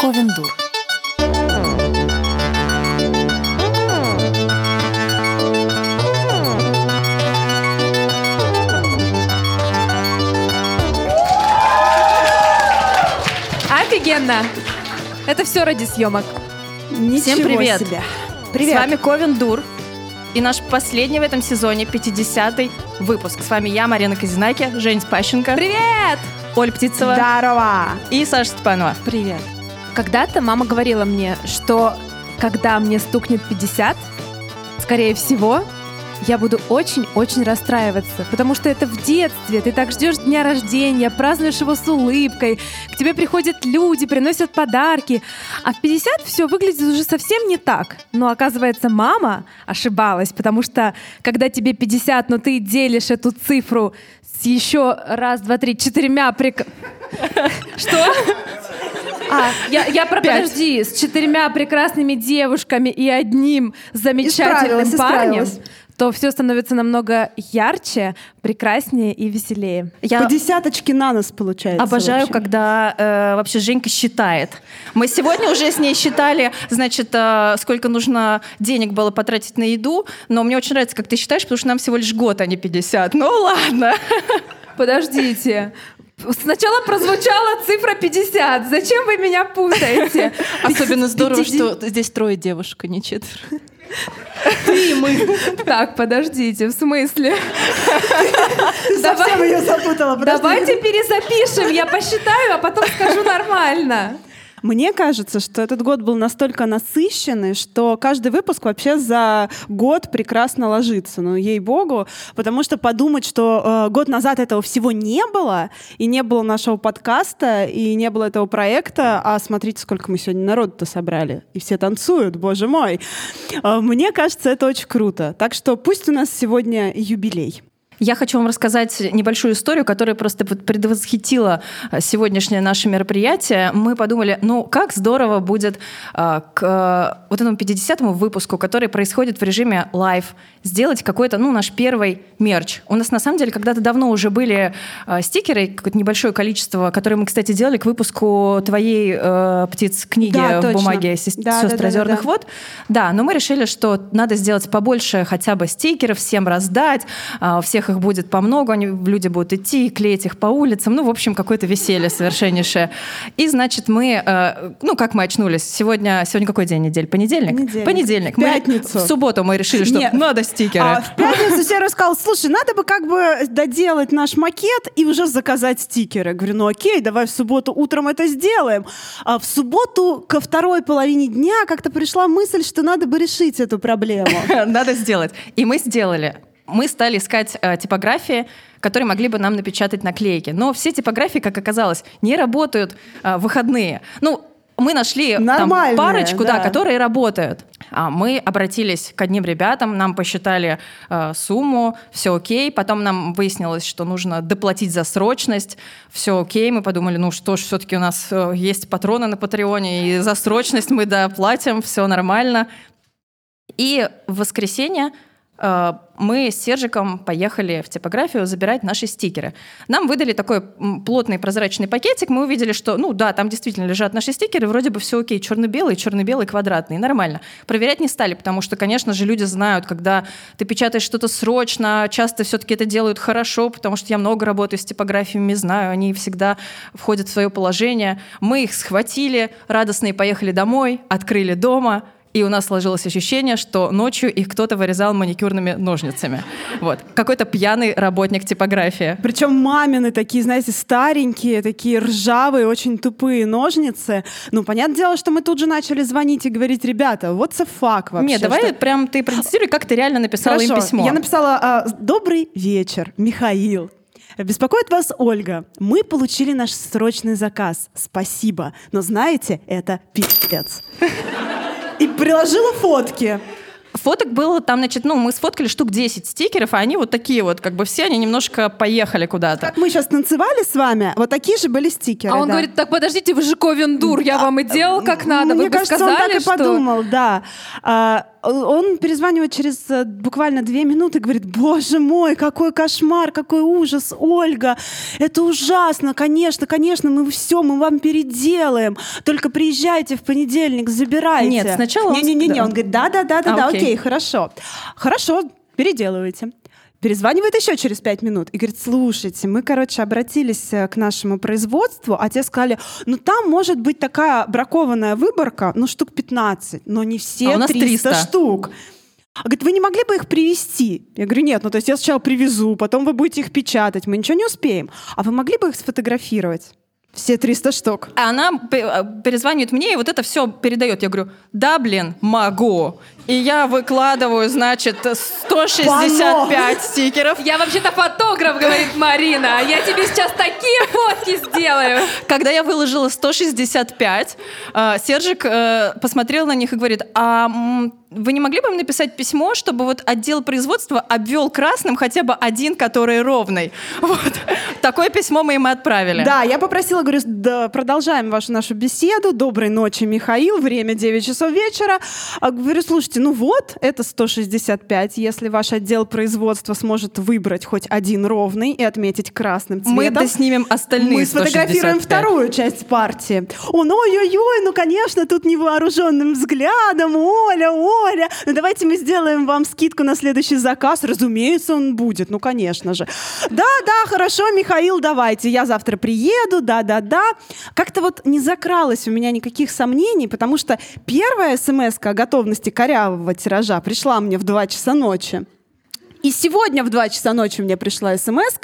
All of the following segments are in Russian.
Ковендур. Офигенно! Это все ради съемок. Ничего Всем привет. себе. С вами Ковен Дур. И наш последний в этом сезоне, 50-й выпуск. С вами я, Марина Казинаки, Жень Спащенко, Привет! Оль Птицева Здорово. и Саша Степанова. Привет. Когда-то мама говорила мне, что когда мне стукнет 50, скорее всего, я буду очень-очень расстраиваться, потому что это в детстве, ты так ждешь дня рождения, празднуешь его с улыбкой, к тебе приходят люди, приносят подарки, а в 50 все выглядит уже совсем не так. Но оказывается, мама ошибалась, потому что когда тебе 50, но ты делишь эту цифру с еще раз, два, три, четырьмя прик... Что? А, я, я про, Пять. подожди, с четырьмя прекрасными девушками и одним замечательным Исправилась, парнем, исправилась. то все становится намного ярче, прекраснее и веселее. Я По десяточке на нос получается. обожаю, вообще. когда э, вообще Женька считает. Мы сегодня уже с ней считали, значит, э, сколько нужно денег было потратить на еду, но мне очень нравится, как ты считаешь, потому что нам всего лишь год, а не 50. Ну ладно. Подождите. Сначала прозвучала цифра 50. Зачем вы меня путаете? Особенно здорово, что здесь трое девушек, а не четверо. Ты и мы. Так, подождите, в смысле? Ты совсем ее запутала. подожди. Давайте перезапишем, я посчитаю, а потом скажу нормально. Мне кажется, что этот год был настолько насыщенный, что каждый выпуск вообще за год прекрасно ложится. Ну, ей-богу. Потому что подумать, что э, год назад этого всего не было, и не было нашего подкаста, и не было этого проекта, а смотрите, сколько мы сегодня народу-то собрали. И все танцуют, боже мой. Э, мне кажется, это очень круто. Так что пусть у нас сегодня юбилей. Я хочу вам рассказать небольшую историю, которая просто предвосхитила э, сегодняшнее наше мероприятие. Мы подумали, ну как здорово будет э, к э, вот этому 50-му выпуску, который происходит в режиме live, сделать какой-то, ну, наш первый мерч. У нас на самом деле когда-то давно уже были э, стикеры, какое-то небольшое количество, которые мы, кстати, делали к выпуску твоей э, птиц книги Да, в точно. бумаге «Сес- Да, да, «Сестры да, да, озерных да. вод». Да, но мы решили, что надо сделать побольше хотя бы стикеров, всем раздать, а, у всех их будет по много, они, люди будут идти и клеить их по улицам, ну, в общем, какое-то веселье совершеннейшее. И, значит, мы, э, ну, как мы очнулись? Сегодня, сегодня какой день недели? Понедельник? Понедельник. Понедельник. В Мы- пятницу. в субботу мы решили, что Нет. надо стикеры. А в пятницу Серый сказал, слушай, надо бы как бы доделать наш макет и уже заказать стикеры. Говорю, ну окей, давай в субботу утром это сделаем. А в субботу ко второй половине дня как-то пришла мысль, что надо бы решить эту проблему. Надо сделать. И мы сделали. Мы стали искать э, типографии, которые могли бы нам напечатать наклейки. Но все типографии, как оказалось, не работают э, в выходные. Ну, мы нашли там парочку, да. да. которые работают. А мы обратились к одним ребятам, нам посчитали э, сумму, все окей. Потом нам выяснилось, что нужно доплатить за срочность, все окей. Мы подумали, ну что ж, все-таки у нас э, есть патроны на Патреоне, и за срочность мы доплатим, все нормально. И в воскресенье мы с Сержиком поехали в типографию забирать наши стикеры. Нам выдали такой плотный прозрачный пакетик. Мы увидели, что, ну да, там действительно лежат наши стикеры, вроде бы все окей, черно-белый, черно-белый, квадратный, нормально. Проверять не стали, потому что, конечно же, люди знают, когда ты печатаешь что-то срочно, часто все-таки это делают хорошо, потому что я много работаю с типографиями, знаю, они всегда входят в свое положение. Мы их схватили, радостные поехали домой, открыли дома, и у нас сложилось ощущение, что ночью их кто-то вырезал маникюрными ножницами. Вот. Какой-то пьяный работник типографии. Причем мамины такие, знаете, старенькие, такие ржавые, очень тупые ножницы. Ну, понятное дело, что мы тут же начали звонить и говорить, ребята, what's the fuck вообще? Нет, давай Что- прям ты продиктируй, как ты реально написала им Хорошо. письмо. Я написала а, «Добрый вечер, Михаил». Беспокоит вас Ольга. Мы получили наш срочный заказ. Спасибо. Но знаете, это пиздец. И приложила фотки. Фоток было там, значит, ну, мы сфоткали штук 10 стикеров, а они вот такие вот, как бы все, они немножко поехали куда-то. Как мы сейчас танцевали с вами, вот такие же были стикеры. А он да. говорит, так подождите, вы же Ковендур, я вам и делал как надо, Мне вы бы кажется, сказали, он так и что... подумал, да. А, он перезванивает через э, буквально две минуты и говорит, боже мой, какой кошмар, какой ужас, Ольга, это ужасно, конечно, конечно, мы все, мы вам переделаем, только приезжайте в понедельник, забирайте. Нет, сначала он- Не-не-не, он говорит, да-да-да-да, А, да, окей. окей, хорошо. Хорошо, переделывайте. Перезванивает еще через пять минут и говорит, слушайте, мы, короче, обратились э, к нашему производству, а те сказали, ну там может быть такая бракованная выборка, ну штук 15, но не все А у нас 300, 300. штук. А Говорит, вы не могли бы их привезти? Я говорю, нет, ну то есть я сначала привезу, потом вы будете их печатать, мы ничего не успеем. А вы могли бы их сфотографировать? Все 300 штук. А она э, перезванивает мне и вот это все передает. Я говорю, да, блин, могу. И я выкладываю, значит, 165 стикеров. Я вообще-то фотограф, говорит Марина. Я тебе сейчас такие фотки сделаю. Когда я выложила 165, э, Сержик э, посмотрел на них и говорит, а вы не могли бы им написать письмо, чтобы вот отдел производства обвел красным хотя бы один, который ровный? Вот. Такое письмо мы им и отправили. Да, я попросила, говорю, да, продолжаем вашу нашу беседу. Доброй ночи, Михаил. Время 9 часов вечера. А, Говорю, слушайте, ну вот, это 165. Если ваш отдел производства сможет выбрать хоть один ровный и отметить красным цветом. Мы доснимем остальные Мы сфотографируем 165. вторую часть партии. Он, ой-ой-ой, ну, конечно, тут невооруженным взглядом. Оля, Оля, ну, давайте мы сделаем вам скидку на следующий заказ. Разумеется, он будет, ну, конечно же. Да, да, хорошо, Михаил, давайте, я завтра приеду, да-да-да. Как-то вот не закралось у меня никаких сомнений, потому что первая смс о готовности корявого тиража пришла мне в 2 часа ночи. И сегодня в 2 часа ночи мне пришла смс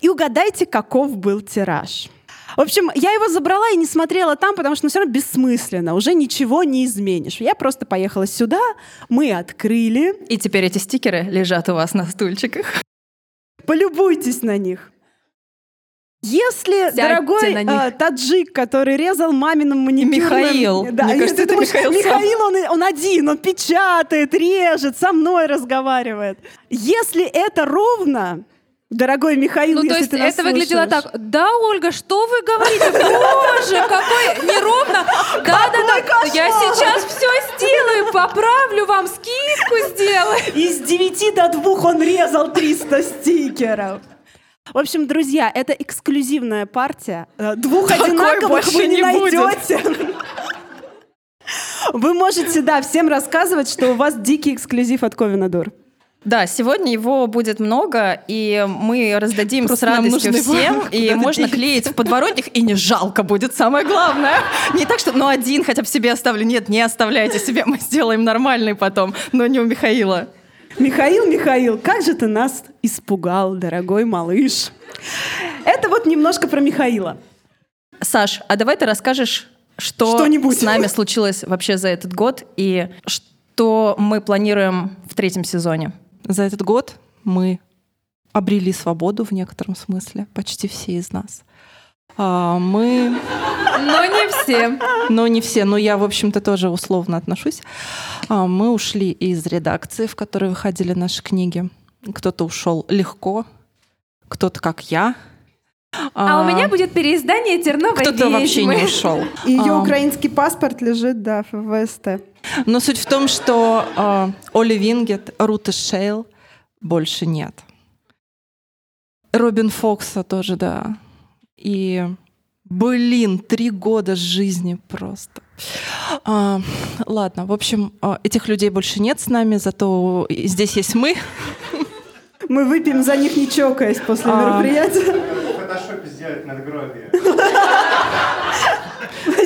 и угадайте, каков был тираж. В общем, я его забрала и не смотрела там, потому что ну, все равно бессмысленно, уже ничего не изменишь. Я просто поехала сюда, мы открыли, И теперь эти стикеры лежат у вас на стульчиках. полюбуйтесь на них. Если Сядьте дорогой э, таджик, который резал маминым маникюрным... Михаил. Да, Мне кажется, это думаешь, Михаил сам. Михаил, он, он один, он печатает, режет, со мной разговаривает. Если это ровно, дорогой Михаил, Ну, то есть это выглядело слушаешь, так. Да, Ольга, что вы говорите? Боже, какой неровно. Да, да, да. Я сейчас все сделаю, поправлю вам, скидку сделаю. Из 9 до 2 он резал 300 стикеров. В общем, друзья, это эксклюзивная партия. Э, Двух Такой одинаковых вы не, не будет. найдете. Вы можете, да, всем рассказывать, что у вас дикий эксклюзив от Ковинадор. Да, сегодня его будет много, и мы раздадим Просто с радостью всем, и можно клеить в подворотнях, и не жалко будет, самое главное. Не так, что ну один хотя бы себе оставлю. Нет, не оставляйте себе, мы сделаем нормальный потом, но не у Михаила. Михаил, Михаил, как же ты нас испугал, дорогой малыш. Это вот немножко про Михаила. Саш, а давай ты расскажешь, что с нами случилось вообще за этот год, и что мы планируем в третьем сезоне. За этот год мы обрели свободу в некотором смысле, почти все из нас. А, Мы, Но не все. но не все, но я, в общем-то, тоже условно отношусь. А, Мы ушли из редакции, в которой выходили наши книги. Кто-то ушел легко, кто-то, как я. А у меня будет переиздание Терновой кто-то вообще не ушел. Ее А, украинский паспорт лежит, да, в ВСТ. Но суть в том, что э, Оли Вингет, Руты Шейл больше нет. Робин Фокса тоже, да. И, блин, три года жизни просто. А, ладно, в общем, а, этих людей больше нет с нами, зато и здесь есть мы. Мы выпьем за них, не чокаясь после А. мероприятия. Фотошопе сделать надгробие.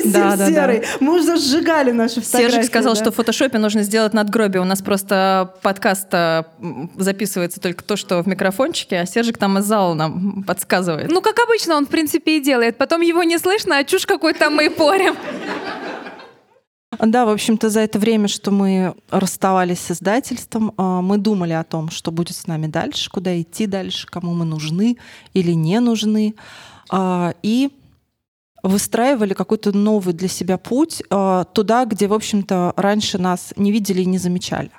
Да, да, да. Серый. Мы уже сжигали наши фотографии. Сержик сказал, да. что в фотошопе нужно сделать надгробие. У нас просто подкаст м, записывается только то, что в микрофончике, а Сержик там из зала нам подсказывает. Ну, как обычно, он, в принципе, и делает. Потом его не слышно, а чушь какой-то мы порем. Да, в общем-то, за это время, что мы расставались с издательством, а, мы думали о том, что будет с нами дальше, куда идти дальше, кому мы нужны или не нужны. А, И выстраивали какой-то новый для себя путь а, туда, где, в общем-то, раньше нас не видели и не замечали.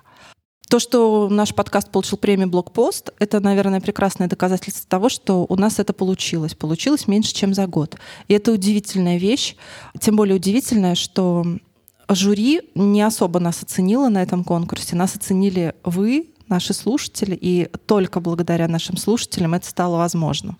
То, что наш подкаст получил премию «Блокпост», это, наверное, прекрасное доказательство того, что у нас это получилось. Получилось меньше, чем за год. И это удивительная вещь. Тем более удивительная, что жюри не особо нас оценило на этом конкурсе. Нас оценили вы, наши слушатели, и только благодаря нашим слушателям это стало возможным.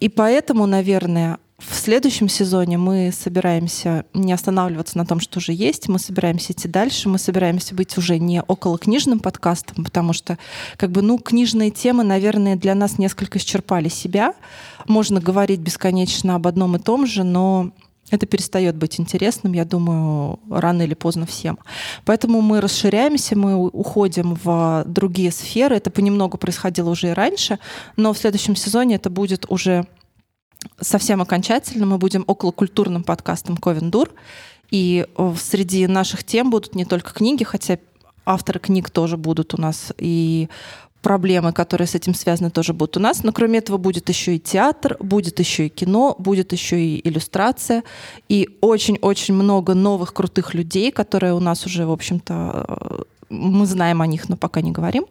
И поэтому, наверное, в следующем сезоне мы собираемся не останавливаться на том, что уже есть, мы собираемся идти дальше, мы собираемся быть уже не около книжным подкастом, потому что как бы, ну, книжные темы, наверное, для нас несколько исчерпали себя. Можно говорить бесконечно об одном и том же, но это перестает быть интересным, я думаю, рано или поздно всем. Поэтому мы расширяемся, мы уходим в другие сферы. Это понемногу происходило уже и раньше, но в следующем сезоне это будет уже совсем окончательно. Мы будем околокультурным подкастом Ковендур. И э, среди наших тем будут не только книги, хотя авторы книг тоже будут у нас, и проблемы, которые с этим связаны, тоже будут у нас. Но кроме этого будет еще и театр, будет еще и кино, будет еще и иллюстрация, и очень-очень много новых крутых людей, которые у нас уже, в общем-то, мы знаем о них, но пока не говорим.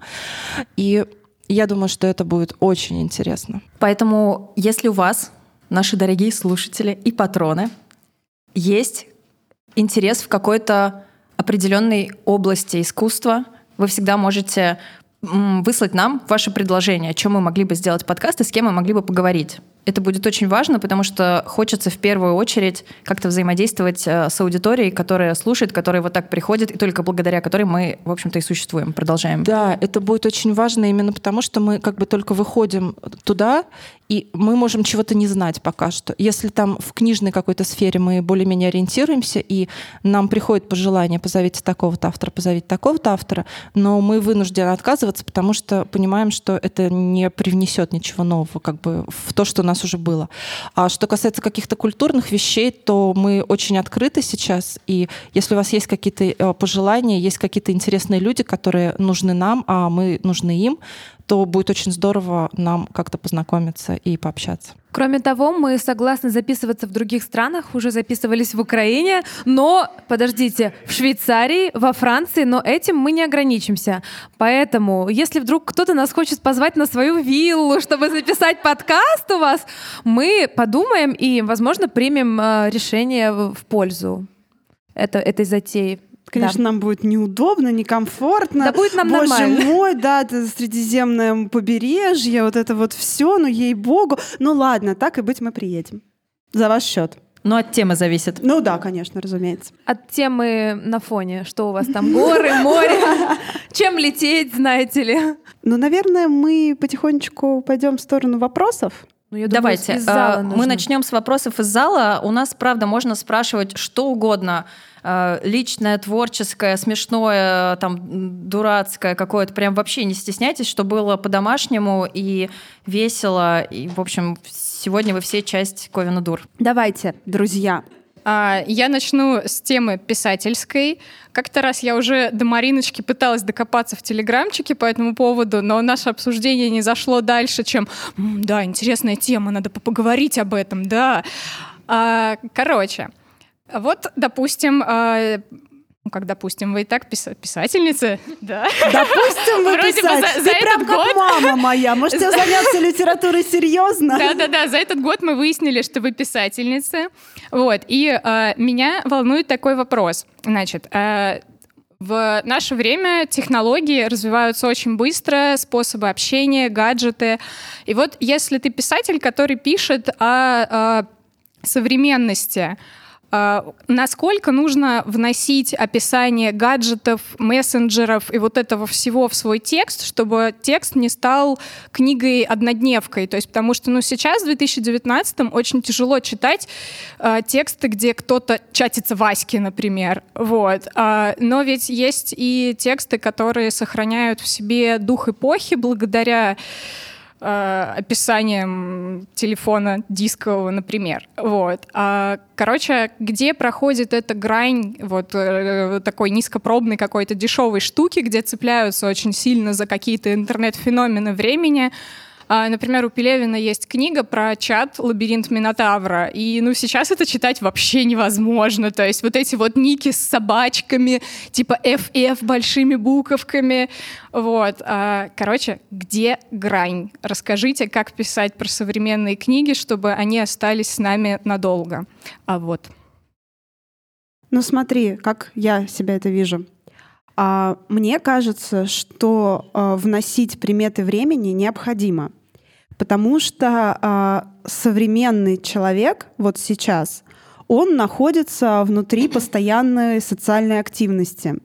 И я думаю, что это будет очень интересно. Поэтому, если у вас, наши дорогие слушатели и патроны, есть интерес в какой-то определенной области искусства, вы всегда можете выслать нам ваше предложение, о чем мы могли бы сделать подкаст и с кем мы могли бы поговорить. Это будет очень важно, потому что хочется в первую очередь как-то взаимодействовать э, с аудиторией, которая слушает, которая вот так приходит, и только благодаря которой мы, в общем-то, и существуем. Продолжаем. Да, это будет очень важно именно потому, что мы как бы только выходим туда, и мы можем чего-то не знать пока что. Если там в книжной какой-то сфере мы более-менее ориентируемся, и нам приходит пожелание позовите такого-то автора, позовите такого-то автора, но мы вынуждены отказываться, потому что понимаем, что это не привнесет ничего нового как бы в то, что нас уже было. А что касается каких-то культурных вещей, то мы очень открыты сейчас, и если у вас есть какие-то э, пожелания, есть какие-то интересные люди, которые нужны нам, а мы нужны им, то будет очень здорово нам как-то познакомиться и пообщаться. Кроме того, мы согласны записываться в других странах, уже записывались в Украине, но, подождите, в Швейцарии, во Франции, но этим мы не ограничимся. Поэтому, если вдруг кто-то нас хочет позвать на свою виллу, чтобы записать подкаст у вас, мы подумаем и, возможно, примем э, решение в пользу это, этой затеи. Конечно, да. нам будет неудобно, некомфортно. Да будет нам Боже нормально. мой, да, это Средиземное побережье, вот это вот все, ну ей-богу. Ну ладно, так и быть, мы приедем. За ваш счет. Ну, от темы зависит. Ну да, конечно, разумеется. От темы на фоне. Что у вас там? Горы, море? Чем лететь, знаете ли? Ну, наверное, мы потихонечку пойдем в сторону вопросов. Ну, я Давайте. Думаю, мы начнем с вопросов из зала. У нас, правда, можно спрашивать что угодно. Э, личное, творческое, смешное, там, дурацкое какое-то. Прям вообще не стесняйтесь, что было по-домашнему и весело. И, в общем, сегодня вы все часть Ковина Дур. Давайте, друзья, я начну с темы писательской. Как-то раз я уже до Мариночки пыталась докопаться в телеграмчике по этому поводу, но наше обсуждение не зашло дальше, чем «Да, интересная тема, надо поговорить об этом, да». А, короче, вот, допустим, а, ну, как допустим, вы и так пис- писательница, да? Допустим, вы Вроде писатель. За, за Ты прям год... как мама моя. Можете заняться литературой серьезно? Да-да-да, за этот год мы выяснили, что вы писательница. Вот, и э, меня волнует такой вопрос. Значит, э, в наше время технологии развиваются очень быстро, способы общения, гаджеты. И вот если ты писатель, который пишет о, о современности, а, насколько нужно вносить описание гаджетов, мессенджеров и вот этого всего в свой текст, чтобы текст не стал книгой-однодневкой? То есть потому что ну, сейчас, в 2019 очень тяжело читать э, тексты, где кто-то чатится Ваське, например. Вот. А, но ведь есть и тексты, которые сохраняют в себе дух эпохи благодаря э, описанием телефона дискового, например. Вот. А, короче, где проходит эта грань вот э, такой низкопробной какой-то дешевой штуки, где цепляются очень сильно за какие-то интернет-феномены времени, например, у Пелевина есть книга про чат «Лабиринт Минотавра», и ну сейчас это читать вообще невозможно. То есть вот эти вот ники с собачками, типа FF большими буковками. Вот. А, короче, где грань? Расскажите, как писать про современные книги, чтобы они остались с нами надолго. А вот. Ну смотри, как я себя это вижу. А, мне кажется, что а, вносить приметы времени необходимо, потому что а, современный человек вот сейчас, он находится внутри постоянной социальной активности.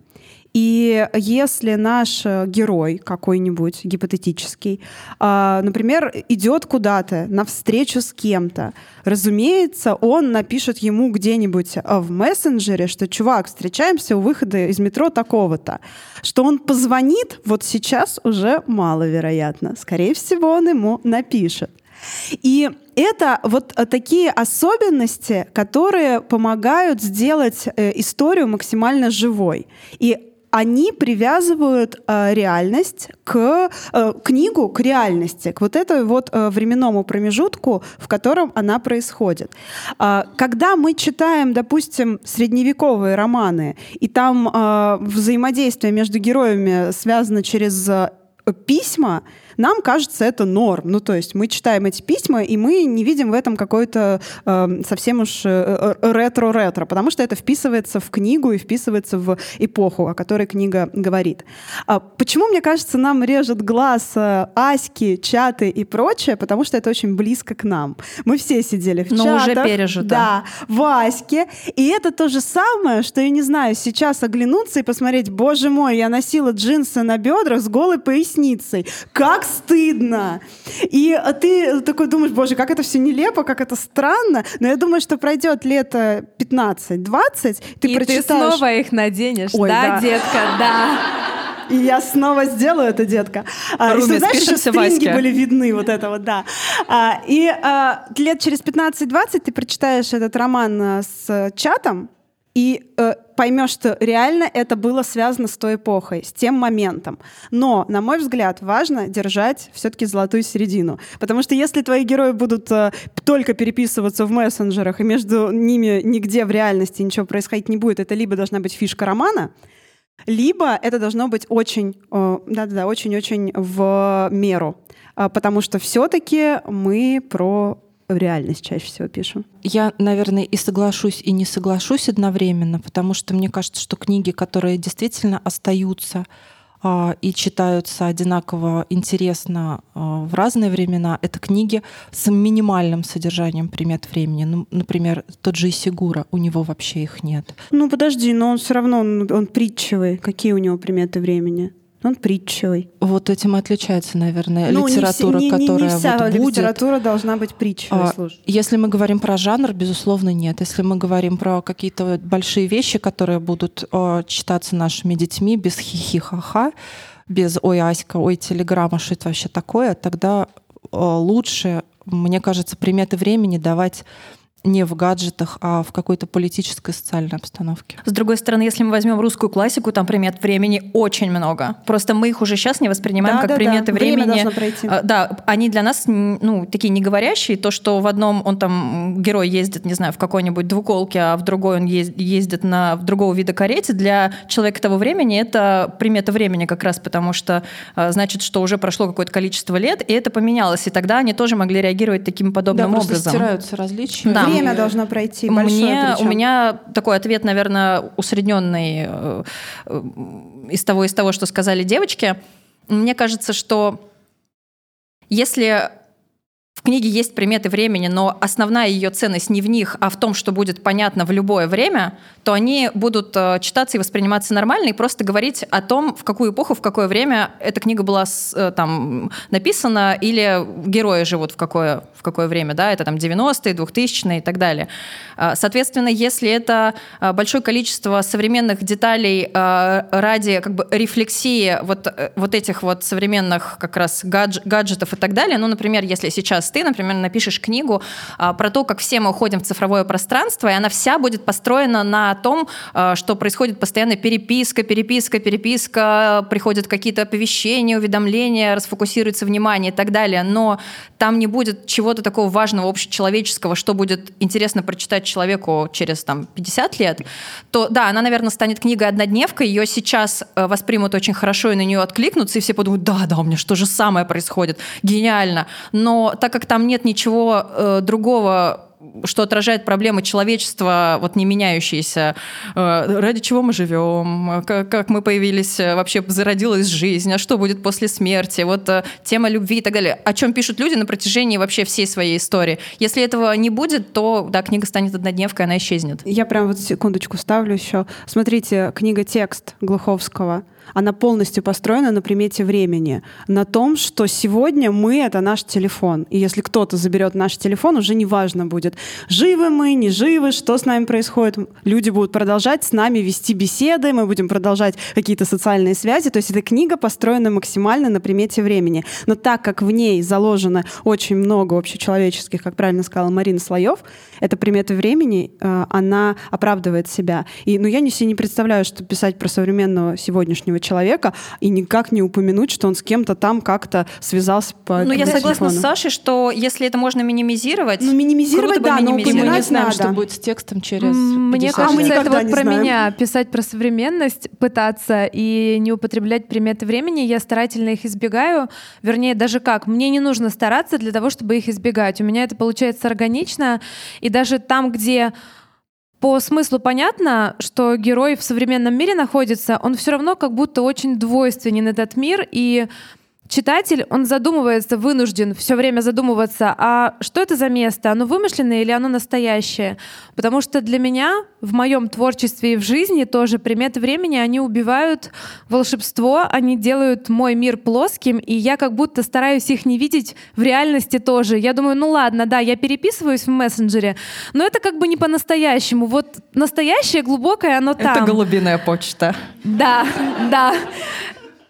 И если наш э, герой какой-нибудь гипотетический, а, например, идет куда-то на встречу с кем-то, разумеется, он напишет ему где-нибудь э, в мессенджере, что чувак, встречаемся у выхода из метро такого-то. Что он позвонит, вот сейчас уже маловероятно. Скорее всего, он ему напишет. И это вот э, такие особенности, которые помогают сделать историю максимально живой. И они привязывают э, реальность к э, книгу, к реальности, к вот этой вот э, временному промежутку, в котором она происходит. Э, когда мы читаем, допустим, средневековые романы, и там э, взаимодействие между героями связано через э, письма, нам кажется это норм. Ну, то есть мы читаем эти письма, и мы не видим в этом какой-то э, совсем уж э, э, ретро-ретро, потому что это вписывается в книгу и вписывается в эпоху, о которой книга говорит. А почему, мне кажется, нам режет глаз э, аськи, чаты и прочее? Потому что это очень близко к нам. Мы все сидели в Но чатах. уже пережито. Да, в аське. И это то же самое, что, я не знаю, сейчас оглянуться и посмотреть, боже мой, я носила джинсы на бедрах с голой поясницей. Как стыдно. И ты такой думаешь, боже, как это все нелепо, как это странно. Но я думаю, что пройдет лето 15-20, ты и прочитаешь... ты снова их наденешь, Ой, да, да. детка, да. И я снова сделаю это, детка. А, и что, знаешь, еще стринги Ваське. были видны, вот это вот, да. А, и а, лет через 15-20 ты прочитаешь этот роман а, с чатом, и э, поймешь, что реально это было связано с той эпохой, с тем моментом. Но, на мой взгляд, важно держать все-таки золотую середину. Потому что если твои герои будут э, только переписываться в мессенджерах, и между ними нигде в реальности ничего происходить не будет, это либо должна быть фишка романа, либо это должно быть очень, э, да-да-да, очень-очень в меру. А, Потому что все-таки мы про реальность чаще всего пишем. Я, наверное, и соглашусь, и не соглашусь одновременно, потому что мне кажется, что книги, которые действительно остаются а, и читаются одинаково интересно а, в разные времена, это книги с минимальным содержанием примет времени. Ну, например, тот же Исигура, у него вообще их нет. Ну подожди, но он все равно, он, он притчевый. Какие у него приметы времени? Он притчевый. Вот этим и отличается, наверное, Ну, не все- литература, не, не- не которая вся вот будет. литература должна быть притчевой, А, слушай. Если мы говорим про жанр, безусловно, нет. Если мы говорим про какие-то большие вещи, которые будут э, читаться нашими детьми без хихи-ха-ха, без ой, Аська, ой, телеграмма, что это вообще такое, тогда э, лучше, мне кажется, приметы времени давать не в гаджетах, а в какой-то политической социальной обстановке. С другой стороны, если мы возьмем русскую классику, там примет времени очень много. Просто мы их уже сейчас не воспринимаем как Да-да-да, приметы время времени. должно пройти. А, Да, они для нас ну, такие не говорящие. То, что в одном он там, герой ездит, не знаю, в какой-нибудь двуколке, а в другой он ез- ездит на в другого вида карете, для человека того времени это примета времени как раз, потому что а, значит, что уже прошло какое-то количество лет, и это поменялось. И тогда они тоже могли реагировать таким подобным да, образом. стираются различия. Да. Время должно пройти. большое Мне, у меня такой ответ, наверное, усредненный э, э, из того, из того, что сказали девочки. Мне кажется, что если книге есть приметы времени, но основная ее ценность не в них, а в том, что будет понятно в любое время, то они будут э, читаться и восприниматься нормально и просто говорить о том, в какую эпоху, в какое время эта книга была э, там написана или герои живут в какое, в какое время, да, это там 90-е, 2000-е и так далее. А, Соответственно, если это большое количество современных деталей ради как бы рефлексии вот, э, вот этих вот современных как раз гадж- гаджетов и так далее, ну, например, если сейчас ты, например, напишешь книгу а, про то, как все мы уходим в цифровое пространство, и она вся будет построена на том, а, что происходит постоянно. Переписка, переписка, переписка, приходят какие-то оповещения, уведомления, расфокусируется внимание и так далее, но там не будет чего-то такого важного, общечеловеческого, что будет интересно прочитать человеку через там, 50 лет, то да, она, наверное, станет книгой-однодневкой, ее сейчас э, воспримут очень хорошо и на нее откликнутся, и все подумают, да, да, у меня что же самое происходит, гениально. Но так как там нет ничего э, другого что отражает проблемы человечества, вот не меняющиеся. Э, ради чего мы живем, как, как мы появились, э, вообще зародилась жизнь, а что будет после смерти, вот э, тема любви и так далее. О чем пишут люди на протяжении вообще всей своей истории. Если этого не будет, то, да, книга станет однодневкой, она исчезнет. Я прям вот секундочку ставлю еще. Смотрите, книга «Текст» Глуховского — она полностью построена на примете времени, на том, что сегодня мы — это наш телефон. И если кто-то заберет наш телефон, уже не важно будет, живы мы, не живы, что с нами происходит. Люди будут продолжать с нами вести беседы, мы будем продолжать какие-то социальные связи. То есть эта книга построена максимально на примете времени. Но так как в ней заложено очень много общечеловеческих, как правильно сказала Марина Слоев, эта примета времени, э, она оправдывает себя. И ну, я не себе не представляю, что писать про современного сегодняшнего конкретного человека и никак не упомянуть, что он с кем-то там как-то связался по Ну, я согласна телефону. с Сашей, что если это можно минимизировать, ну, минимизировать, круто да, бы минимизировать. мы не знаем, надо. что будет с текстом через Мне кажется, лет. это вот про знаем. меня. Писать про современность, пытаться и не употреблять приметы времени, я старательно их избегаю. Вернее, даже как, мне не нужно стараться для того, чтобы их избегать. У меня это получается органично. И даже там, где по смыслу понятно, что герой в современном мире находится, он все равно как будто очень двойственен этот мир, и читатель, он задумывается, вынужден все время задумываться, а что это за место, оно вымышленное или оно настоящее? Потому что для меня в моем творчестве и в жизни тоже приметы времени, они убивают волшебство, они делают мой мир плоским, и я как будто стараюсь их не видеть в реальности тоже. Я думаю, ну ладно, да, я переписываюсь в мессенджере, но это как бы не по-настоящему. Вот настоящее, глубокое, оно там. Это голубиная почта. Да, да.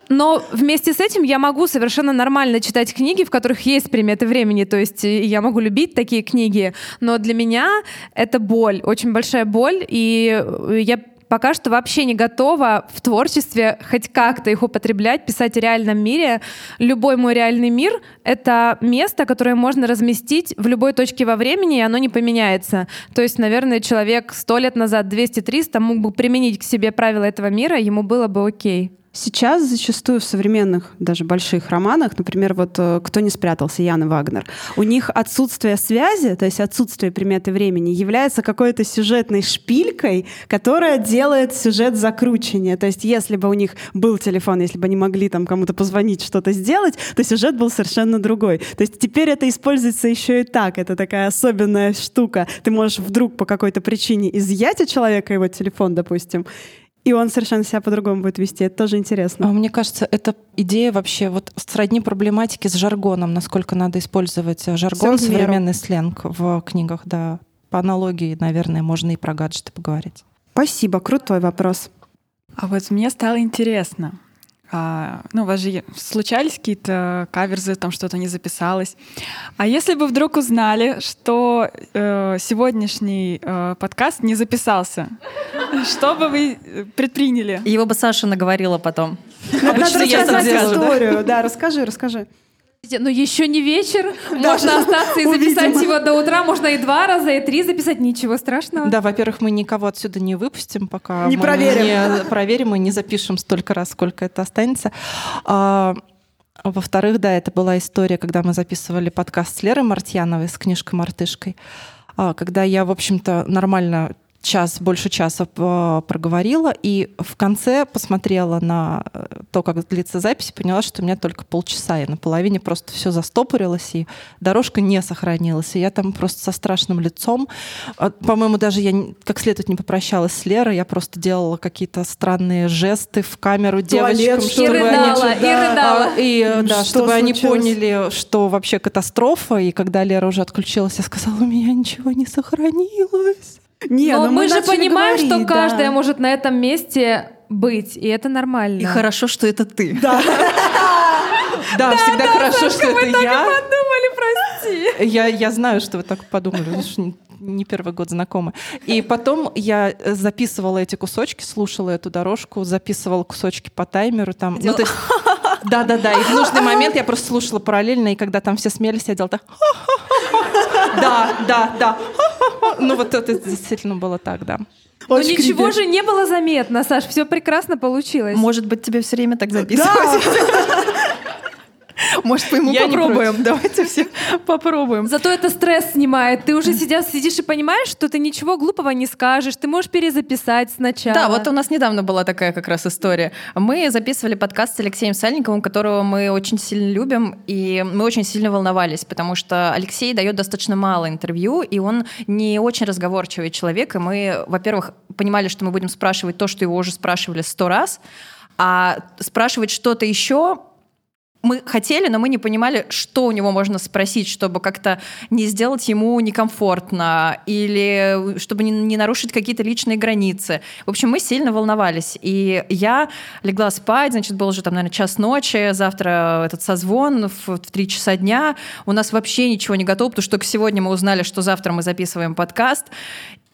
Но вместе с этим я могу совершенно нормально читать книги, в которых есть приметы времени. То есть э, я могу любить такие книги. Но для меня это боль, очень большая боль. И э, я пока что вообще не готова в творчестве хоть как-то их употреблять, писать о реальном мире. Любой мой реальный мир — это место, которое можно разместить в любой точке во времени, и оно не поменяется. То есть, наверное, человек сто лет назад, 200-300 мог бы применить к себе правила этого мира, ему было бы окей. Сейчас зачастую в современных, даже больших романах, например, вот э, «Кто не спрятался» Яны Вагнер, у них отсутствие связи, то есть отсутствие приметы времени, является какой-то сюжетной шпилькой, которая делает сюжет закручивания. То есть если бы у них был телефон, если бы они могли там кому-то позвонить, что-то сделать, то сюжет был совершенно другой. То есть теперь это используется еще и так. Это такая особенная штука. Ты можешь вдруг по какой-то причине изъять у человека его телефон, допустим, и он совершенно себя по-другому будет вести. Это тоже интересно. А Мне кажется, это идея вообще вот сродни проблематики с жаргоном, насколько надо использовать э, жаргон, современный сленг в книгах, да. По аналогии, наверное, можно и про гаджеты поговорить. Спасибо, крутой вопрос. А вот мне стало интересно. А, ну, у вас же случались какие-то каверзы, там что-то не записалось. А если бы вдруг узнали, что э, сегодняшний э, подкаст не записался, что бы вы э, предприняли? Его бы Саша наговорила потом. Надо рассказать историю. Да, расскажи, расскажи. Ну еще не вечер, можно остаться и увидим. записать его до утра, можно и два раза, и три записать, ничего страшного. Да, во-первых, мы никого отсюда не выпустим, пока Не мы проверим. не проверим и не запишем столько раз, сколько это останется. А, во-вторых, да, это была история, когда мы записывали подкаст с Лерой Мартьяновой с книжкой «Мартышкой», а, когда я, в общем-то, нормально час, больше часа а, проговорила, и в конце посмотрела на э, то, как длится запись, и поняла, что у меня только полчаса, и на половине просто все застопорилось, и дорожка не сохранилась, и я там просто со страшным лицом, а, по-моему, даже я как следует не попрощалась с Лерой, я просто делала какие-то странные жесты в камеру Туалет, девочкам, чтобы ли? они рыдала, и да. рыдала. а, И э, да, Что чтобы они поняли, что вообще катастрофа. И когда Лера уже отключилась, я сказала, у меня ничего не сохранилось. Не, Но ну мы, же начали понимаем, что говорить, да. каждая может на этом месте быть, и это нормально. И хорошо, что это ты. Да, всегда хорошо, что это я. Подумали, прости. я. Я знаю, что вы так подумали, потому что не- первый год знакомы. И потом я э, записывала эти кусочки, слушала эту дорожку, записывала кусочки по таймеру. Там, ну, то есть, да, да, да. И в нужный момент я просто слушала параллельно, и когда там все смеялись, я делала так. Да, да, да. Ну вот это действительно было так, да. Но Очень ничего же не было заметно, Саш, все прекрасно получилось. Может быть, тебе все время так записывать? Может, мы ему Я попробуем? Давайте все попробуем. Зато это стресс снимает. Ты уже сидя, сидишь и понимаешь, что ты ничего глупого не скажешь. Ты можешь перезаписать сначала. Да, вот у нас недавно была такая как раз история. Мы записывали подкаст с Алексеем Сальниковым, которого мы очень сильно любим, и мы очень сильно волновались, потому что Алексей дает достаточно мало интервью, и он не очень разговорчивый человек, и мы, во-первых, понимали, что мы будем спрашивать то, что его уже спрашивали сто раз, а спрашивать что-то еще мы хотели, но мы не понимали, что у него можно спросить, чтобы как-то не сделать ему некомфортно или чтобы не, не нарушить какие-то личные границы. В общем, мы сильно волновались. И я легла спать, значит, был уже там, наверное, час ночи, завтра этот созвон в, в 3 часа дня. У нас вообще ничего не готово, потому что только сегодня мы узнали, что завтра мы записываем подкаст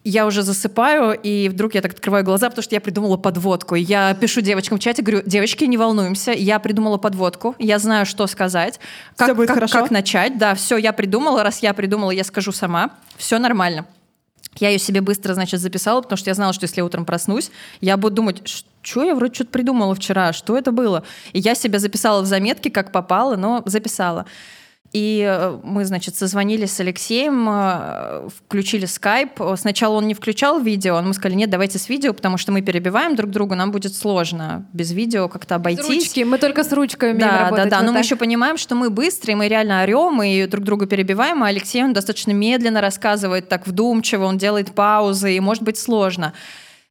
я уже засыпаю, и вдруг я так открываю глаза, потому что я придумала подводку. Я пишу девочкам в чате, говорю, девочки, не волнуемся, я придумала подводку, я знаю, что сказать, как, Всё будет как, хорошо? как начать. Да, все, я придумала, раз я придумала, я скажу сама, все нормально. Я ее себе быстро, значит, записала, потому что я знала, что если я утром проснусь, я буду думать, что я вроде что-то придумала вчера, что это было. И я себе записала в заметки, как попало, но записала. И э, мы, значит, созвонились с Алексеем, э, включили скайп. Сначала он не включал видео, мы сказали, нет, давайте с видео, потому что мы перебиваем друг друга, нам будет сложно без видео как-то С обойтись. ручки. Мы только с ручкой умеем Да, да, работать. да. вот Но мы так. еще понимаем, что мы быстрые, мы реально орем и друг друга перебиваем, а Алексей, он достаточно медленно рассказывает, так вдумчиво, он делает паузы, и может быть сложно.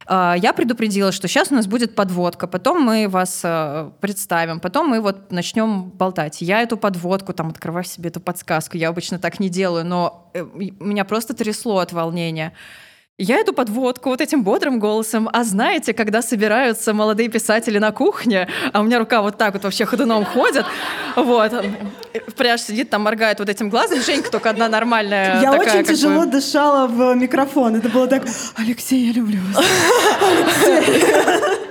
А, Я предупредила, что сейчас у нас будет подводка, потом мы вас э, представим, потом мы вот начнем болтать. Я эту подводку, там, открываю себе эту подсказку, я обычно так не делаю, но э, меня просто трясло от волнения. Я эту подводку вот этим бодрым голосом. А знаете, когда собираются молодые писатели на кухне, а у меня рука вот так вот вообще ходуном ходит, вот, пряж сидит там, моргает вот этим глазом. Женька только одна нормальная. Я такая, очень как бы- тяжело дышала в микрофон. Это было так, Алексей, я люблю вас.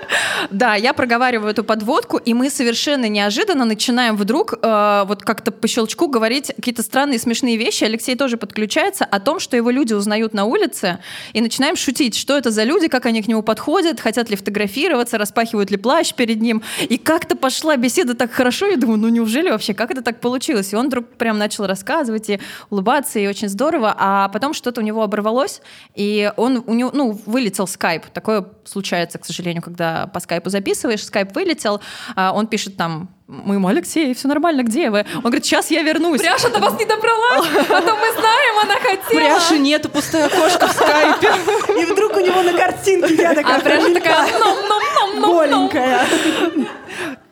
Да, я проговариваю эту подводку, и мы совершенно неожиданно начинаем вдруг э, вот как-то по щелчку говорить какие-то странные смешные вещи. Алексей тоже подключается о том, что его люди узнают на улице, и начинаем шутить, что это за люди, как они к нему подходят, хотят ли фотографироваться, распахивают ли плащ перед ним. И как-то пошла беседа так хорошо, я думаю, ну неужели вообще, как это так получилось? И он вдруг прям начал рассказывать и улыбаться, и очень здорово, а потом что-то у него оборвалось, и он у него, ну, вылетел скайп. Такое случается, к сожалению, когда по скайпу записываешь, скайп вылетел, а он пишет там, мы ему, Алексей, все нормально, где вы? Он говорит, сейчас я вернусь. Пряша до вас не добралась, а то мы знаем, она хотела. Пряши нету, пустое окошко в скайпе. И вдруг у него на картинке я такая А пряжа такая, голенькая.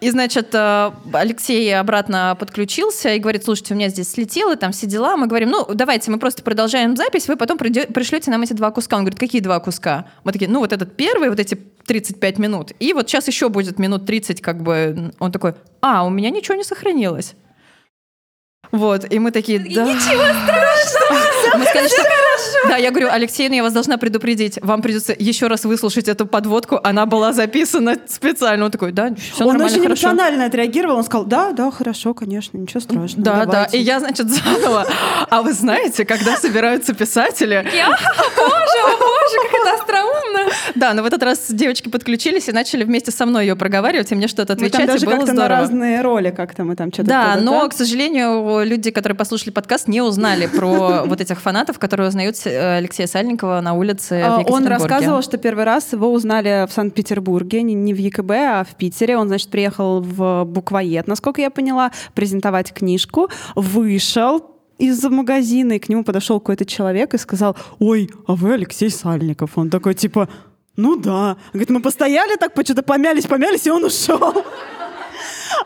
И, значит, э, Алексей обратно подключился и говорит, слушайте, у меня здесь слетело, там все дела. Мы говорим, ну, давайте, мы просто продолжаем запись, вы потом пришлете нам эти два куска. Он говорит, какие два куска? Мы такие, ну, вот этот первый, вот эти 35 минут, и вот сейчас еще будет минут 30, как бы. Он такой, а, у меня ничего не сохранилось. Вот, и мы такие, да. Ничего страшного. Мы сказали, что... Да, я говорю, Алексей, ну я вас должна предупредить, вам придется еще раз выслушать эту подводку, она была записана специально. Он такой, да, все Он нормально, очень хорошо. эмоционально отреагировал. Он сказал, да, да, хорошо, конечно, ничего страшного. Да, да. давайте». И я, значит, заново. А вы знаете, когда собираются писатели... Я, боже, о боже, как это остроумно. Да, но в этот раз девочки подключились и начали вместе со мной ее проговаривать, и мне что-то Мы отвечать, там даже и было как-то на здорово. разные роли как-то мы там что-то... Да, но, к сожалению, люди, которые послушали подкаст, не узнали про вот этих фанатов, которые узнают э, Алексея Сальникова на улице А, Он рассказывал, что первый раз его узнали в Санкт-Петербурге, не в ЕКБ, а в Питере. Он, значит, приехал в буквоед, насколько я поняла, презентовать книжку, вышел из магазина, и к нему подошел какой-то человек и сказал, ой, а вы Алексей Сальников. Он такой, типа, ну да. Говорит, мы постояли так, что-то помялись, помялись, и он ушел.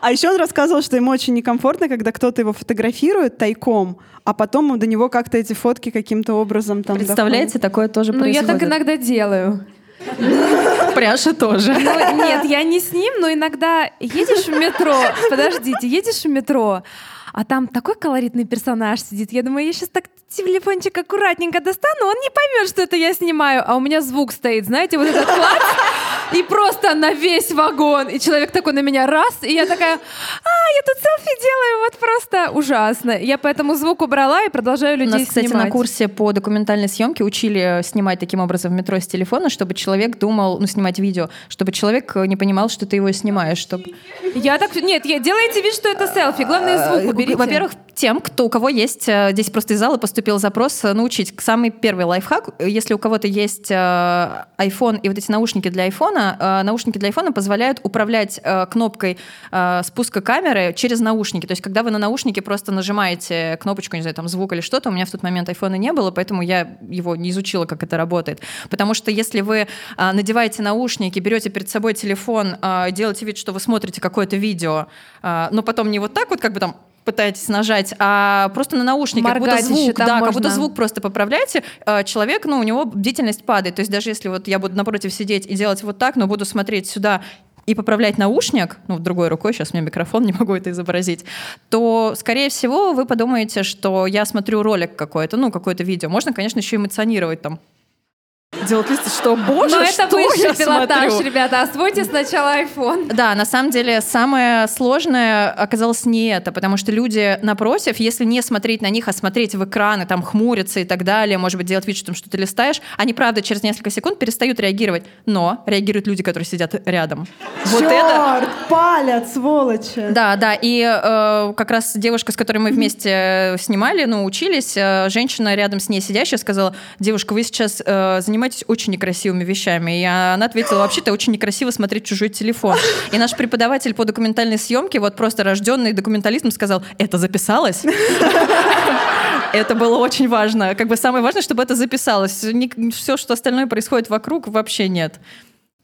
А еще он рассказывал, что ему очень некомфортно, когда кто-то его фотографирует тайком, а потом до него как-то эти фотки каким-то образом там Представляете, такое тоже Ну, я происходит. так иногда делаю. Пряша тоже. Ну, нет, я не с ним, но иногда едешь в метро, подождите, едешь в метро, а там такой колоритный персонаж сидит. Я думаю, я сейчас так телефончик аккуратненько достану, он не поймет, что это я снимаю, а у меня звук стоит, знаете, вот этот класс. И просто на весь вагон. И человек такой на меня раз, и я такая, а, я тут селфи делаю, вот просто ужасно. Я поэтому звук убрала и продолжаю У людей нас, кстати, снимать. на курсе по документальной съемке учили снимать таким образом в метро с телефона, чтобы человек думал, ну, снимать видео, чтобы человек не понимал, что ты его снимаешь, чтобы... Я так... Нет, я, делайте вид, что это селфи. Главное, звук уберите. Э, Во-первых, тем, кто, у кого есть, э, здесь просто из зала поступил запрос э, научить. Самый первый лайфхак, э, если у кого-то есть iPhone и вот эти наушники для iPhone, наушники для iPhone позволяют управлять кнопкой спуска камеры через наушники. То есть, когда вы на наушнике просто нажимаете кнопочку, не знаю, там звук или что-то, у меня в тот момент iPhone не было, поэтому я его не изучила, как это работает. Потому что если вы надеваете наушники, берете перед собой телефон, делаете вид, что вы смотрите какое-то видео, но потом не вот так вот, как бы там пытаетесь нажать, а просто на наушнике, как будто звук, да, как можно. будто звук просто поправляете, э, человек, ну, у него бдительность падает. То есть даже если вот я буду напротив сидеть и делать вот так, но буду смотреть сюда и поправлять наушник, ну, другой рукой, сейчас у меня микрофон, не могу это изобразить, то, скорее всего, вы подумаете, что я смотрю ролик какой-то, ну, какое-то видео. Можно, конечно, еще эмоционировать там. Делать лист, что, боже, Но это что высший я пилотаж, смотрю? ребята. Освойте сначала iPhone. Да, на самом деле самое сложное оказалось не это, потому что люди напротив, если не смотреть на них, а смотреть в экраны, там хмуриться и так далее, может быть, делать вид, что там что-то листаешь, они, правда, через несколько секунд перестают реагировать, но реагируют люди, которые сидят рядом. Вот это... Чёрт, палят, сволочи. Да, да, и э, как раз девушка, с которой мы вместе э, снимали, ну, учились, э, женщина рядом с ней сидящая сказала, девушка, вы сейчас э, занимаетесь очень некрасивыми вещами. И она ответила, вообще-то очень некрасиво смотреть чужой телефон. И наш преподаватель по документальной съемке, вот просто рожденный документалистом, сказал, это записалось? Это было очень важно. Как бы самое важное, чтобы это записалось. Все, что остальное происходит вокруг, вообще нет.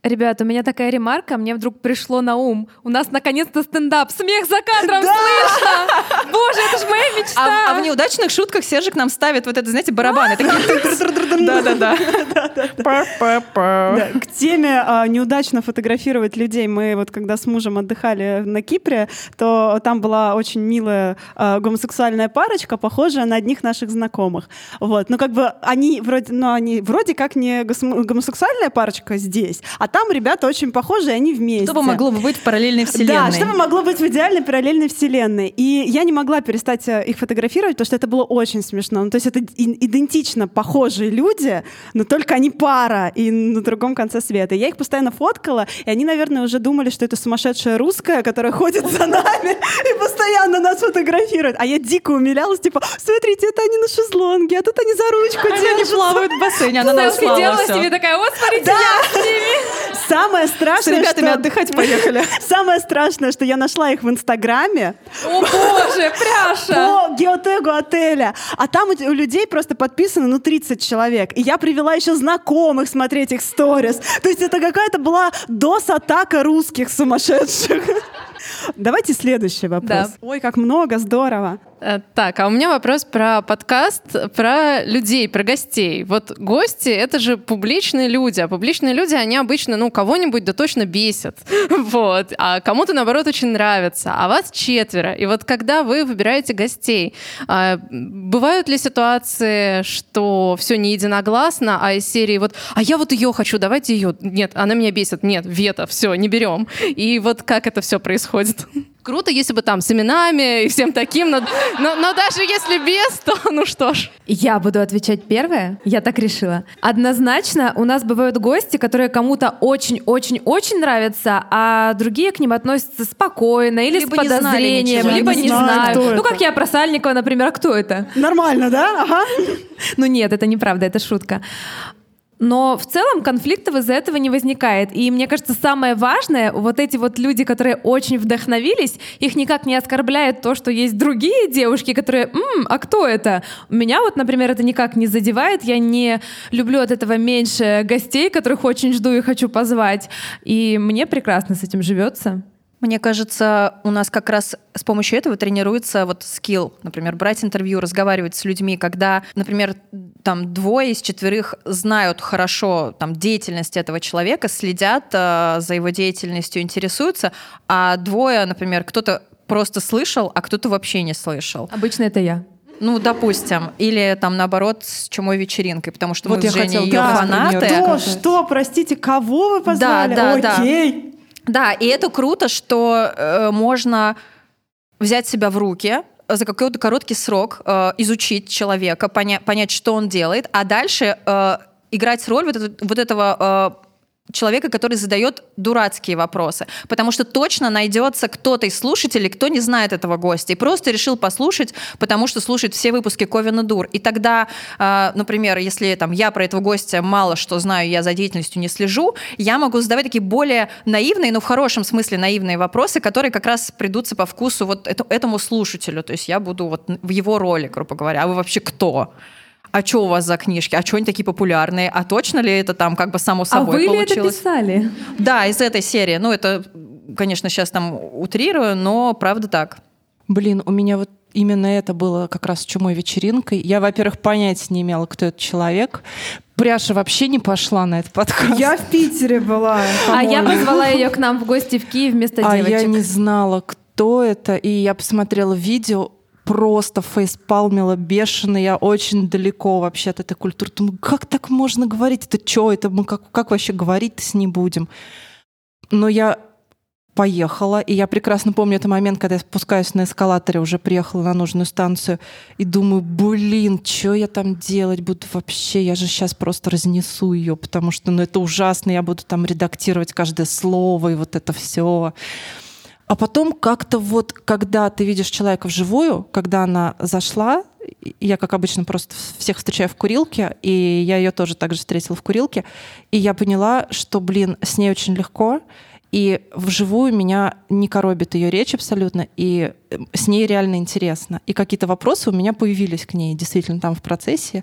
Ребята, у меня такая ремарка, мне вдруг пришло на ум. У нас наконец-то стендап. Смех за кадром слышно! Боже, это же моя мечта! А, а в неудачных шутках Сержик нам ставит вот это, знаете, барабаны. Да-да-да. Да, К теме а, неудачно фотографировать людей. Мы вот когда с мужем отдыхали на Кипре, то там была очень милая а, гомосексуальная парочка, похожая на одних наших знакомых. Вот, ну как бы они вроде, ну они вроде как не гомосексуальная парочка здесь, а там ребята очень похожие, они вместе. Что бы могло бы быть в параллельной Да, вселенной? что бы могло быть в идеальной параллельной вселенной. И я не могла перестать э, их фотографировать, потому что это было очень смешно. Ну, то есть это идентично похожие люди, но только они пара и на другом конце света. И я их постоянно фоткала, и они, наверное, уже думали, что это сумасшедшая русская, которая ходит за нами и постоянно нас фотографирует. А я дико умилялась, типа, смотрите, это они на шезлонге, а тут они за ручку Они держатся. плавают в бассейне, она нас делала плавала себе такая, вот смотрите, я с ними. Самое С страшное, ребятами что... отдыхать поехали. Самое страшное, что я нашла их в Инстаграме, О боже, пряша! по геотегу отеля. А там у, у людей просто подписано, ну, 30 человек. И я привела еще знакомых смотреть их сторис. То есть это какая-то была дос-атака русских сумасшедших. Давайте следующий вопрос. Да. Ой, как много, здорово. Э, Так, а у меня вопрос про подкаст, про людей, про гостей. Вот гости — это же публичные люди, а публичные люди, они обычно, ну, кого-нибудь да точно бесят, вот, а кому-то, наоборот, очень нравится, а вас четверо. И вот когда вы выбираете гостей, а, бывают ли ситуации, что все не единогласно, а из серии вот, а я вот ее хочу, давайте ее, нет, она меня бесит, нет, вето, все, не берем. И вот как это все происходит? Круто, если бы там с именами и всем таким, но, но, но даже если без, то ну что ж. Я буду отвечать первое. Я так решила. Однозначно, у нас бывают гости, которые кому-то очень-очень-очень нравятся, а другие к ним относятся спокойно или Либо с не подозрением, ничего. либо Не не знаю, знаю. кто Ну, это. как я про Сальникова, например, а кто это? Нормально, да? Ага. Ну нет, это неправда, это шутка. Но в целом конфликтов из-за этого не возникает. И мне кажется, самое важное, вот эти вот люди, которые очень вдохновились, их никак не оскорбляет то, что есть другие девушки, которые, «М, а кто это? Меня вот, например, это никак не задевает. Я не люблю от этого меньше гостей, которых очень жду и хочу позвать. И мне прекрасно с этим живется. Мне кажется, у нас как раз с помощью этого тренируется вот скилл, например, брать интервью, разговаривать с людьми, когда, например, там двое из четверых знают хорошо там деятельность этого человека, следят э, за его деятельностью, интересуются, а двое, например, кто-то просто слышал, а кто-то вообще не слышал. Обычно это я. Ну, допустим. Или там наоборот с чумой вечеринкой, потому что Вот мы я с Женей хотела ее да, фанаты. например, Что, простите, кого вы позвали? Да, да, да. Окей. Да, и это круто, что э, можно взять себя в руки за какой-то короткий срок, э, изучить человека, поня- понять, что он делает, а дальше э, играть роль вот, этого- вот этого э, человека, который задает дурацкие вопросы. Потому что точно найдется кто-то из слушателей, кто не знает этого гостя и просто решил послушать, потому что слушает все выпуски Ковина Дур. И тогда, э, например, если там, я про этого гостя мало что знаю, я за деятельностью не слежу, я могу задавать такие более наивные, но в хорошем смысле наивные вопросы, которые как раз придутся по вкусу вот это- этому слушателю. То есть я буду вот в его роли, грубо говоря. А вы вообще кто? А что у вас за книжки? А что они такие популярные? А точно ли это там как бы само А собой вы ли это получилось? писали? Да, из этой серии. Ну, это, конечно, сейчас там утрирую, но правда так. Блин, у меня вот именно это было как раз с чумой вечеринкой. Я, во-первых, понятия не имела, кто этот человек. Пряша вообще не пошла на этот подкаст. Я в Питере была. А я позвала ее к нам в гости в Киев вместо а девочек. я не знала, кто это, и я посмотрела видео, просто фейспалмила бешено, я очень далеко вообще от этой культуры. Думаю, как так можно говорить? Это что? Это мы как, как вообще говорить-то с ней будем? Но я поехала, и я прекрасно помню этот момент, когда я спускаюсь на эскалаторе, уже приехала на нужную станцию, и думаю, блин, что я там делать буду вообще? Я же сейчас просто разнесу ее, потому что ну, это ужасно, я буду там редактировать каждое слово и вот это все. А потом как-то вот, когда ты видишь человека вживую, когда она зашла, я, как обычно, просто всех встречаю в курилке, и я ее тоже также встретила в курилке, и я поняла, что, блин, с ней очень легко, и вживую меня не коробит ее речь абсолютно, и э, с ней реально интересно. И какие-то вопросы у меня появились к ней действительно там в процессе.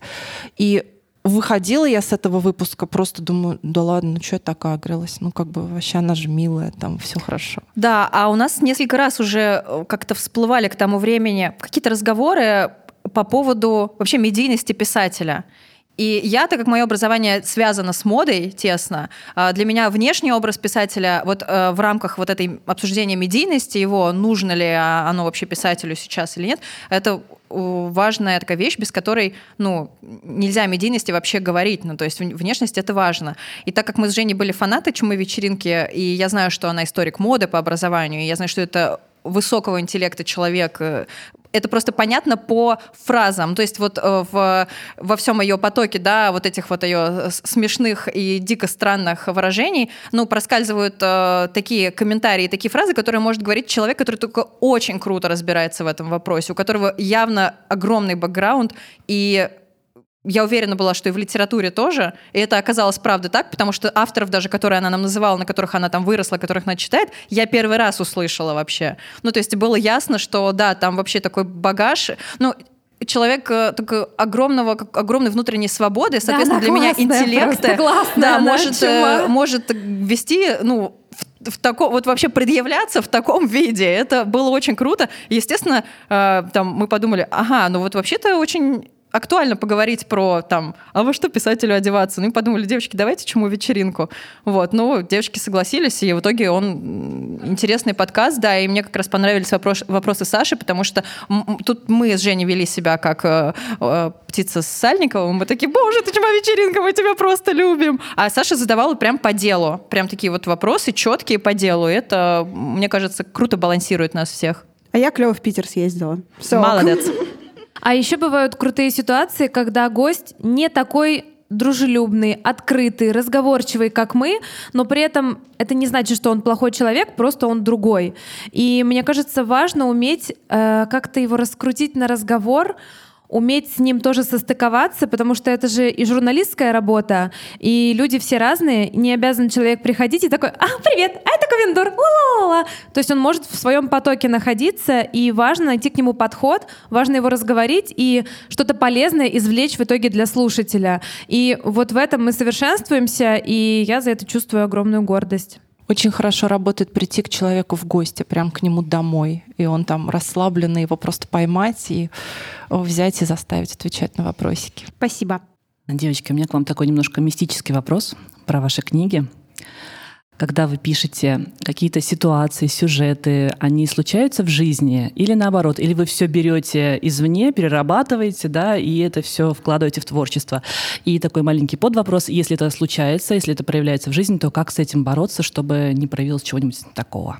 И выходила я с этого выпуска, просто думаю, да ладно, ну что я так агрилась? Ну как бы вообще она же милая, там все хорошо. Да, а у нас несколько раз уже э, как-то всплывали к тому времени какие-то разговоры по поводу вообще медийности писателя. И я, так как мое образование связано с модой тесно, а, для меня внешний образ писателя вот э, в рамках вот этой обсуждения медийности его, нужно ли оно вообще писателю сейчас или нет, это важная такая вещь, без которой, ну, нельзя о медийности вообще говорить. Ну, то есть вн- внешность — это важно. И так как мы с Женей были фанаты «Чумы вечеринки», и я знаю, что она историк моды по образованию, и я знаю, что это высокого интеллекта человек, э, это просто понятно по фразам. То есть вот э, в, во всем ее потоке, да, вот этих вот ее с- смешных и дико странных выражений, ну, проскальзывают э, такие комментарии, такие фразы, которые может говорить человек, который только очень круто разбирается в этом вопросе, у которого явно огромный бэкграунд, и я уверена была, что и в литературе тоже. И это оказалось правда так, потому что авторов даже, которые она нам называла, на которых она там выросла, которых она читает, я первый раз услышала вообще. Ну, то есть было ясно, что да, там вообще такой багаж. Ну, человек э, такой огромного, как- огромной внутренней свободы, соответственно, она для меня интеллекта классная да, может, чума. э, может вести, ну, в, в таком, вот вообще предъявляться в таком виде. Это было очень круто. Естественно, э, там мы подумали, ага, ну вот вообще-то очень актуально поговорить про там, а во что писателю одеваться? Ну и подумали, девочки, давайте чему вечеринку. Вот, ну, девочки согласились, и в итоге он интересный подкаст, да, и мне как раз понравились вопрос- вопросы Саши, потому что тут мы с Женей вели себя как э, э, птица с Сальниковым, мы такие, боже, ты чего вечеринка, мы тебя просто любим. А Саша задавала прям по делу, прям такие вот вопросы четкие по делу, это, мне кажется, круто балансирует нас всех. А я клево в Питер съездила. Всё. Молодец. А еще бывают крутые ситуации, когда гость не такой дружелюбный, открытый, разговорчивый, как мы, но при этом это не значит, что он плохой человек, просто он другой. И мне кажется, важно уметь э, как-то его раскрутить на разговор, уметь с ним тоже состыковаться, потому что это же и журналистская работа, и люди все разные, не обязан человек приходить и такой, а, привет, а это Ковендор, ла-ла-ла». То есть он может в своем потоке находиться, и важно найти к нему подход, важно его разговорить и что-то полезное извлечь в итоге для слушателя. И вот в этом мы совершенствуемся, и я за это чувствую огромную гордость. Очень хорошо работает прийти к человеку в гости, прям к нему домой. И он там расслабленный, его просто поймать и взять и заставить отвечать на вопросики. Спасибо. Девочки, у меня к вам такой немножко мистический вопрос про ваши книги. Когда вы пишете какие-то ситуации, сюжеты, они случаются в жизни или наоборот, или вы все берете извне, перерабатываете, да, и это все вкладываете в творчество. И такой маленький подвопрос, если это случается, если это проявляется в жизни, то как с этим бороться, чтобы не проявилось чего-нибудь такого?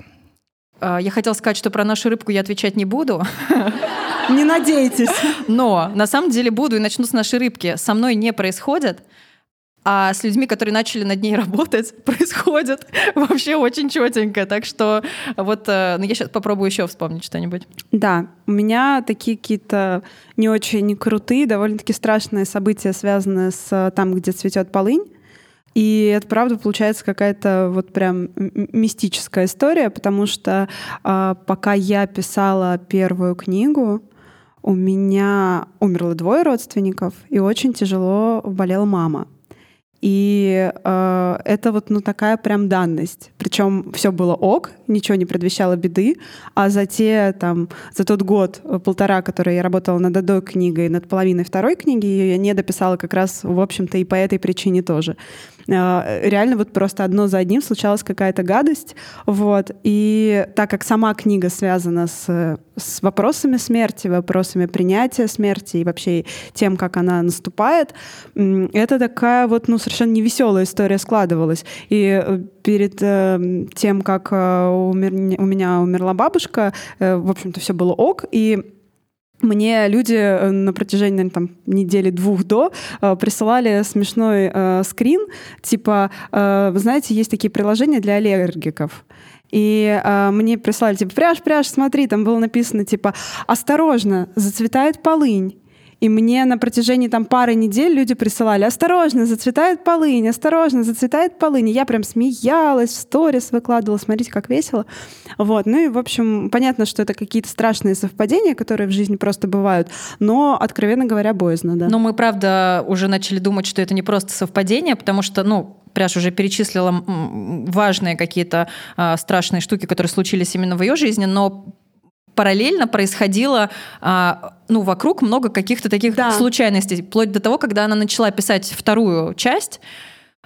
А, Я хотела сказать, что про нашу рыбку я отвечать не буду, Не надейтесь. но на самом деле буду и начну с нашей рыбки. Со мной не происходит, а с людьми, которые начали над ней работать, происходит вообще очень четенько. Так что вот э, ну, я сейчас попробую еще вспомнить что-нибудь. Да, у меня такие какие-то не очень крутые, довольно-таки страшные события, связанные с э, там, где цветет полынь. И это правда получается какая-то вот прям мистическая история, потому что а, пока я писала первую книгу, у меня умерло двое родственников, и очень тяжело болела мама. И э, это вот ну такая прям данность. Причем все было ок, ничего не предвещало беды, а за те там за тот год э, полтора, который я работала над одной книгой, над половиной второй книги, ее я не дописала как раз в общем-то и по этой причине тоже. Э, реально вот просто одно за одним случалась какая-то гадость, вот. И так как сама книга связана с с вопросами смерти, вопросами принятия смерти и вообще тем, как она наступает, это такая вот, ну, совершенно невеселая история складывалась. И э, перед э, тем, как э, умер- у меня умерла бабушка, э, в общем-то, все было ок, и мне люди э, на протяжении там, недели-двух до э, присылали смешной э, скрин, типа, э, вы знаете, есть такие приложения для аллергиков. И э, мне прислали, типа, пряж, пряж, смотри, там было написано, типа, осторожно, зацветает полынь. И мне на протяжении там пары недель люди присылали, осторожно, зацветает полынь, осторожно, зацветает полынь. И я прям смеялась, в сторис выкладывала, смотрите, как весело. Вот. Ну и, в общем, понятно, что это какие-то страшные совпадения, которые в жизни просто бывают, но, откровенно говоря, боязно, да. Но мы, правда, уже начали думать, что это не просто совпадение, потому что, ну, Пряж уже перечислила важные какие-то а, страшные штуки, которые случились именно в ее жизни, но параллельно происходило а, ну, вокруг много каких-то таких Да. случайностей, вплоть до того, когда она начала писать вторую часть,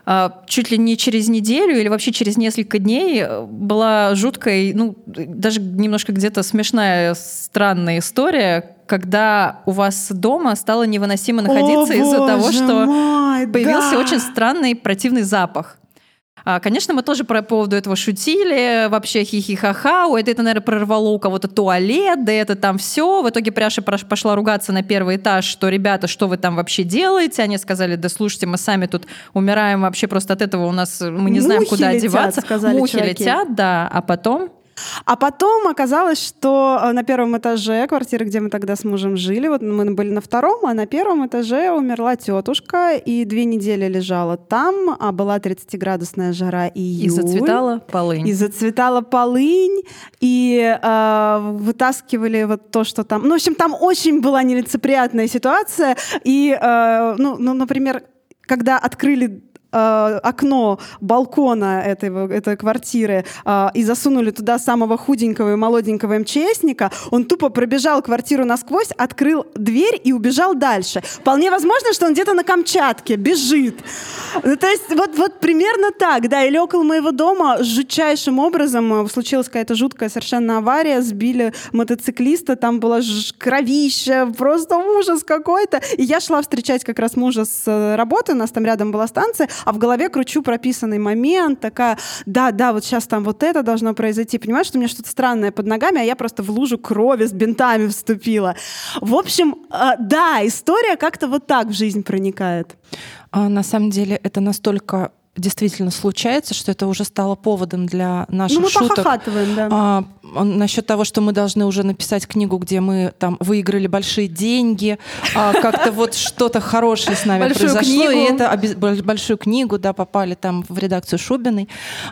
а, чуть ли не через неделю или вообще через несколько дней э, была жуткая, ну, даже немножко где-то смешная, странная история, когда у вас дома стало невыносимо находиться из-за того, что мой, появился да. очень странный противный запах. А, Конечно, мы тоже по поводу этого шутили, вообще хихи-ха-ха, ой, это, это, наверное, прорвало у кого-то туалет, да это там все. В итоге Пряша пошла ругаться на первый этаж, что, ребята, что вы там вообще делаете? Они сказали, да слушайте, мы сами тут умираем вообще просто от этого, у нас мы не знаем, Мухи куда летят, одеваться. сказали Мухи чуваки. летят, да, а потом... А потом оказалось, что э, на первом этаже квартиры, где мы тогда с мужем жили, вот мы были на втором, а на первом этаже умерла тетушка и две недели лежала там, а была 30-градусная жара и И зацветала полынь. И зацветала полынь, и э, вытаскивали вот то, что там... Ну, в общем, там очень была нелицеприятная ситуация. И, э, ну, ну, например, когда открыли э, окно балкона этой, этой квартиры э, и засунули туда самого худенького и молоденького МЧСника, он тупо пробежал квартиру насквозь, открыл дверь и убежал дальше. Вполне возможно, что он где-то на Камчатке бежит. Ну, то есть вот, вот примерно так, да. Или около моего дома жутчайшим образом э, случилась какая-то жуткая совершенно авария, сбили мотоциклиста, там была ж- кровища, просто ужас какой-то. И я шла встречать как раз мужа с работы, у нас там рядом была станция, а в голове кручу прописанный момент, такая, да, да, вот сейчас там вот это должно произойти. Понимаешь, что у меня что-то странное под ногами, а я просто в лужу крови с бинтами вступила. В общем, э, да, история как-то вот так в жизнь проникает. А на самом деле это настолько действительно случается, что это уже стало поводом для наших ну, мы шуток. да. А, насчет того, что мы должны уже написать книгу, где мы там выиграли большие деньги, а, как-то вот что-то хорошее с нами Большую произошло, и книгу. это обез- боль- большую книгу, да, попали там в редакцию Шубиной,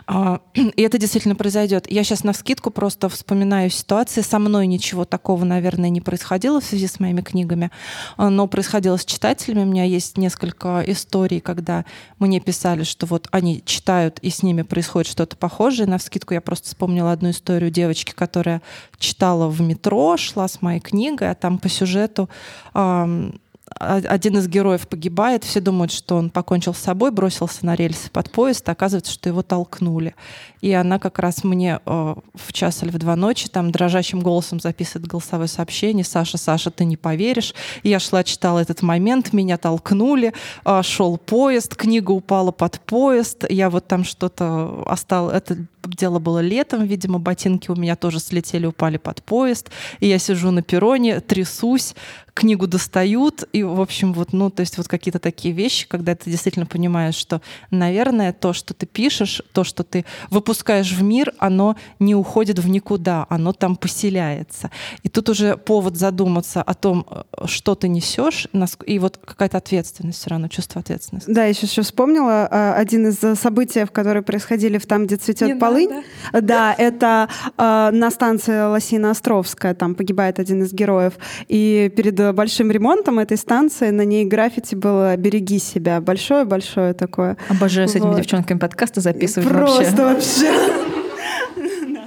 А, и это действительно произойдет. Я сейчас на вскидку просто вспоминаю ситуации, со мной ничего такого, наверное, не происходило в связи с моими книгами, а, но происходило с читателями. У меня есть несколько историй, когда мне писали, что вот они читают, и с ними происходит что-то похожее. На вскидку я просто вспомнила одну историю девочки, которая читала в метро, шла с моей книгой, а там по сюжету а- один из героев погибает, все думают, что он покончил с собой, бросился на рельсы под поезд, а оказывается, что его толкнули. И она как раз мне э, в час или в два ночи там дрожащим голосом записывает голосовое сообщение. Саша, Саша, ты не поверишь. Я шла, читала этот момент, меня толкнули, э, шел поезд, книга упала под поезд, я вот там что-то осталось, это дело было летом, видимо, ботинки у меня тоже слетели, упали под поезд, и я сижу на перроне, трясусь, книгу достают, и, в общем, вот, ну, то есть вот какие-то такие вещи, когда ты действительно понимаешь, что, наверное, то, что ты пишешь, то, что ты выпускаешь в мир, оно не уходит в никуда, оно там поселяется. И тут уже повод задуматься о том, что ты несешь, и вот какая-то ответственность все равно, чувство ответственности. Да, я сейчас еще вспомнила э, один из э, событий, которые происходили в там, где цветет Не полынь. Да, это э, на станции Лосино-Островская, там погибает один из героев. И перед большим ремонтом этой станции на ней граффити было «Береги себя». Большое-большое такое. Обожаю с этими девчонками подкасты записывать Просто вообще. вообще.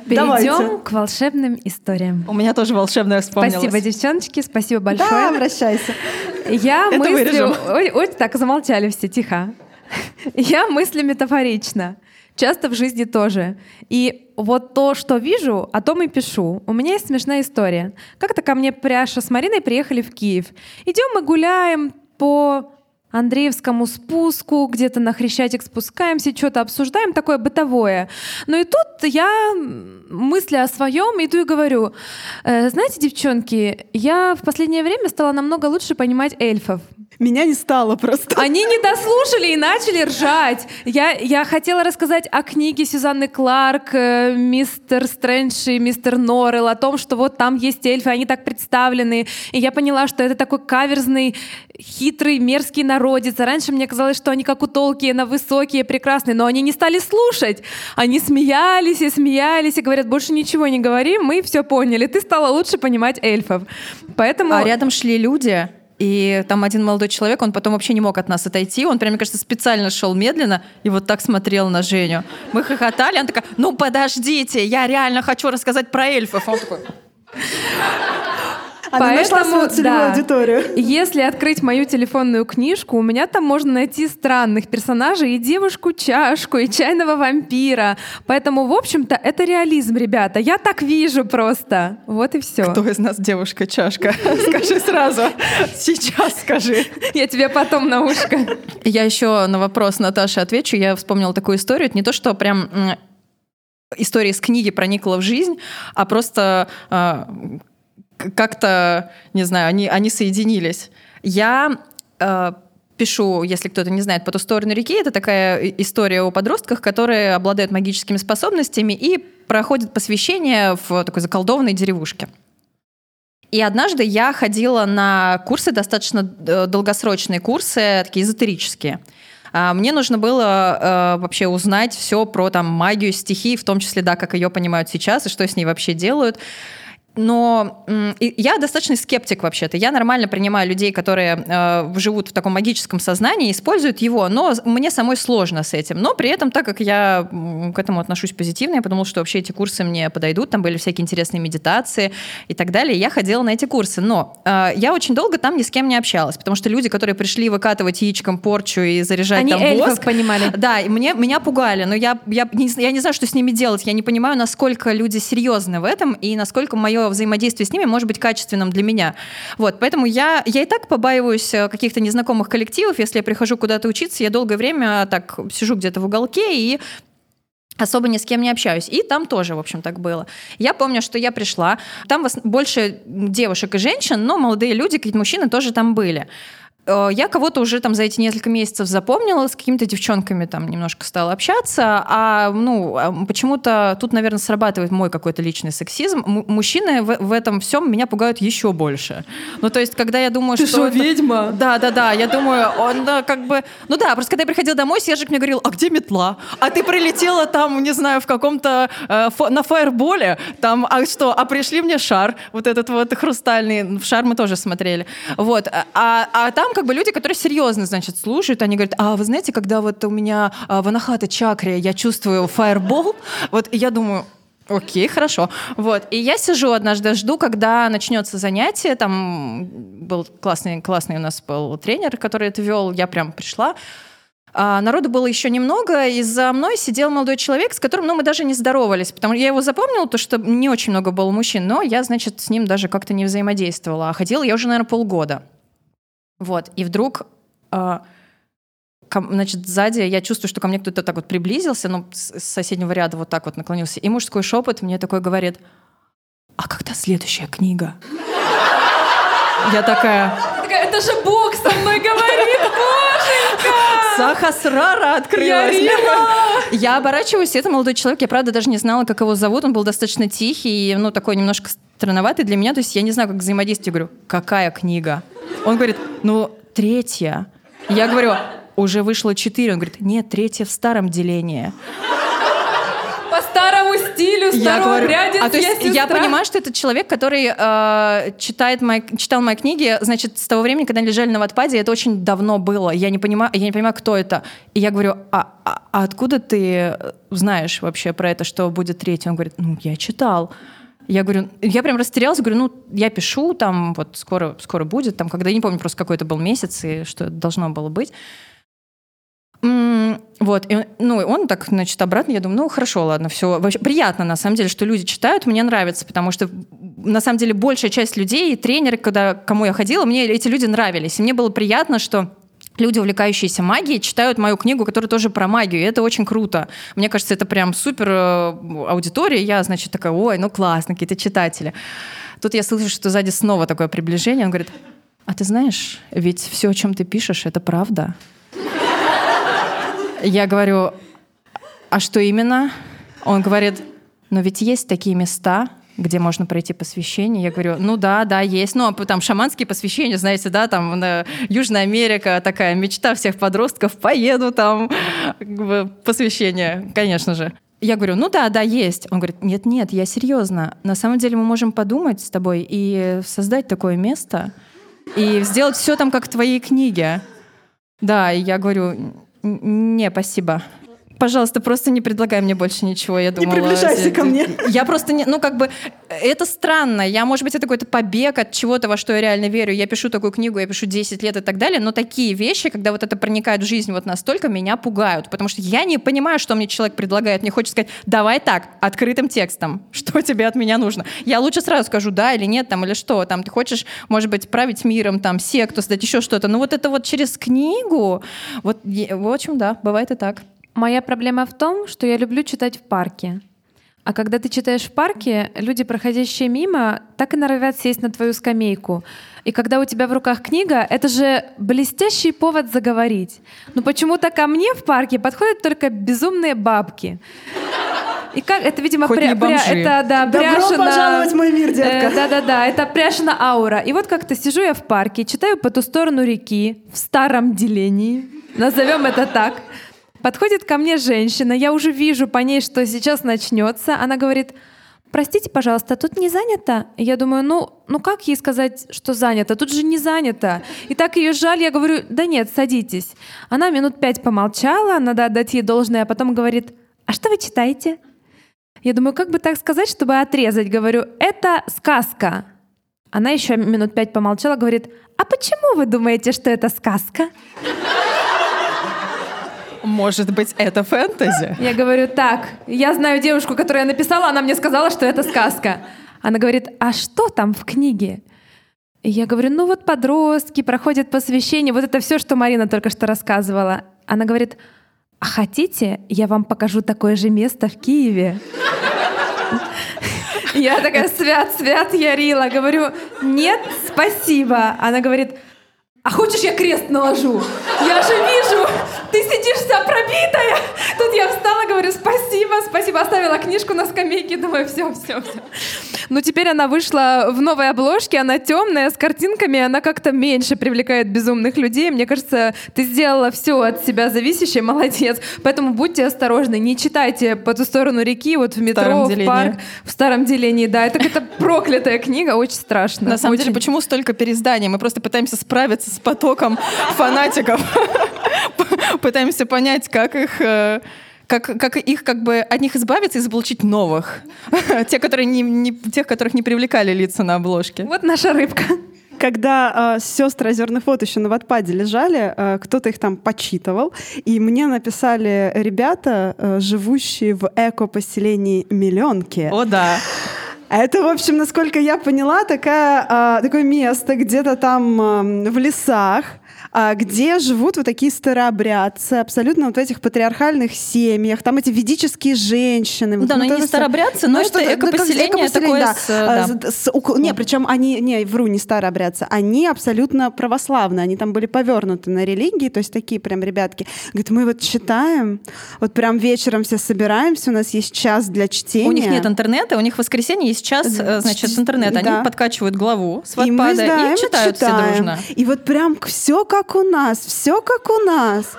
Перейдем Давайте. к волшебным историям. У меня тоже волшебное вспомнилось. Спасибо, девчоночки, спасибо большое. Да, обращайся. Я Это мыслю... Ой, ой, так, замолчали все, тихо. Я мыслю метафорично. Часто в жизни тоже. И вот то, что вижу, о том и пишу. У меня есть смешная история. Как-то ко мне Пряша с Мариной приехали в Киев. Идем мы гуляем по Андреевскому спуску, где-то на Хрещатик спускаемся, что-то обсуждаем, такое бытовое. Ну и тут я, мысли о своем, иду и говорю, «Э, знаете, девчонки, я в последнее время стала намного лучше понимать эльфов. Меня не стало просто. Они не дослушали и начали ржать. Я, я хотела рассказать о книге Сюзанны Кларк э, «Мистер Стрэндж» и «Мистер Норрелл», о том, что вот там есть эльфы, они так представлены. И я поняла, что это такой каверзный, хитрый, мерзкий народец. А раньше мне казалось, что они как у Толкиена, высокие, прекрасные, но они не стали слушать. Они смеялись и смеялись и говорят, больше ничего не говори, мы все поняли. Ты стала лучше понимать эльфов. Поэтому... А рядом шли люди, и там один молодой человек, он потом вообще не мог от нас отойти. Он прям, мне кажется, специально шел медленно и вот так смотрел на Женю. Мы хохотали, она такая, ну подождите, я реально хочу рассказать про эльфов. А Он такой, Она нашла Поэтому, свою целевую да. аудиторию. Если открыть мою телефонную книжку, у меня там можно найти странных персонажей и девушку-чашку, и чайного вампира. Поэтому, в общем-то, это реализм, ребята. Я так вижу просто. Вот и все. кто из нас девушка-чашка? Скажи сразу. Сейчас скажи. Я тебе потом на ушко. Я еще на вопрос Наташи отвечу. Я вспомнила такую историю. Это не то, что прям история из книги проникла в жизнь, а просто а, как-то, не знаю, они, они соединились. Я э, пишу, если кто-то не знает, «По ту сторону реки». Это такая история о подростках, которые обладают магическими способностями и проходят посвящение в такой заколдованной деревушке. И однажды я ходила на курсы, достаточно э, долгосрочные курсы, такие эзотерические. А, Мне нужно было э, вообще узнать все про там магию стихий, в том числе, да, как ее понимают сейчас и что с ней вообще делают. Но я достаточно скептик вообще-то. Я нормально принимаю людей, которые э, живут в таком магическом сознании, используют его, но мне самой сложно с этим. Но при этом, так как я к этому отношусь позитивно, я подумала, что вообще эти курсы мне подойдут, там были всякие интересные медитации и так далее. Я ходила на эти курсы. Но э, я очень долго там ни с кем не общалась, потому что люди, которые пришли выкатывать яичком порчу и заряжать Они там эльфов воск, понимали. да, и мне, меня пугали, но я, я, не, я не знаю, что с ними делать. Я не понимаю, насколько люди серьезны в этом и насколько мое взаимодействие с ними может быть качественным для меня. Вот, поэтому я, я и так побаиваюсь э, каких-то незнакомых коллективов. Если я прихожу куда-то учиться, я долгое время так сижу где-то в уголке и особо ни с кем не общаюсь. И там тоже, в общем, так было. Я помню, что я пришла, там больше девушек и женщин, но молодые люди, какие-то мужчины тоже там были. Э, Я кого-то уже там за эти несколько месяцев запомнила, с какими-то девчонками там немножко стала общаться, а ну а почему-то тут, наверное, срабатывает мой какой-то личный сексизм. М- мужчины в, в этом всем меня пугают еще больше. Ну то есть, когда я думаю, Ты что что, это- ведьма? да, да, да. Я думаю, он да, как бы. Ну да, просто когда я приходила домой, Сержик мне говорил: а где метла? А ты прилетела там, не знаю, в каком-то э, фо- на фаерболе. Там, а что? А пришли мне шар, вот этот вот хрустальный. В шар мы тоже смотрели. Вот. А, а там как бы люди, которые серьезно, значит, слушают, они говорят: а вы знаете, когда вот у меня а, в анахата чакре я чувствую фаербол, вот я думаю, Окей, хорошо. Вот. И я сижу однажды, жду, когда начнется занятие. Там был классный, классный у нас был тренер, который это вел. Я прям пришла. А народу было еще немного, и за мной сидел молодой человек, с которым ну, мы даже не здоровались, потому что я его запомнила, то, что не очень много было мужчин, но я, значит, с ним даже как-то не взаимодействовала. А ходила я уже, наверное, полгода. Вот. И вдруг а, значит, сзади я чувствую, что ко мне кто-то так вот приблизился, ну, с соседнего ряда вот так вот наклонился. И мужской шепот мне такой говорит, а когда следующая книга? Я такая, Это же Бог со мной говорит, Сахасрара открылась. Я оборачиваюсь, и это молодой человек. Я, правда, даже не знала, как его зовут. Он был достаточно тихий и, ну, такой немножко странноватый для меня. То есть я не знаю, как взаимодействие. Я говорю, какая книга? Он говорит, ну, третья. Я говорю, уже вышло четыре. Он говорит, нет, третья в старом делении. Стилю, Я говорю, а то есть я я понимаю, что это человек, который э, читает мои, читал мои книги, значит, с того времени, когда они лежали на ватпаде, это очень давно было. Я не понимаю, я не понимаю, кто это. И я говорю, а, а- а откуда ты знаешь вообще про это, что будет третий? Он говорит, ну я читал. Я говорю, я прям растерялась, говорю, ну, я пишу, там, вот, скоро, скоро будет, там, когда, я не помню просто, какой это был месяц, и что это должно было быть. Вот, и, ну, и он так, значит, обратно, я думаю, ну, хорошо, ладно, все. Вообще приятно, на самом деле, что люди читают, мне нравится, потому что, на самом деле, большая часть людей, тренеры, когда, кому я ходила, мне эти люди нравились. И мне было приятно, что люди, увлекающиеся магией, читают мою книгу, которая тоже про магию, и это очень круто. Мне кажется, это прям супер э, аудитория, я, значит, такая, ой, ну классно, какие-то читатели. Тут я слышу, что сзади снова такое приближение, он говорит, а ты знаешь, ведь все, о чем ты пишешь, это правда. Я говорю, а что именно? Он говорит, но ведь есть такие места, где можно пройти посвящение. Я говорю, ну да, да, есть. Ну, а там шаманские посвящения, знаете, да, там на Южная Америка, такая мечта всех подростков, поеду там, посвящение, конечно же. Я говорю, ну да, да, есть. Он говорит, нет-нет, я серьезно. На самом деле мы можем подумать с тобой и создать такое место, и сделать все там, как в твоей книге. Да, и я говорю, «Н- не, спасибо. Пожалуйста, просто не предлагай мне больше ничего, я думала. приближайся э, ко мне. Я просто не, ну как бы, это странно. Я, может быть, это какой-то побег от чего-то, во что я реально верю. Я пишу такую книгу, я пишу 10 лет и так далее, но такие вещи, когда вот это проникает в жизнь вот настолько, меня пугают, потому что я не понимаю, что мне человек предлагает. Мне хочется сказать, давай так, открытым текстом, что тебе от меня нужно. Я лучше сразу скажу, да или нет, там, или что, там, ты хочешь, может быть, править миром, там, секту, создать еще что-то. Ну вот это вот через книгу, вот, в общем, да, бывает и так. Моя проблема в том, что я люблю читать в парке. А когда ты читаешь в парке, люди, проходящие мимо, так и норовят сесть на твою скамейку. И когда у тебя в руках книга, это же блестящий повод заговорить. Но почему-то ко мне в парке подходят только безумные бабки. И как это, видимо, Хоть пря- пря- бомжи. это да, Добро пряжено- пожаловать в мой мир, детка. Э, Да-да-да, это пряжена аура. И вот как-то сижу я в парке, читаю по ту сторону реки, в старом делении, назовем это так. Подходит ко мне женщина, я уже вижу по ней, что сейчас начнется. Она говорит, простите, пожалуйста, тут не занято? Я думаю, ну, ну как ей сказать, что занято? Тут же не занято. И так ее жаль, я говорю, да нет, садитесь. Она минут пять помолчала, надо отдать ей должное, а потом говорит, а что вы читаете? Я думаю, как бы так сказать, чтобы отрезать? Говорю, это сказка. Она еще минут пять помолчала, говорит, а почему вы думаете, что это сказка? Может быть, это фэнтези? Я говорю, так, я знаю девушку, которая написала, она мне сказала, что это сказка. Она говорит, а что там в книге? И я говорю, ну вот подростки проходят посвящение, вот это все, что Марина только что рассказывала. Она говорит, а хотите, я вам покажу такое же место в Киеве? Я такая, свят, свят, Ярила. Говорю, нет, спасибо. Она говорит, а хочешь, я крест наложу? Я же вижу, ты сидишь вся пробитая. Тут я встала, говорю, спасибо, спасибо. Оставила книжку на скамейке, думаю, все, все, все. Ну, теперь она вышла в новой обложке, она темная, с картинками, она как-то меньше привлекает безумных людей. Мне кажется, ты сделала все от себя зависящее, молодец. Поэтому будьте осторожны, не читайте по ту сторону реки, вот в метро, в делении. парк, в старом делении, да. Это какая-то проклятая книга, очень страшно. На самом деле, Очень. почему столько переизданий? Мы просто пытаемся справиться с потоком фанатиков. Пытаемся понять, как их, э, как, как их как бы от них избавиться и заполучить новых. Те, которые не, не, тех, которых не привлекали лица на обложке. Вот наша рыбка. Когда э, сестры озерных вод еще на ватпаде лежали, э, кто-то их там почитывал, и мне написали ребята, э, живущие в эко-поселении Миллионки. О, да. Это, в общем, насколько я поняла, такая, а, такое место где-то там а, в лесах, а, где живут вот такие старообрядцы, абсолютно вот в этих патриархальных семьях. Там эти ведические женщины. Да, но вот не это старообрядцы, всё. но Ну, это что-то- ну, экопоселение такое да. с, да. А, с- с Не, причем они, не, вру, не старообрядцы, они абсолютно православные, они там были повернуты на религии, то есть такие прям ребятки. Говорят, мы вот читаем, вот прям вечером все собираемся, у нас есть час для чтения. У них нет интернета, у них в воскресенье есть час, э, значит, интернет. Они Да. подкачивают главу с И мы знаем, и читают все читаем. дружно. И вот прям все как у нас, все как у нас.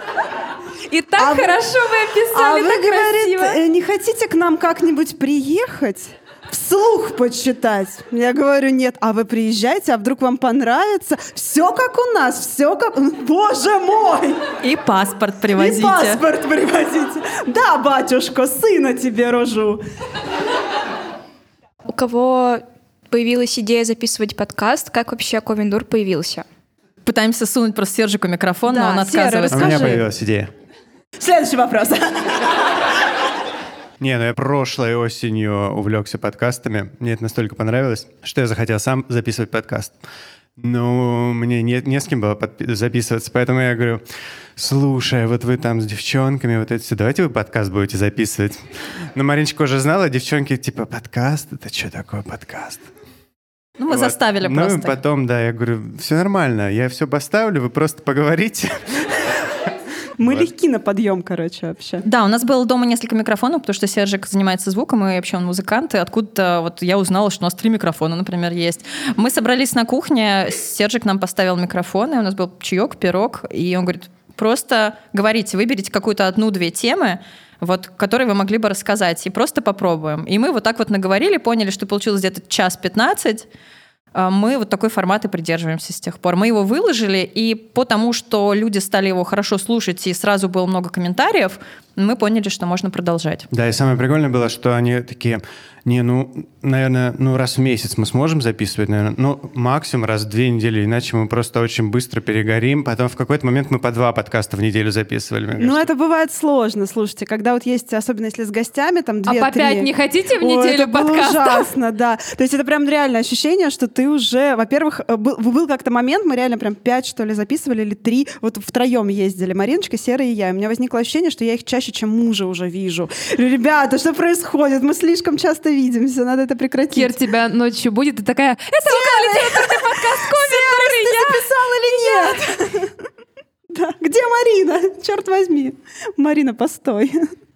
И так А вы- хорошо вы А описали, вы, так говорит, красиво. э, не хотите к нам как-нибудь приехать? Вслух почитать. Я говорю, нет. А вы приезжайте, а вдруг вам понравится? Все как у нас, все как... Боже мой! И паспорт И привозите. паспорт привозите. Да, батюшка, сына тебе рожу. У кого появилась идея записывать подкаст, как вообще Ковендур появился? Пытаемся сунуть просто Сержику микрофон, но Да, он Сера, отказывается. У меня появилась идея. Следующий вопрос. Не, ну я прошлой осенью увлекся подкастами. Мне это настолько понравилось, что я захотел сам записывать подкаст. Ну, мне не, не с кем было подпи- записываться, поэтому я говорю, слушай, вот вы там с девчонками, вот это все, давайте вы подкаст будете записывать. Но Мариночка уже знала, девчонки, типа, подкаст? Это что такое подкаст? Ну, мы Вот. заставили ну, просто. и потом, да, я говорю, все нормально, я все поставлю, вы просто поговорите. Мы Вот. легки на подъем, короче, вообще. Да, у нас было дома несколько микрофонов, потому что Сержик занимается звуком, и вообще он музыкант, и откуда-то вот я узнала, что у нас три микрофона, например, есть. Мы собрались на кухне, Сержик нам поставил микрофоны, у нас был чаек, пирог, и он говорит, просто говорите, выберите какую-то одну-две темы, вот, которые вы могли бы рассказать, и просто попробуем. И мы вот так вот наговорили, поняли, что получилось где-то час 15, а, мы вот такой формат и придерживаемся с тех пор. Мы его выложили, и потому что люди стали его хорошо слушать, и сразу было много комментариев, мы поняли, что можно продолжать. Да, и самое прикольное было, что они такие, не, ну, наверное, ну раз в месяц мы сможем записывать, наверное, ну, максимум раз в две недели, иначе мы просто очень быстро перегорим. Потом в какой-то момент мы по два подкаста в неделю записывали. Ну, кажется. это бывает сложно, слушайте, когда вот есть, особенно если с гостями, там А две по пять не хотите в неделю это было подкастов? ужасно, да. То есть это прям реально ощущение, что ты уже, во-первых, э, был, был как-то момент, мы реально прям пять, что ли, записывали, или три, вот втроем ездили, Мариночка, Сера и я. И у меня возникло ощущение, что я их чаще, чем мужа уже вижу. Ребята, что происходит? Мы слишком часто видимся, надо это прекратить. Кир тебя ночью будет и такая, это литературный подкаст Сера, ты записал или нет? Да, где Марина? Черт возьми. Марина, постой.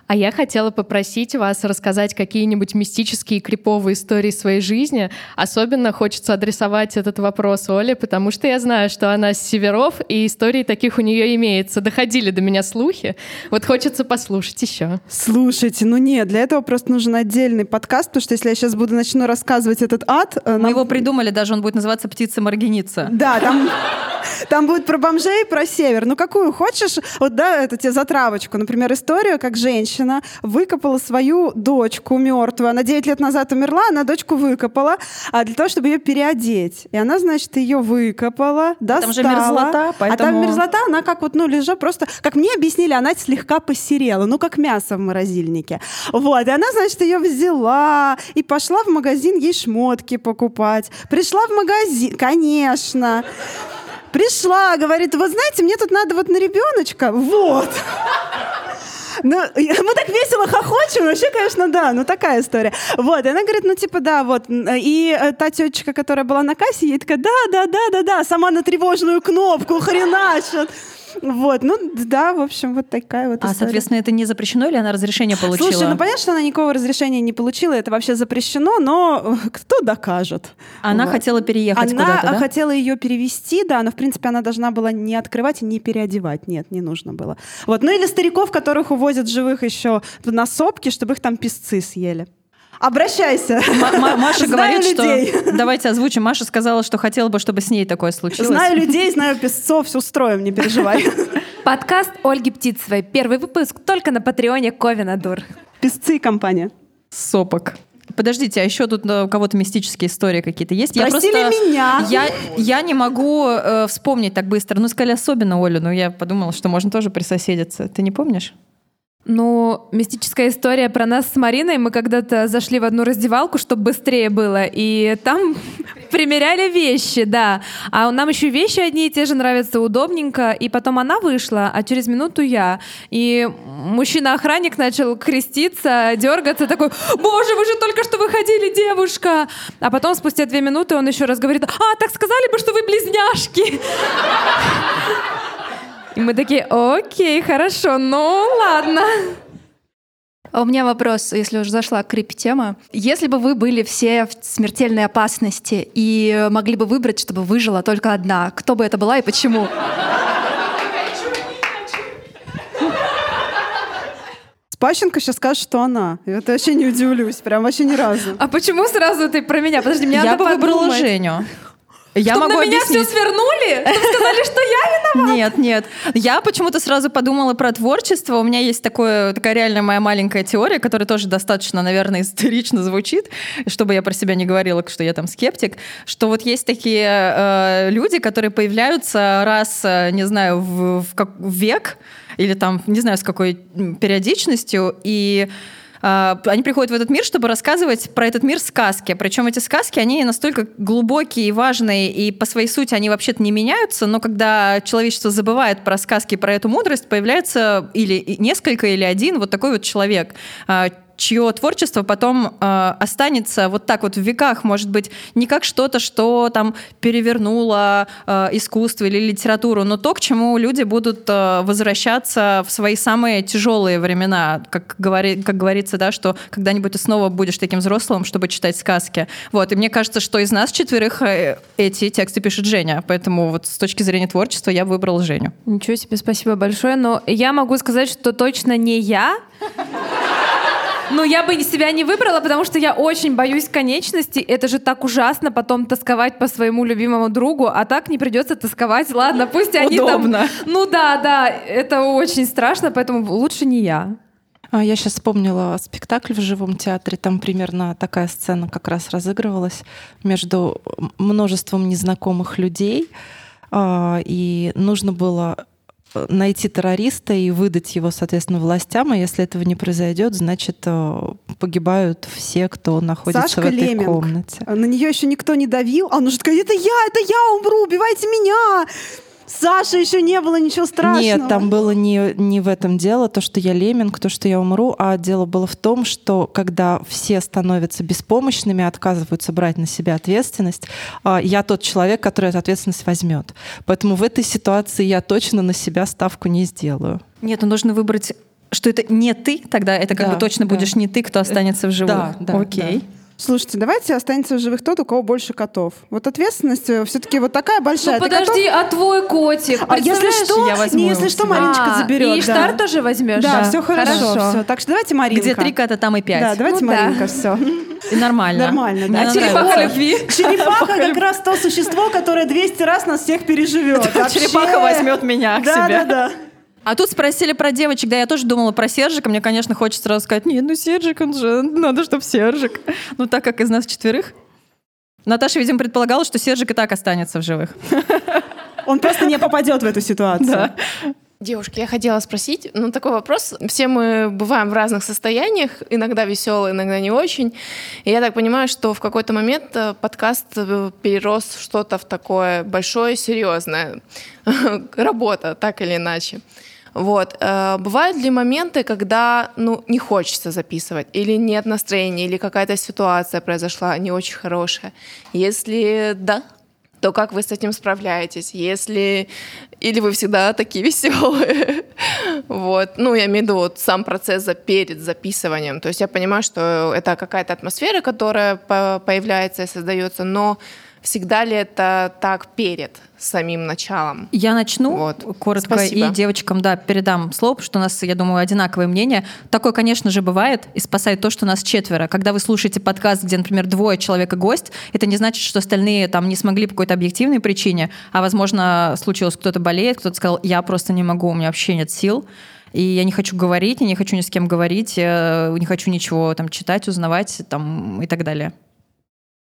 А я хотела попросить вас рассказать какие-нибудь мистические и криповые истории своей жизни. Особенно хочется адресовать этот вопрос Оле, потому что я знаю, что она с северов, и истории таких у нее имеется. Доходили до меня слухи. Вот хочется послушать еще. Слушайте, ну нет, для этого просто нужен отдельный подкаст, потому что если я сейчас буду начну рассказывать этот ад... э, Мы нам- его придумали, даже он будет называться «Птица-маргеница». Да, там, там будет про бомжей, про север. Ну, какую хочешь, вот, да, это тебе затравочку. Например, историю, как женщина выкопала свою дочку мертвую. Она 9 лет назад умерла, она дочку выкопала а, для того, чтобы ее переодеть. И она, значит, ее выкопала, достала. Там же мерзлота, А там поэтому- мерзлота, она как вот, ну, лежа просто... Как мне объяснили, она слегка посерела, ну, как мясо в морозильнике. Вот, и она, значит, ее взяла и пошла в магазин ей шмотки покупать. Пришла в магазин, конечно. Пришла, говорит, вот знаете, мне тут надо вот на ребеночка, вот. Ну, мы так весело хохочем, вообще, конечно, да, ну такая история. Вот, и она говорит, ну типа, да, вот, и э, та тетечка, которая была на кассе, ей такая, да, да, да, да, да, сама на тревожную кнопку хреначит. Вот, ну да, в общем, вот такая вот А, история. соответственно, это не запрещено или она разрешение получила? Слушай, ну понятно, что она никакого разрешения не получила, это вообще запрещено, но э, кто докажет? Она Вот. хотела переехать Она куда-то, да? хотела ее перевести, да, но в принципе она должна была не открывать и не переодевать. Нет, не нужно было. Вот. Ну или стариков, которых увозят живых еще на сопки, чтобы их там песцы съели. Обращайся. М- М- Маша Знаю говорит, людей. что... Давайте озвучим. Маша сказала, что хотела бы, чтобы с ней такое случилось. Знаю людей, знаю песцов, все устроим, не переживай. Подкаст Ольги Птицевой. Первый выпуск только на Патреоне Ковина Дур. Песцы и компания. Сопок. Подождите, а еще тут э, у кого-то мистические истории какие-то есть? Спросили я просто, меня. Я, я не могу э, вспомнить так быстро. Ну, сказали особенно Олю, но я подумала, что можно тоже присоседиться. Ты не помнишь? Ну, мистическая история про нас с Мариной. Мы когда-то зашли в одну раздевалку, чтобы быстрее было, и там примеряли вещи, да. А нам еще вещи одни и те же нравятся удобненько. И потом она вышла, а через минуту я. И мужчина-охранник начал креститься, дергаться, такой, боже, вы же только что выходили, девушка. А потом спустя две минуты он еще раз говорит, а, так сказали бы, что вы близняшки. И мы такие, окей, хорошо, ну ладно. А у меня вопрос, если уже зашла крипи-тема. Если бы вы были все в смертельной опасности и могли бы выбрать, чтобы выжила только одна, кто бы это была и почему? Спащенко сейчас скажет, что она. Это вообще не удивлюсь, прям вообще ни разу. А почему сразу ты про меня? Подожди, мне я надо бы выбрала подумать. Женю. Я могу на меня объяснить. все свернули? Сказали, что я виновата? Нет, нет. Я почему-то сразу подумала про творчество. У меня есть такое, такая реально моя маленькая теория, которая тоже достаточно, наверное, исторично звучит, чтобы я про себя не говорила, что я там скептик, что вот есть такие э, люди, которые появляются раз, э, не знаю, в, в как- в век или там, не знаю, с какой периодичностью, и они приходят в этот мир, чтобы рассказывать про этот мир сказки. Причем эти сказки, они настолько глубокие и важные, и по своей сути они вообще-то не меняются, но когда человечество забывает про сказки, про эту мудрость, появляется или несколько, или один вот такой вот человек, а, чье творчество потом э, останется вот так вот в веках, может быть, не как что-то, что там перевернуло э, искусство или литературу, но то, к чему люди будут э, возвращаться в свои самые тяжелые времена, как, говори, как говорится, да, что когда-нибудь ты снова будешь таким взрослым, чтобы читать сказки. Вот, и мне кажется, что из нас четверых э, эти тексты пишет Женя, поэтому вот с точки зрения творчества я выбрал Женю. Ничего себе, спасибо большое. Но я могу сказать, что точно не я. Ну, я бы себя не выбрала, потому что я очень боюсь конечностей. Это же так ужасно потом тосковать по своему любимому другу, а так не придется тосковать. Ладно, пусть они Удобно. там... Ну да, да, это очень страшно, поэтому лучше не я. А, Я сейчас вспомнила спектакль в живом театре. Там примерно такая сцена как раз разыгрывалась между множеством незнакомых людей. А, И нужно было найти террориста и выдать его, соответственно, властям. А если этого не произойдет, значит, э, погибают все, кто находится Сашка в этой Леминг. комнате. На нее еще никто не давил. А она же такая, это я, это я умру, убивайте меня. Саша еще не было ничего страшного. Нет, там было не, не в этом дело, то, что я леминг, то, что я умру, а дело было в том, что когда все становятся беспомощными, отказываются брать на себя ответственность, а, я тот человек, который эту ответственность возьмет. Поэтому в этой ситуации я точно на себя ставку не сделаю. Нет, ну нужно выбрать что это не ты, тогда это как Да, бы точно да. будешь не ты, кто останется в живых. Да, да, Окей. Слушайте, давайте останется в живых тот, у кого больше котов. Вот ответственность все-таки вот такая большая. Ну Ты подожди, котов- а твой котик? А если что, я возьму не, если что, его. Мариночка А, заберет. И Штар тоже возьмешь? Да, все хорошо. Хорошо. Все. Так что давайте Маринка. Где три кота, там и пять. Да, давайте Ну да. Маринка, все. И нормально. Нормально, Мне да. нравится. Черепаха любви. Черепаха как раз то существо, которое 200 раз нас всех переживет. Черепаха возьмет меня к Да, себе. да, да. А тут спросили про девочек, да, я тоже думала про Сержика. Мне, конечно, хочется сразу сказать, нет, ну Сержик, он же, надо, чтобы Сержик. Ну так как из нас четверых. Наташа, видимо, предполагала, что Сержик и так останется в живых. Он просто не попадет в эту ситуацию. Да. Девушки, я хотела спросить, ну такой вопрос. Все мы бываем в разных состояниях, иногда веселые, иногда не очень. И я так понимаю, что в какой-то момент э, подкаст э, перерос в что-то в такое большое, серьезное. Работа, так или иначе. Вот. э, Бывают ли моменты, когда ну, не хочется записывать, или нет настроения, или какая-то ситуация произошла не очень хорошая? Если да, то как вы с этим справляетесь? Если или вы всегда такие веселые? Вот. Ну, я имею в виду вот сам процесс перед записыванием. То есть я понимаю, что это какая-то атмосфера, которая по- появляется и создается, но Всегда ли это так перед самим началом? Я начну Вот. коротко Спасибо. и девочкам, да, передам слово, потому что у нас, я думаю, одинаковое мнение. Такое, конечно же, бывает и спасает то, что нас четверо. Когда вы слушаете подкаст, где, например, двое человек и гость, это не значит, что остальные там не смогли по какой-то объективной причине, а, возможно, случилось, кто-то болеет, кто-то сказал, я просто не могу, у меня вообще нет сил. И я не хочу говорить, я не хочу ни с кем говорить, э, не хочу ничего там читать, узнавать там, и так далее.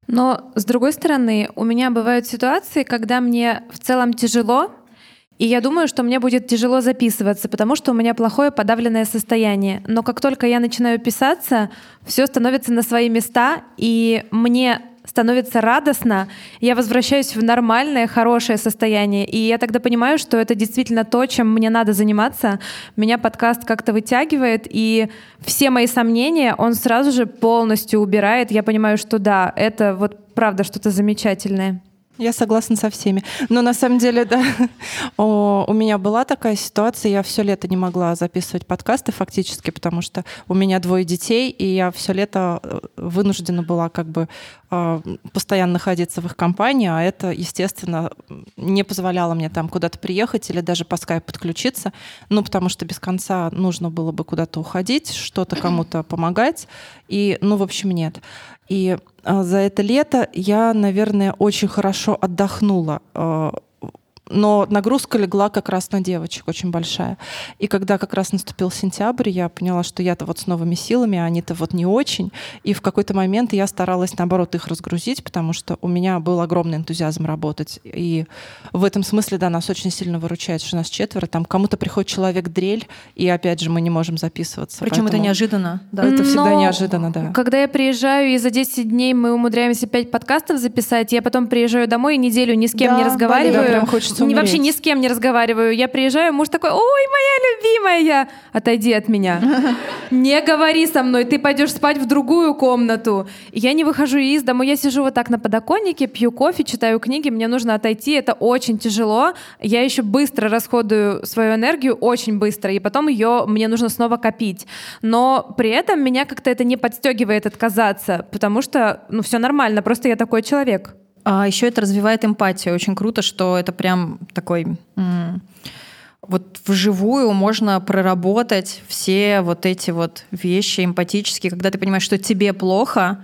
Но, с другой стороны, у меня бывают ситуации, когда мне в целом тяжело, и я думаю, что мне будет тяжело записываться, потому что у меня плохое подавленное состояние. Но как только я начинаю писаться, все становится на свои места, и мне становится радостно, я возвращаюсь в нормальное, хорошее состояние. И я тогда понимаю, что это действительно то, чем мне надо заниматься. Меня подкаст как-то вытягивает, и все мои сомнения он сразу же полностью убирает. Я понимаю, что да, это вот правда что-то замечательное. Я согласна со всеми. Но на самом деле, да, у меня была такая ситуация, я все лето не могла записывать подкасты фактически, потому что у меня двое детей, и я все лето э, вынуждена была как бы э, постоянно находиться в их компании, а это, естественно, не позволяло мне там куда-то приехать или даже по скайпу подключиться, ну, потому что без конца нужно было бы куда-то уходить, что-то кому-то помогать, и, ну, в общем, нет. И э, за это лето я, наверное, очень хорошо отдохнула. Но нагрузка легла как раз на девочек очень большая. И когда как раз наступил сентябрь, я поняла, что я-то вот с новыми силами, а они-то вот не очень. И в какой-то момент я старалась, наоборот, их разгрузить, потому что у меня был огромный энтузиазм работать. И в этом смысле, да, нас очень сильно выручает, что нас четверо. Там кому-то приходит человек дрель, и опять же мы не можем записываться. Причем это Поэтому неожиданно. Да. Это всегда Но неожиданно, да. Когда я приезжаю, и за 10 дней мы умудряемся 5 подкастов записать, я потом приезжаю домой и неделю ни с кем Да, не разговариваю. да, прям хочется Ни- умереть. вообще ни с кем не разговариваю. Я приезжаю, муж такой, ой, моя любимая, отойди от меня. Не говори со мной, ты пойдешь спать в другую комнату. И Я не выхожу из дома, я сижу вот так на подоконнике, пью кофе, читаю книги, мне нужно отойти, это очень тяжело. Я еще быстро расходую свою энергию, очень быстро, и потом ее мне нужно снова копить. Но при этом меня как-то это не подстегивает отказаться, потому что, ну, все нормально, просто я такой человек. А еще это развивает эмпатию. Очень круто, что это прям такой... вот вживую можно проработать все вот эти вот вещи эмпатические, когда ты понимаешь, что тебе плохо,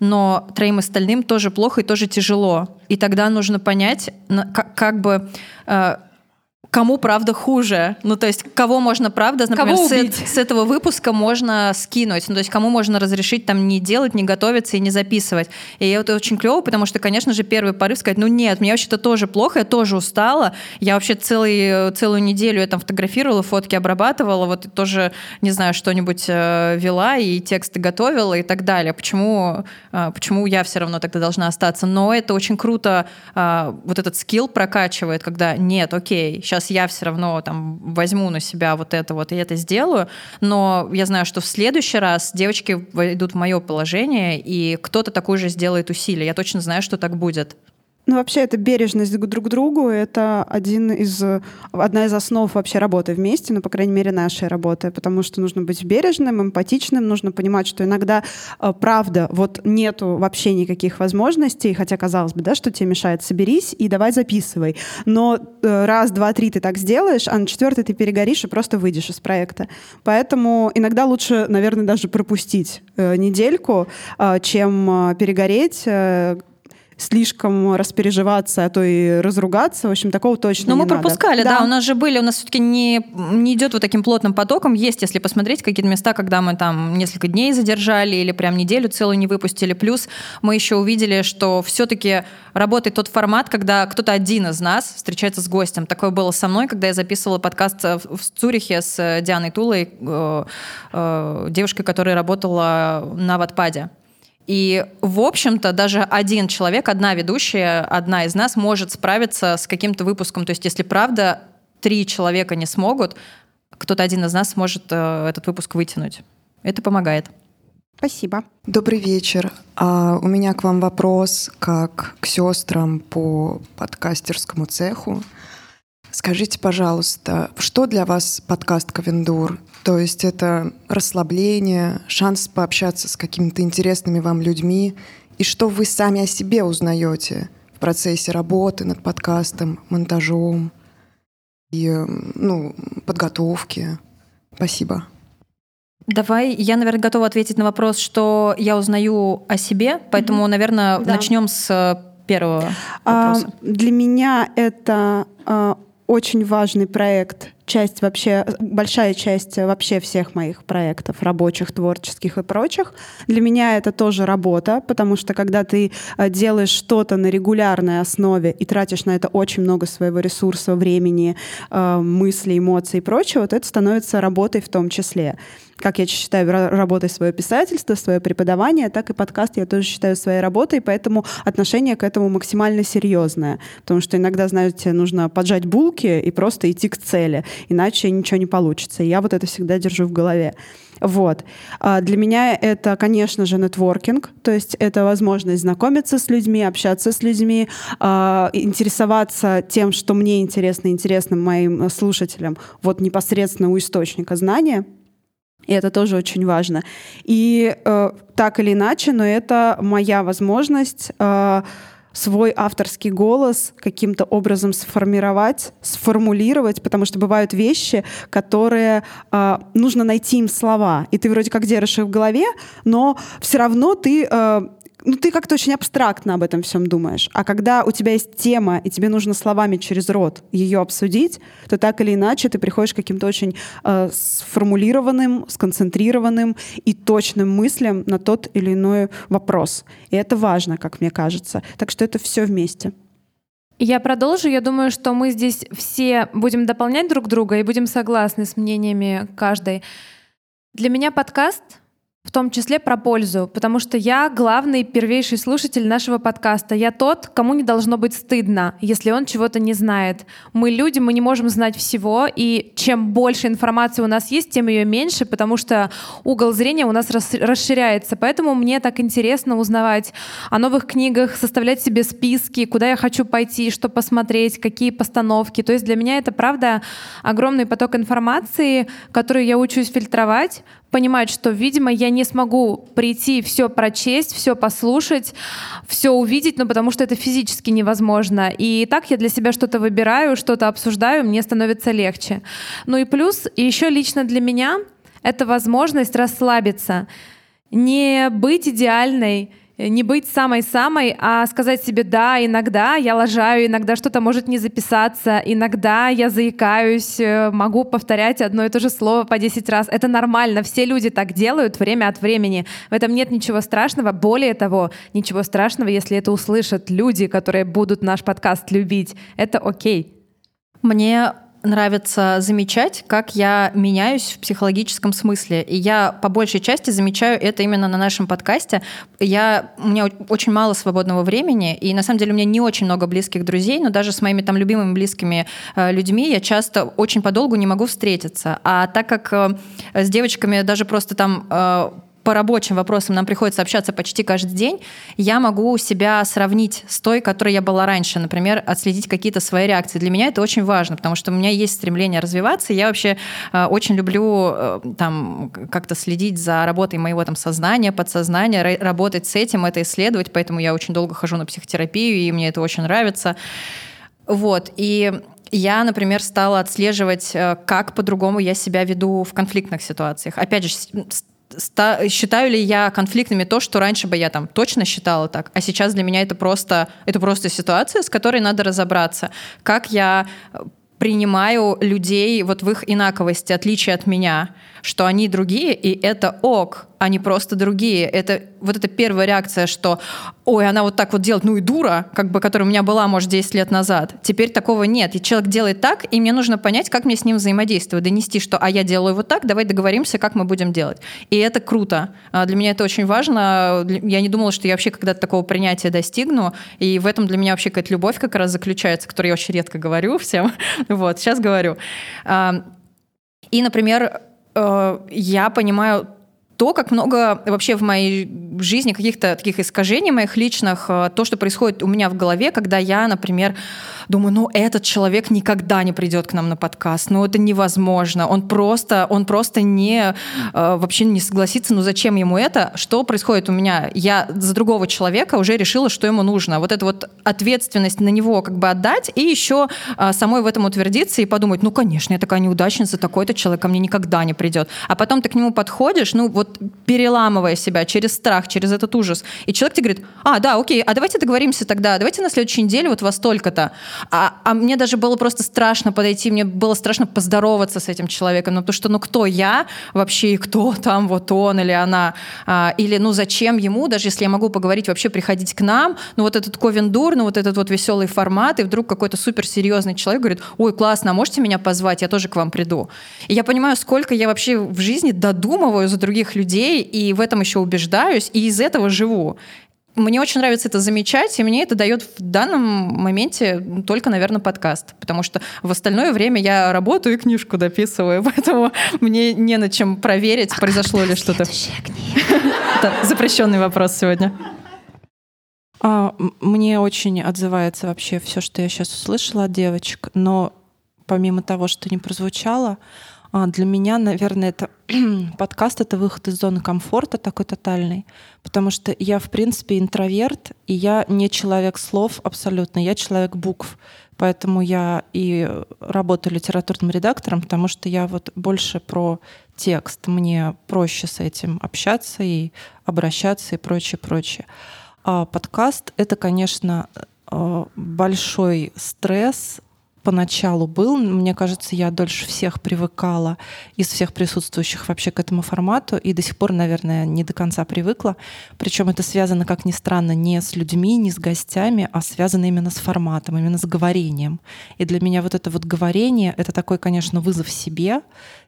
но троим остальным тоже плохо и тоже тяжело. И тогда нужно понять, как, как бы э, кому правда хуже. Ну, то есть, кого можно правда, например, Кого с, с этого выпуска можно скинуть. Ну, то есть, кому можно разрешить там не делать, не готовиться и не записывать. И это очень клево, потому что, конечно же, первый порыв сказать, ну нет, мне вообще-то тоже плохо, я тоже устала. Я вообще целый, целую неделю я там фотографировала, фотки обрабатывала, вот и тоже, не знаю, что-нибудь э, вела и тексты готовила и так далее. Почему, э, почему я все равно тогда должна остаться? Но это очень круто, э, вот этот скилл прокачивает, когда нет, окей, сейчас я все равно там возьму на себя вот это вот и это сделаю, но я знаю, что в следующий раз девочки войдут в мое положение, и кто-то такой же сделает усилие. Я точно знаю, что так будет. Ну, вообще, это бережность к друг другу. Это один из, одна из основ вообще работы вместе, ну, по крайней мере, нашей работы. Потому что нужно быть бережным, эмпатичным, нужно понимать, что иногда, э, правда, вот нету вообще никаких возможностей, хотя, казалось бы, да, что тебе мешает, соберись и давай записывай. Но э, раз, два, три ты так сделаешь, а на четвертый ты перегоришь и просто выйдешь из проекта. Поэтому иногда лучше, наверное, даже пропустить э, недельку, чем перегореть, слишком распереживаться, а то и разругаться. В общем, такого точно Но не мы надо. пропускали, да. У нас же были, у нас все-таки не, не идет вот таким плотным потоком. Есть, если посмотреть какие-то места, когда мы там несколько дней задержали или прям неделю целую не выпустили. Плюс мы еще увидели, что все-таки работает тот формат, когда кто-то один из нас встречается с гостем. Такое было со мной, когда я записывала подкаст в в Цюрихе с Дианой Тулой, э, э, девушкой, которая работала на Ватпаде. И, в общем-то, даже один человек, одна ведущая, одна из нас может справиться с каким-то выпуском. То есть, если правда три человека не смогут, кто-то один из нас сможет э, этот выпуск вытянуть. Это помогает. Спасибо. Добрый вечер. А, у меня к вам вопрос как к сестрам по подкастерскому цеху. Скажите, пожалуйста, что для вас подкаст Ковендур? То есть это расслабление, шанс пообщаться с какими-то интересными вам людьми, и что вы сами о себе узнаете в процессе работы над подкастом, монтажом и ну, подготовки? Спасибо. Давай, я, наверное, готова ответить на вопрос, что я узнаю о себе, поэтому, наверное, Да. начнем с э, первого А, вопроса. для меня это а, очень важный проект, часть вообще, большая часть вообще всех моих проектов, рабочих, творческих и прочих. Для меня это тоже работа, потому что когда ты а, делаешь что-то на регулярной основе и тратишь на это очень много своего ресурса, времени, а, мыслей, эмоций и прочего, то это становится работой в том числе. Как я считаю ра- работой свое писательство, свое преподавание, так и подкаст я тоже считаю своей работой, поэтому отношение к этому максимально серьезное. Потому что иногда, знаете, нужно поджать булки и просто идти к цели, иначе ничего не получится. И я вот это всегда держу в голове. Вот. А Для меня это, конечно же, нетворкинг, то есть это возможность знакомиться с людьми, общаться с людьми, а, интересоваться тем, что мне интересно, интересно моим э, слушателям, вот непосредственно у источника знания. И это тоже очень важно. И э, так или иначе, но это моя возможность э, свой авторский голос каким-то образом сформировать, сформулировать, потому что бывают вещи, которые э, нужно найти им слова, и ты вроде как держишь их в голове, но все равно ты э, ну, ты как-то очень абстрактно об этом всем думаешь. А когда у тебя есть тема, и тебе нужно словами через рот ее обсудить, то так или иначе ты приходишь к каким-то очень э, сформулированным, сконцентрированным и точным мыслям на тот или иной вопрос. И это важно, как мне кажется. Так что это все вместе. Я продолжу. Я думаю, что мы здесь все будем дополнять друг друга и будем согласны с мнениями каждой. Для меня подкаст в том числе про пользу, потому что я главный первейший слушатель нашего подкаста. Я тот, кому не должно быть стыдно, если он чего-то не знает. Мы люди, мы не можем знать всего, и чем больше информации у нас есть, тем ее меньше, потому что угол зрения у нас рас- расширяется. Поэтому мне так интересно узнавать о новых книгах, составлять себе списки, куда я хочу пойти, что посмотреть, какие постановки. То есть для меня это, правда, огромный поток информации, который я учусь фильтровать, понимать, что, видимо, я не смогу прийти, все прочесть, все послушать, все увидеть, ну, потому что это физически невозможно. И так я для себя что-то выбираю, что-то обсуждаю, мне становится легче. Ну и плюс, еще лично для меня, это возможность расслабиться, не быть идеальной, не быть самой-самой, а сказать себе «да, иногда я лажаю, иногда что-то может не записаться, иногда я заикаюсь, э, могу повторять одно и то же слово по 10 раз». Это нормально, все люди так делают время от времени. В этом нет ничего страшного. Более того, ничего страшного, если это услышат люди, которые будут наш подкаст любить. Это окей. Мне нравится замечать, как я меняюсь в психологическом смысле. И я по большей части замечаю это именно на нашем подкасте. Я, у меня очень мало свободного времени, и на самом деле у меня не очень много близких друзей, но даже с моими там любимыми близкими э, людьми я часто очень подолгу не могу встретиться. А так как э, с девочками даже просто там э, по рабочим вопросам нам приходится общаться почти каждый день, я могу себя сравнить с той, которой я была раньше. Например, отследить какие-то свои реакции. Для меня это очень важно, потому что у меня есть стремление развиваться. и Я вообще э, очень люблю э, там как-то следить за работой моего там сознания, подсознания, ра- работать с этим, это исследовать. Поэтому я очень долго хожу на психотерапию, и мне это очень нравится. Вот. И я, например, стала отслеживать, э, как по-другому я себя веду в конфликтных ситуациях. Опять же, считаю ли я конфликтными то, что раньше бы я там точно считала так, а сейчас для меня это просто, это просто ситуация, с которой надо разобраться. Как я принимаю людей вот в их инаковости, отличие от меня, что они другие, и это ок, они просто другие. Это вот эта первая реакция, что ой, она вот так вот делает, ну и дура, как бы, которая у меня была, может, 10 лет назад. Теперь такого нет. И человек делает так, и мне нужно понять, как мне с ним взаимодействовать, донести, что а я делаю вот так, давай договоримся, как мы будем делать. И это круто. А Для меня это очень важно. Я не думала, что я вообще когда-то такого принятия достигну. И в этом для меня вообще какая-то любовь как раз заключается, которую я очень редко говорю всем. Вот, сейчас говорю. А, И, например, я понимаю то, как много вообще в моей жизни каких-то таких искажений моих личных, э, то, что происходит у меня в голове, когда я, например, думаю, ну этот человек никогда не придет к нам на подкаст, ну это невозможно, он просто, он просто не э, вообще не согласится, ну зачем ему это? Что происходит у меня? Я за другого человека уже решила, что ему нужно. Вот эта вот ответственность на него как бы отдать и еще э, самой в этом утвердиться и подумать, ну конечно, я такая неудачница, такой-то человек ко мне никогда не придет. А потом ты к нему подходишь, ну вот переламывая себя через страх, через этот ужас, и человек тебе говорит, а, да, окей, а давайте договоримся тогда, давайте на следующей неделе вот во столько-то. А, а мне даже было просто страшно подойти, мне было страшно поздороваться с этим человеком, ну потому что, ну кто я вообще, и кто там, вот он или она, а, или ну зачем ему, даже если я могу поговорить, вообще приходить к нам, ну вот этот ковендур, ну вот этот вот веселый формат, и вдруг какой-то суперсерьезный человек говорит, ой, классно, а можете меня позвать, я тоже к вам приду. И я понимаю, сколько я вообще в жизни додумываю за других людей, и в этом еще убеждаюсь, и из этого живу. Мне очень нравится это замечать, и мне это дает в данном моменте только, наверное, подкаст. Потому что в остальное время я работаю и книжку дописываю, поэтому мне не на чем проверить, а произошло ли что-то. Запрещенный вопрос сегодня. А, мне очень отзывается вообще все, что я сейчас услышала от девочек, но помимо того, что не прозвучало, для меня, наверное, это подкаст — это выход из зоны комфорта такой тотальный, потому что я, в принципе, интроверт, и я не человек слов абсолютно, я человек букв. Поэтому я и работаю литературным редактором, потому что я вот больше про текст. Мне проще с этим общаться и обращаться и прочее, прочее. А подкаст — это, конечно, э, большой стресс, поначалу был. Мне кажется, я дольше всех привыкала из всех присутствующих вообще к этому формату и до сих пор, наверное, не до конца привыкла. Причем это связано, как ни странно, не с людьми, не с гостями, а связано именно с форматом, именно с говорением. И для меня вот это вот говорение — это такой, конечно, вызов себе.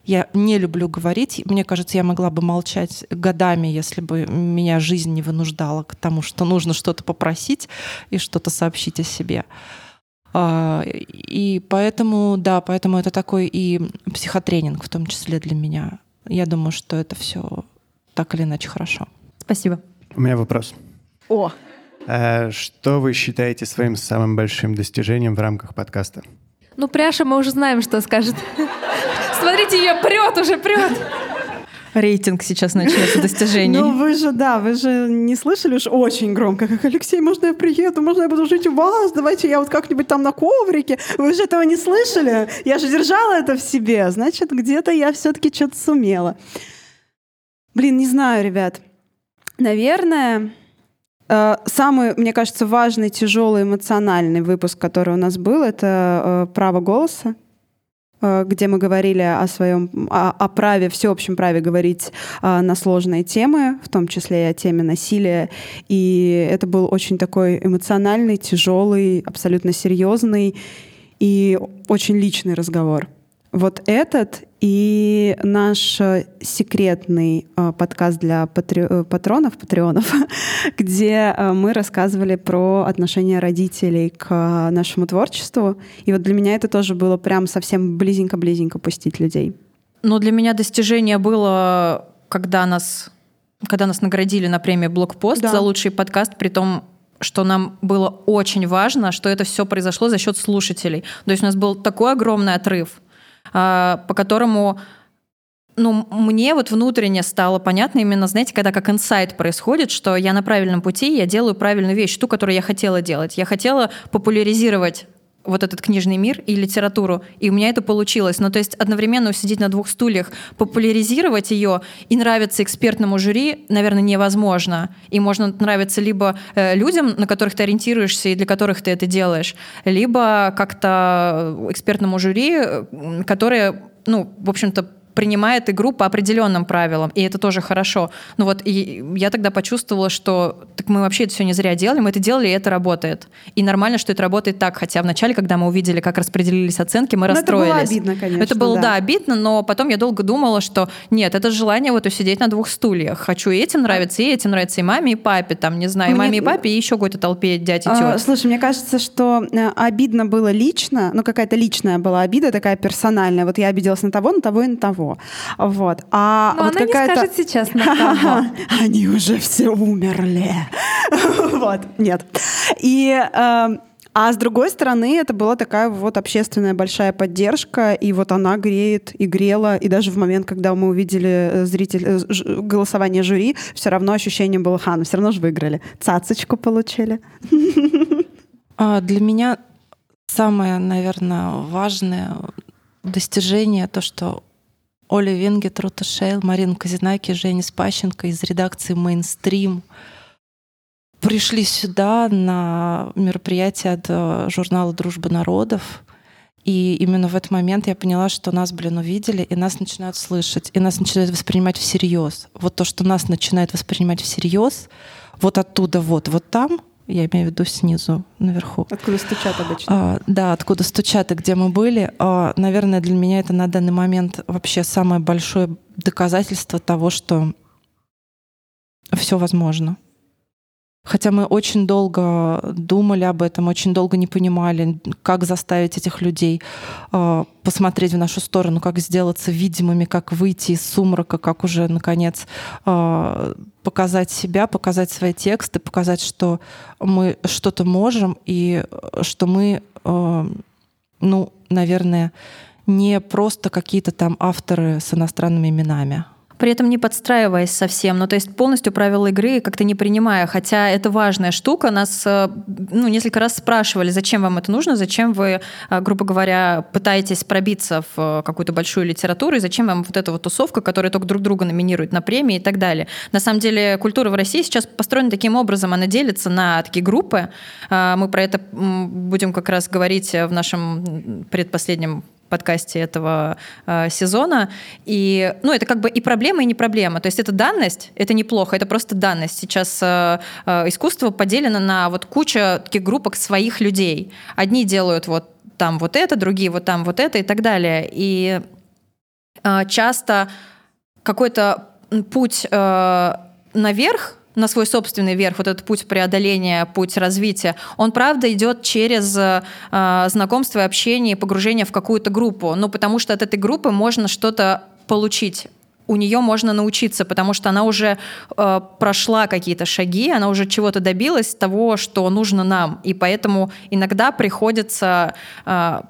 Я не люблю говорить. Мне кажется, я могла бы молчать годами, если бы меня жизнь не вынуждала к тому, что нужно что-то попросить и что-то сообщить о себе. А, и поэтому, да, поэтому это такой и психотренинг в том числе для меня. Я думаю, что это все так или иначе хорошо. Спасибо. У меня вопрос. О! А что вы считаете своим самым большим достижением в рамках подкаста? Ну, Пряша, мы уже знаем, что скажет. Смотрите, ее прет уже, прет рейтинг сейчас начнется достижений. Ну вы же, да, вы же не слышали уж очень громко, как Алексей, можно я приеду, можно я буду жить у вас, давайте я вот как-нибудь там на коврике. Вы же этого не слышали? Я же держала это в себе, значит, где-то я все-таки что-то сумела. Блин, не знаю, ребят. Наверное, э, Самый, мне кажется, важный, тяжелый эмоциональный выпуск, который у нас был, это э, право голоса. Э, где мы говорили о своем, о, о праве, всеобщем праве говорить а, на сложные темы, в том числе и о теме насилия. И это был очень такой эмоциональный, тяжелый, абсолютно серьезный и очень личный разговор. Вот этот и наш э, секретный э, подкаст для патри... Э, патронов, патреонов, где мы рассказывали про отношение родителей к нашему творчеству. И вот для меня это тоже было прям совсем близенько-близенько пустить людей. Ну, для меня достижение было, когда нас, когда нас наградили на премии «Блокпост» да. за лучший подкаст, при том, что нам было очень важно, что это все произошло за счет слушателей. То есть у нас был такой огромный отрыв по которому ну, мне вот внутренне стало понятно именно, знаете, когда как инсайт происходит, что я на правильном пути, я делаю правильную вещь, ту, которую я хотела делать. Я хотела популяризировать вот этот книжный мир и литературу, и у меня это получилось. Ну, то есть одновременно сидеть на двух стульях, популяризировать ее и нравиться экспертному жюри, наверное, невозможно. И можно нравиться либо э, людям, на которых ты ориентируешься и для которых ты это делаешь, либо как-то экспертному жюри, э, которое, ну, в общем-то, принимает игру по определенным правилам, и это тоже хорошо. Ну вот, и я тогда почувствовала, что так мы вообще это все не зря делали, мы это делали, и это работает. И нормально, что это работает так, хотя вначале, когда мы увидели, как распределились оценки, мы но ну, расстроились. Это было обидно, конечно. Это было, да. да, обидно, но потом я долго думала, что нет, это желание вот усидеть на двух стульях. Хочу и этим нравится, и этим нравится, и маме, и папе, там, не знаю, и маме, и папе, и еще какой-то толпе дядь и тет. А, слушай, мне кажется, что э, обидно было лично, ну какая-то личная была обида, такая персональная. Вот я обиделась на того, на того и на того. Кого. Вот. А Но вот она не какая-то... скажет сейчас на кого. Они уже все умерли. Вот, нет. И эм, а с другой стороны, это была такая вот общественная большая поддержка, и вот она греет и грела, и даже в момент, когда мы увидели э, зритель, э, ж- голосование жюри, все равно ощущение было, ха, ну все равно же выиграли. Цацочку получили. А, Для меня самое, наверное, важное достижение то, что Оля Венгет, Рута Шейл, Марина Казинаки, Женя Спащенко из редакции «Мейнстрим» пришли сюда на мероприятие от э, журнала «Дружба народов». И именно в этот момент я поняла, что нас, блин, увидели, и нас начинают слышать, и нас начинают воспринимать всерьез. Вот то, что нас начинает воспринимать всерьез, вот оттуда, вот, вот там, я имею в виду снизу, наверху. Откуда стучат обычно. А, да, откуда стучат и где мы были. А, наверное, для меня это на данный момент вообще самое большое доказательство того, что все возможно. Хотя мы очень долго думали об этом, очень долго не понимали, как заставить этих людей э, посмотреть в нашу сторону, как сделаться видимыми, как выйти из сумрака, как уже, наконец, э, показать себя, показать свои тексты, показать, что мы что-то можем и что мы, э, ну, наверное, не просто какие-то там авторы с иностранными именами. При этом не подстраиваясь совсем, ну то есть полностью правила игры как-то не принимая, хотя это важная штука. Нас э, ну, несколько раз спрашивали, зачем вам это нужно, зачем вы, э, грубо говоря, пытаетесь пробиться в э, какую-то большую литературу, и зачем вам вот эта вот тусовка, которая только друг друга номинирует на премии и так далее. На самом деле культура в России сейчас построена таким образом, она делится на такие группы. Мы про это будем как раз говорить в нашем предпоследнем подкасте этого э, сезона. И, ну, это как бы и проблема, и не проблема. То есть это данность, это неплохо, это просто данность. Сейчас э, э, искусство поделено на вот кучу таких группок своих людей. Одни делают вот там вот это, другие вот там вот это и так далее. И э, часто какой-то путь э, наверх на свой собственный верх, вот этот путь преодоления, путь развития, он, правда, идет через э, знакомство, общение, погружение в какую-то группу. Ну, потому что от этой группы можно что-то получить у нее можно научиться, потому что она уже э, прошла какие-то шаги, она уже чего-то добилась того, что нужно нам, и поэтому иногда приходится э,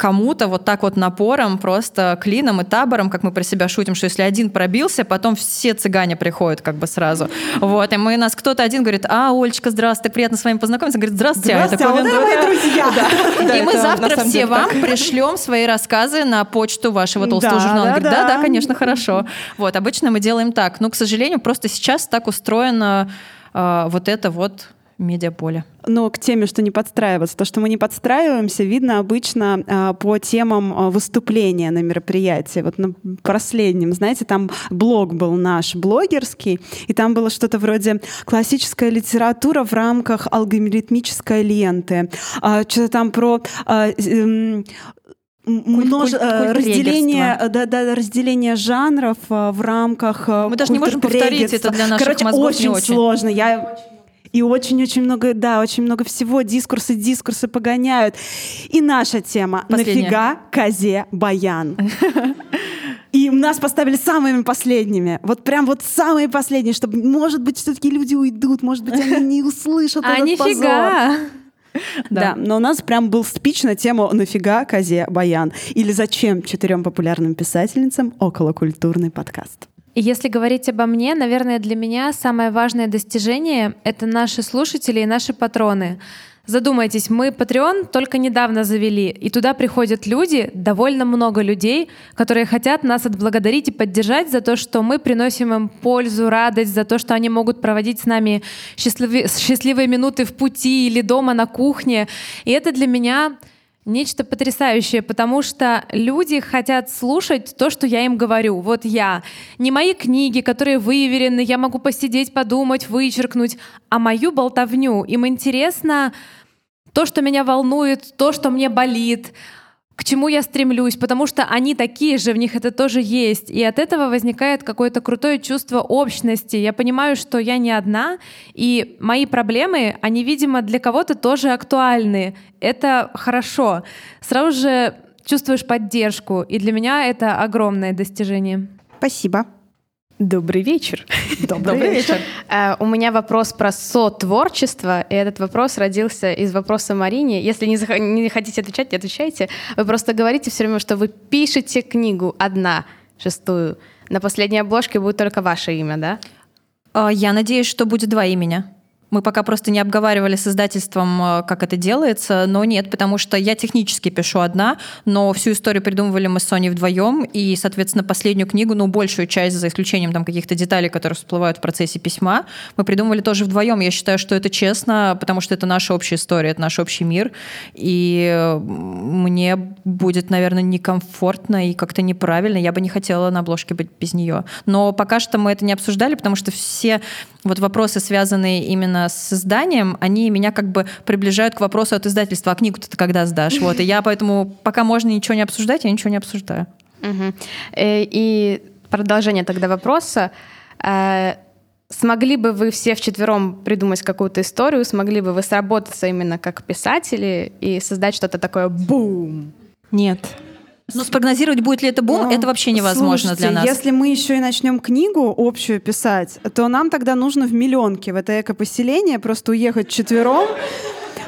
кому-то вот так вот напором, просто клином и табором, как мы про себя шутим, что если один пробился, потом все цыгане приходят как бы сразу. Вот, и мы нас кто-то один говорит, а, Олечка, здравствуй, так приятно с вами познакомиться. Говорит, здравствуйте. Здравствуйте, а вот это мои друзья. Да, и мы завтра все вам так. пришлем свои рассказы на почту вашего толстого Да, журнала. Он да, говорит, да, да. да, конечно, хорошо. Вот, обычно мы делаем так. Но, к сожалению, просто сейчас так устроено э, вот это вот медиаполе. Но к теме, что не подстраиваться. То, что мы не подстраиваемся, видно обычно а, по темам а, выступления на мероприятии. Вот на последнем, знаете, там блог был наш блогерский, и там было что-то вроде классическая литература в рамках алгоритмической ленты. А, что-то там про а, эм, множе- куль- э, культ разделение, э, да, да, разделение жанров э, в рамках э, Мы даже не можем повторить это для наших Короче, мозгов не очень, очень. сложно. Я и очень-очень много, да, очень много всего. Дискурсы, дискурсы погоняют. И наша тема. Последняя. Нафига козе баян? И нас поставили самыми последними. Вот прям вот самые последние, чтобы, может быть, все-таки люди уйдут, может быть, они не услышат А этот позор. нифига! Да. но у нас прям был спич на тему «Нафига козе баян?» или «Зачем четырем популярным писательницам околокультурный подкаст?» Если говорить обо мне, наверное, для меня самое важное достижение — это наши слушатели и наши патроны. Задумайтесь, мы Patreon только недавно завели, и туда приходят люди, довольно много людей, которые хотят нас отблагодарить и поддержать за то, что мы приносим им пользу, радость, за то, что они могут проводить с нами счастливые, счастливые минуты в пути или дома на кухне. И это для меня Нечто потрясающее, потому что люди хотят слушать то, что я им говорю. Вот я. Не мои книги, которые выверены, я могу посидеть, подумать, вычеркнуть, а мою болтовню. Им интересно то, что меня волнует, то, что мне болит, к чему я стремлюсь, потому что они такие же, в них это тоже есть. И от этого возникает какое-то крутое чувство общности. Я понимаю, что я не одна, и мои проблемы, они, видимо, для кого-то тоже актуальны. Это хорошо. Сразу же чувствуешь поддержку. И для меня это огромное достижение. Спасибо. Добрый вечер. Добрый, вечер. Э, У меня вопрос про сотворчество, и этот вопрос родился из вопроса Марине. Если не, зах- не хотите отвечать, не отвечайте. Вы просто говорите все время, что вы пишете книгу одна, шестую. На последней обложке будет только ваше имя, да? А, Я надеюсь, что будет два имени. Мы пока просто не обговаривали с издательством, э, как это делается, но нет, потому что я технически пишу одна, но всю историю придумывали мы с Соней вдвоем, и, соответственно, последнюю книгу, ну, большую часть, за исключением там каких-то деталей, которые всплывают в процессе письма, мы придумывали тоже вдвоем. Я считаю, что это честно, потому что это наша общая история, это наш общий мир, и мне будет, наверное, некомфортно и как-то неправильно. Я бы не хотела на обложке быть без нее. Но пока что мы это не обсуждали, потому что все вот вопросы, связанные именно с изданием, они меня как бы приближают к вопросу от издательства, а книгу ты когда сдашь? Вот, и я поэтому, пока можно ничего не обсуждать, я ничего не обсуждаю. Э, И продолжение тогда вопроса. Э, Смогли бы вы все вчетвером придумать какую-то историю? Смогли бы вы сработаться именно как писатели и создать что-то такое бум? Нет. Ну, спрогнозировать, будет ли это бум, Ну, это вообще невозможно слушайте, для нас. Если мы еще и начнем книгу общую писать, то нам тогда нужно в миллионке в это экопоселение просто уехать четвером.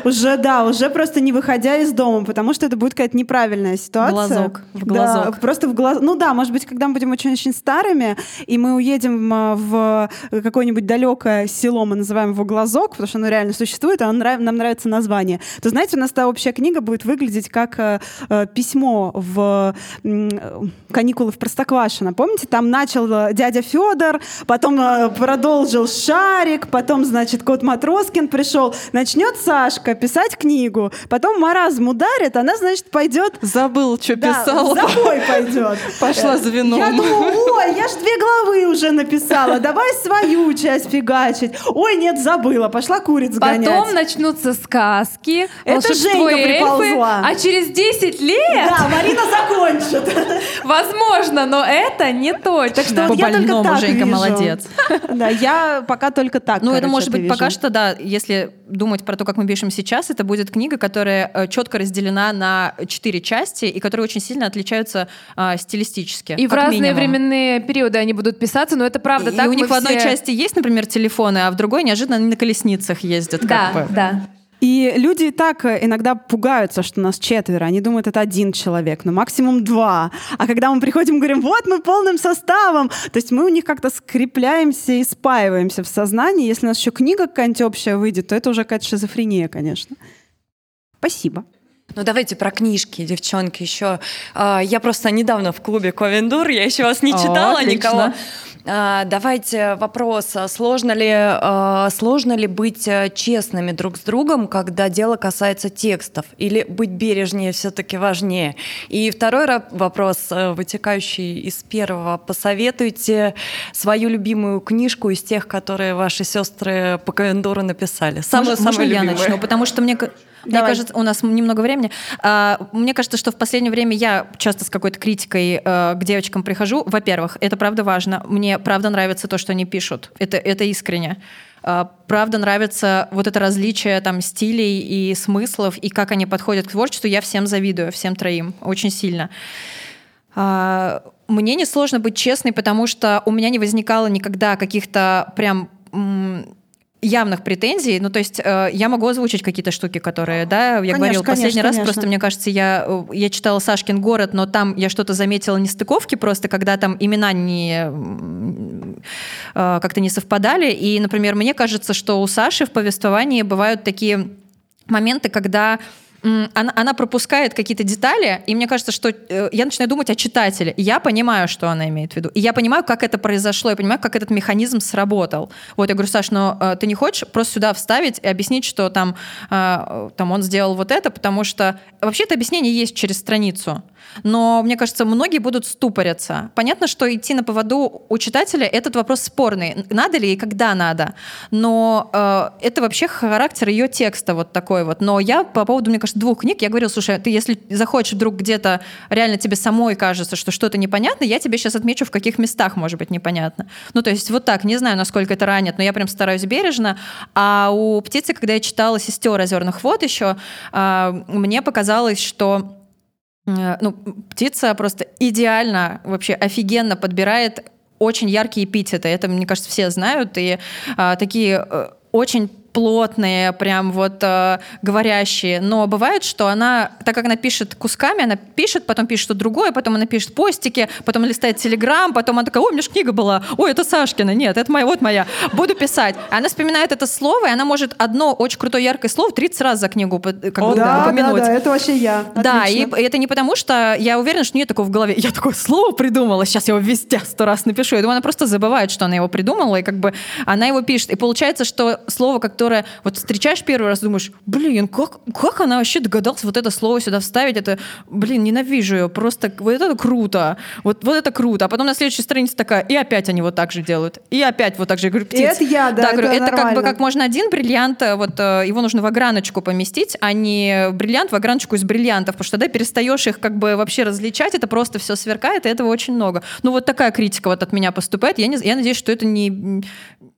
Уже, да, уже просто не выходя из дома, потому что это будет какая-то неправильная ситуация. Глазок, в Да, глазок. просто в глаз. Ну да, может быть, когда мы будем очень-очень старыми, и мы уедем а, в какое-нибудь далекое село, мы называем его Глазок, потому что оно реально существует, а он нрав- нам нравится название. То знаете, у нас та общая книга будет выглядеть как э, э, письмо в э, каникулы в Простоквашино. Помните, там начал э, дядя Федор, потом э, продолжил Шарик, потом, значит, кот Матроскин пришел. Начнет Сашка писать книгу, потом маразм ударит, она, значит, пойдет... Забыл, что Да, писала. в запой пойдет. Пошла за вином. Я думаю, ой, я ж две главы уже написала, давай свою часть фигачить. Ой, нет, забыла, пошла куриц гонять. Потом начнутся сказки, Это Женька эльфы, приползла. а через 10 лет, Да, Марина закончит. возможно, но это не точно. Так что вот я только так Женька вижу. молодец. Да, я пока только так. Ну, это может быть вижу. пока что, да, если думать про то, как мы пишем сейчас, это будет книга, которая четко разделена на четыре части и которые очень сильно отличаются а, стилистически. И в разные минимум. временные периоды они будут писаться, но это правда И так. у них мы в одной все- части есть, например, телефоны, а в другой неожиданно они на колесницах ездят. Да, как бы. да. И люди и так э, иногда пугаются, что нас четверо. Они думают, это один человек, но максимум два. А когда мы приходим, говорим, вот мы полным составом. То есть мы у них как-то скрепляемся и спаиваемся в сознании. Если у нас еще книга какая-нибудь общая выйдет, то это уже какая-то шизофрения, конечно. Спасибо. Ну давайте про книжки, девчонки, еще. А, Я просто недавно в клубе Ковендур, я еще вас не О, читала отлично. никого. А, Давайте вопрос, сложно ли, а, сложно ли быть а, честными друг с другом, когда дело касается текстов, или быть бережнее все-таки важнее? И второй вопрос, а, вытекающий из первого, посоветуйте свою любимую книжку из тех, которые ваши сестры по Ковендуру написали. Самую, самую я любимую. начну? Потому что мне, ка- мне Давай. кажется, у нас немного времени. А, Мне кажется, что в последнее время я часто с какой-то критикой э, к девочкам прихожу. Во-первых, это правда важно. Мне правда нравится то, что они пишут. Это, это искренне. А, Правда нравится вот это различие там стилей и смыслов, и как они подходят к творчеству. Я всем завидую, всем троим, очень сильно. А, Мне несложно быть честной, потому что у меня не возникало никогда каких-то прям явных претензий. Ну, то есть э, я могу озвучить какие-то штуки, которые, да, я Конечно, говорила последний конечно, раз, конечно. просто мне кажется, я, э, я читала Сашкин город, но там я что-то заметила нестыковки просто, когда там имена не э, как-то не совпадали. И, например, мне кажется, что у Саши в повествовании бывают такие моменты, когда она, она пропускает какие-то детали, и мне кажется, что э, я начинаю думать о читателе. Я понимаю, что она имеет в виду. И я понимаю, как это произошло, я понимаю, как этот механизм сработал. Вот я говорю, Саш, но э, ты не хочешь просто сюда вставить и объяснить, что там, э, там он сделал вот это, потому что вообще это объяснение есть через страницу. Но мне кажется, многие будут ступориться. Понятно, что идти на поводу у читателя этот вопрос спорный. Надо ли и когда надо. Но э, это вообще характер ее текста вот такой вот. Но я по поводу, мне кажется, двух книг, я говорила, слушай, ты если захочешь вдруг где-то реально тебе самой кажется, что что-то непонятно, я тебе сейчас отмечу, в каких местах может быть непонятно. Ну, то есть вот так, не знаю, насколько это ранит, но я прям стараюсь бережно. А у птицы, когда я читала «Сестер озерных вод» еще, э, мне показалось, что Ну, птица просто идеально, вообще офигенно подбирает очень яркие эпитеты. Это, мне кажется, все знают. И а, такие э, очень плотные, прям вот э, говорящие. Но бывает, что она, так как она пишет кусками, она пишет, потом пишет что-то другое, потом она пишет постики, потом листает телеграм, потом она такая, ой, у меня же книга была, ой, это Сашкина, нет, это моя, вот моя, буду писать. Она вспоминает это слово, и она может одно очень крутое яркое слово 30 раз за книгу как бы, да, упомянуть. да, да, это вообще я. Да, и Отлично. это не потому, что я уверена, что нет такого в голове. Я такое слово придумала, сейчас я его везде сто раз напишу. Я думаю, она просто забывает, что она его придумала, и как бы она его пишет. И получается, что слово, которое вот встречаешь первый раз, думаешь, блин, как, как она вообще догадалась вот это слово сюда вставить? Это, блин, ненавижу ее, просто вот это круто, вот, вот это круто. А потом на следующей странице такая, и опять они вот так же делают, и опять вот так же. Я говорю, птиц. это я, да, говорю, это это как бы как можно один бриллиант, э, вот э, его нужно в ограночку поместить, а не бриллиант в ограночку из бриллиантов, потому что тогда перестаешь их как бы вообще различать, это просто все сверкает, и этого очень много. Ну вот такая критика вот от меня поступает. Я, не, я надеюсь, что это не,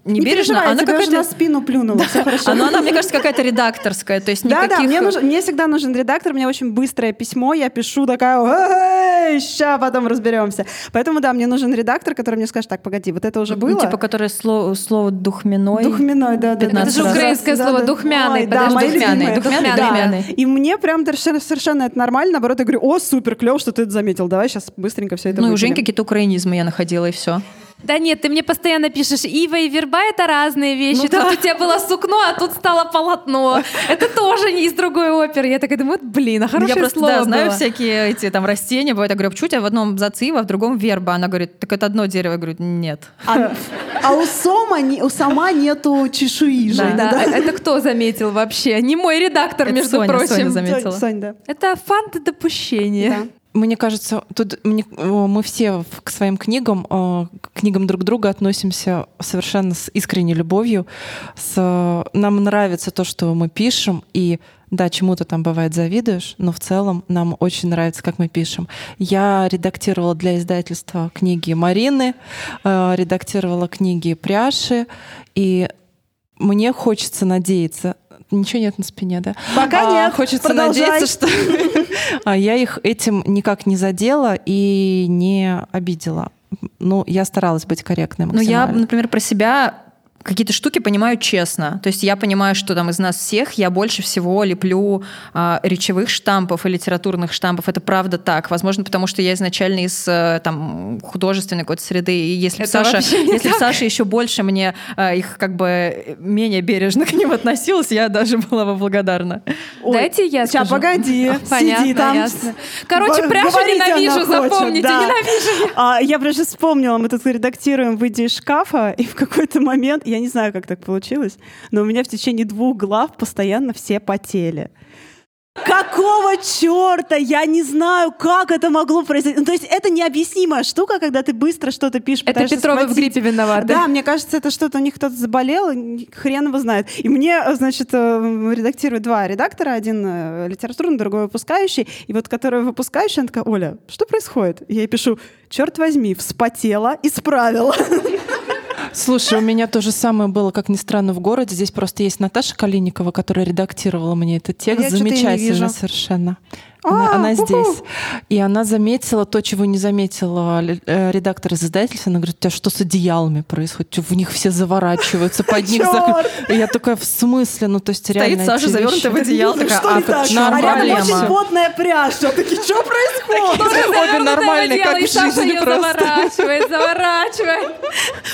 не, Не бережно, она я какая-то... на спину плюнула, все хорошо. Она, она, мне кажется, какая-то редакторская, то есть Да, никаких... да, мне, нужен, мне всегда нужен редактор, мне очень быстрое письмо, я пишу такая, ща потом разберемся. Поэтому, да, мне нужен редактор, который мне скажет, так, погоди, вот это уже было? Ну, типа, которое слово, слово духменной. Духменной, да, да. 15 да. раз. украинское слово «духмяный», да, мои «духмяный». «духмяный», Да. И мне прям совершенно, это нормально. Наоборот, я говорю, о, супер, клево, что ты это заметил. Давай сейчас быстренько все это Ну, и у. Женьки какие-то украинизмы я находила, и все. Да нет, ты мне постоянно пишешь, Ива и верба — это разные вещи. Ну тут да. у тебя было сукно, а тут стало полотно. Это тоже не из другой оперы. Я такая думаю, вот, блин, а хорошее я просто слово да, знаю было. всякие эти там растения, бывает, я говорю, почему у тебя в одном зацива, в другом верба? Она говорит, так это одно дерево. Я говорю, нет. А, а у сома, не- у сома нету чешуи, Да, Женя, да. да? Это кто заметил вообще? Не мой редактор, Это между Соня, прочим. Соня заметила. Сонь, да. Это фанты допущения. Мне кажется, тут мне- мы все к своим книгам, к книгам друг друга относимся совершенно с искренней любовью. С, нам нравится то, что мы пишем, и да, чему-то там бывает завидуешь, но в целом нам очень нравится, как мы пишем. Я редактировала для издательства книги Марины, э, редактировала книги Пряши, и мне хочется надеяться, ничего нет на спине, да? Пока А, нет, Хочется продолжай. надеяться, что а я их этим никак не задела и не обидела. Ну, я старалась быть корректной Ну, я, максимально. например, про себя какие-то штуки понимаю честно. То есть я понимаю, что там из нас всех я больше всего леплю а, речевых штампов и литературных штампов. Это правда так. Возможно, потому что я изначально из э, там художественной какой-то среды. И если Саша, если так. Саша еще больше мне а, их как бы менее бережно к ним относилась, я даже была бы благодарна. Дайте я Сейчас, скажу. погоди, Понятно, сиди там. ясно. Короче, Г- пряжу ненавижу, хочет, запомните, да. ненавижу. А, я прям сейчас вспомнила, мы тут редактируем «Выйди из шкафа», и в какой-то момент, я не знаю, как так получилось, но у меня в течение двух глав постоянно все потели. Какого черта? Я не знаю, как это могло произойти. Ну, то есть это необъяснимая штука, когда ты быстро что-то пишешь. Это пытаешься Петровы в схватить. гриппе виноваты. Да, мне кажется, это что-то у них кто-то заболел, хрен его знает. И мне, значит, э, редактируют два редактора, один э, литературный, другой выпускающий. И вот которая выпускающая, она такая, Оля, что происходит? Я ей пишу, черт возьми, вспотела, исправила. Слушай, у меня то же самое было, как ни странно, в городе. Здесь просто есть Наташа Калиникова, которая редактировала мне этот текст. Я Замечательно совершенно. Она, А, она уху. здесь. И она заметила то, чего не заметила э, редактор из издательства. Она говорит, у тебя что с одеялами происходит? В них все заворачиваются, под них закры-». И я такая, в смысле? Ну, то есть реально Саша эти завернутая в одеяло, такая, Что а, не так? А рядом очень плотная пряжа. Такие, что происходит? Обе нормальные, как в Саша жизни просто. заворачивает, заворачивает.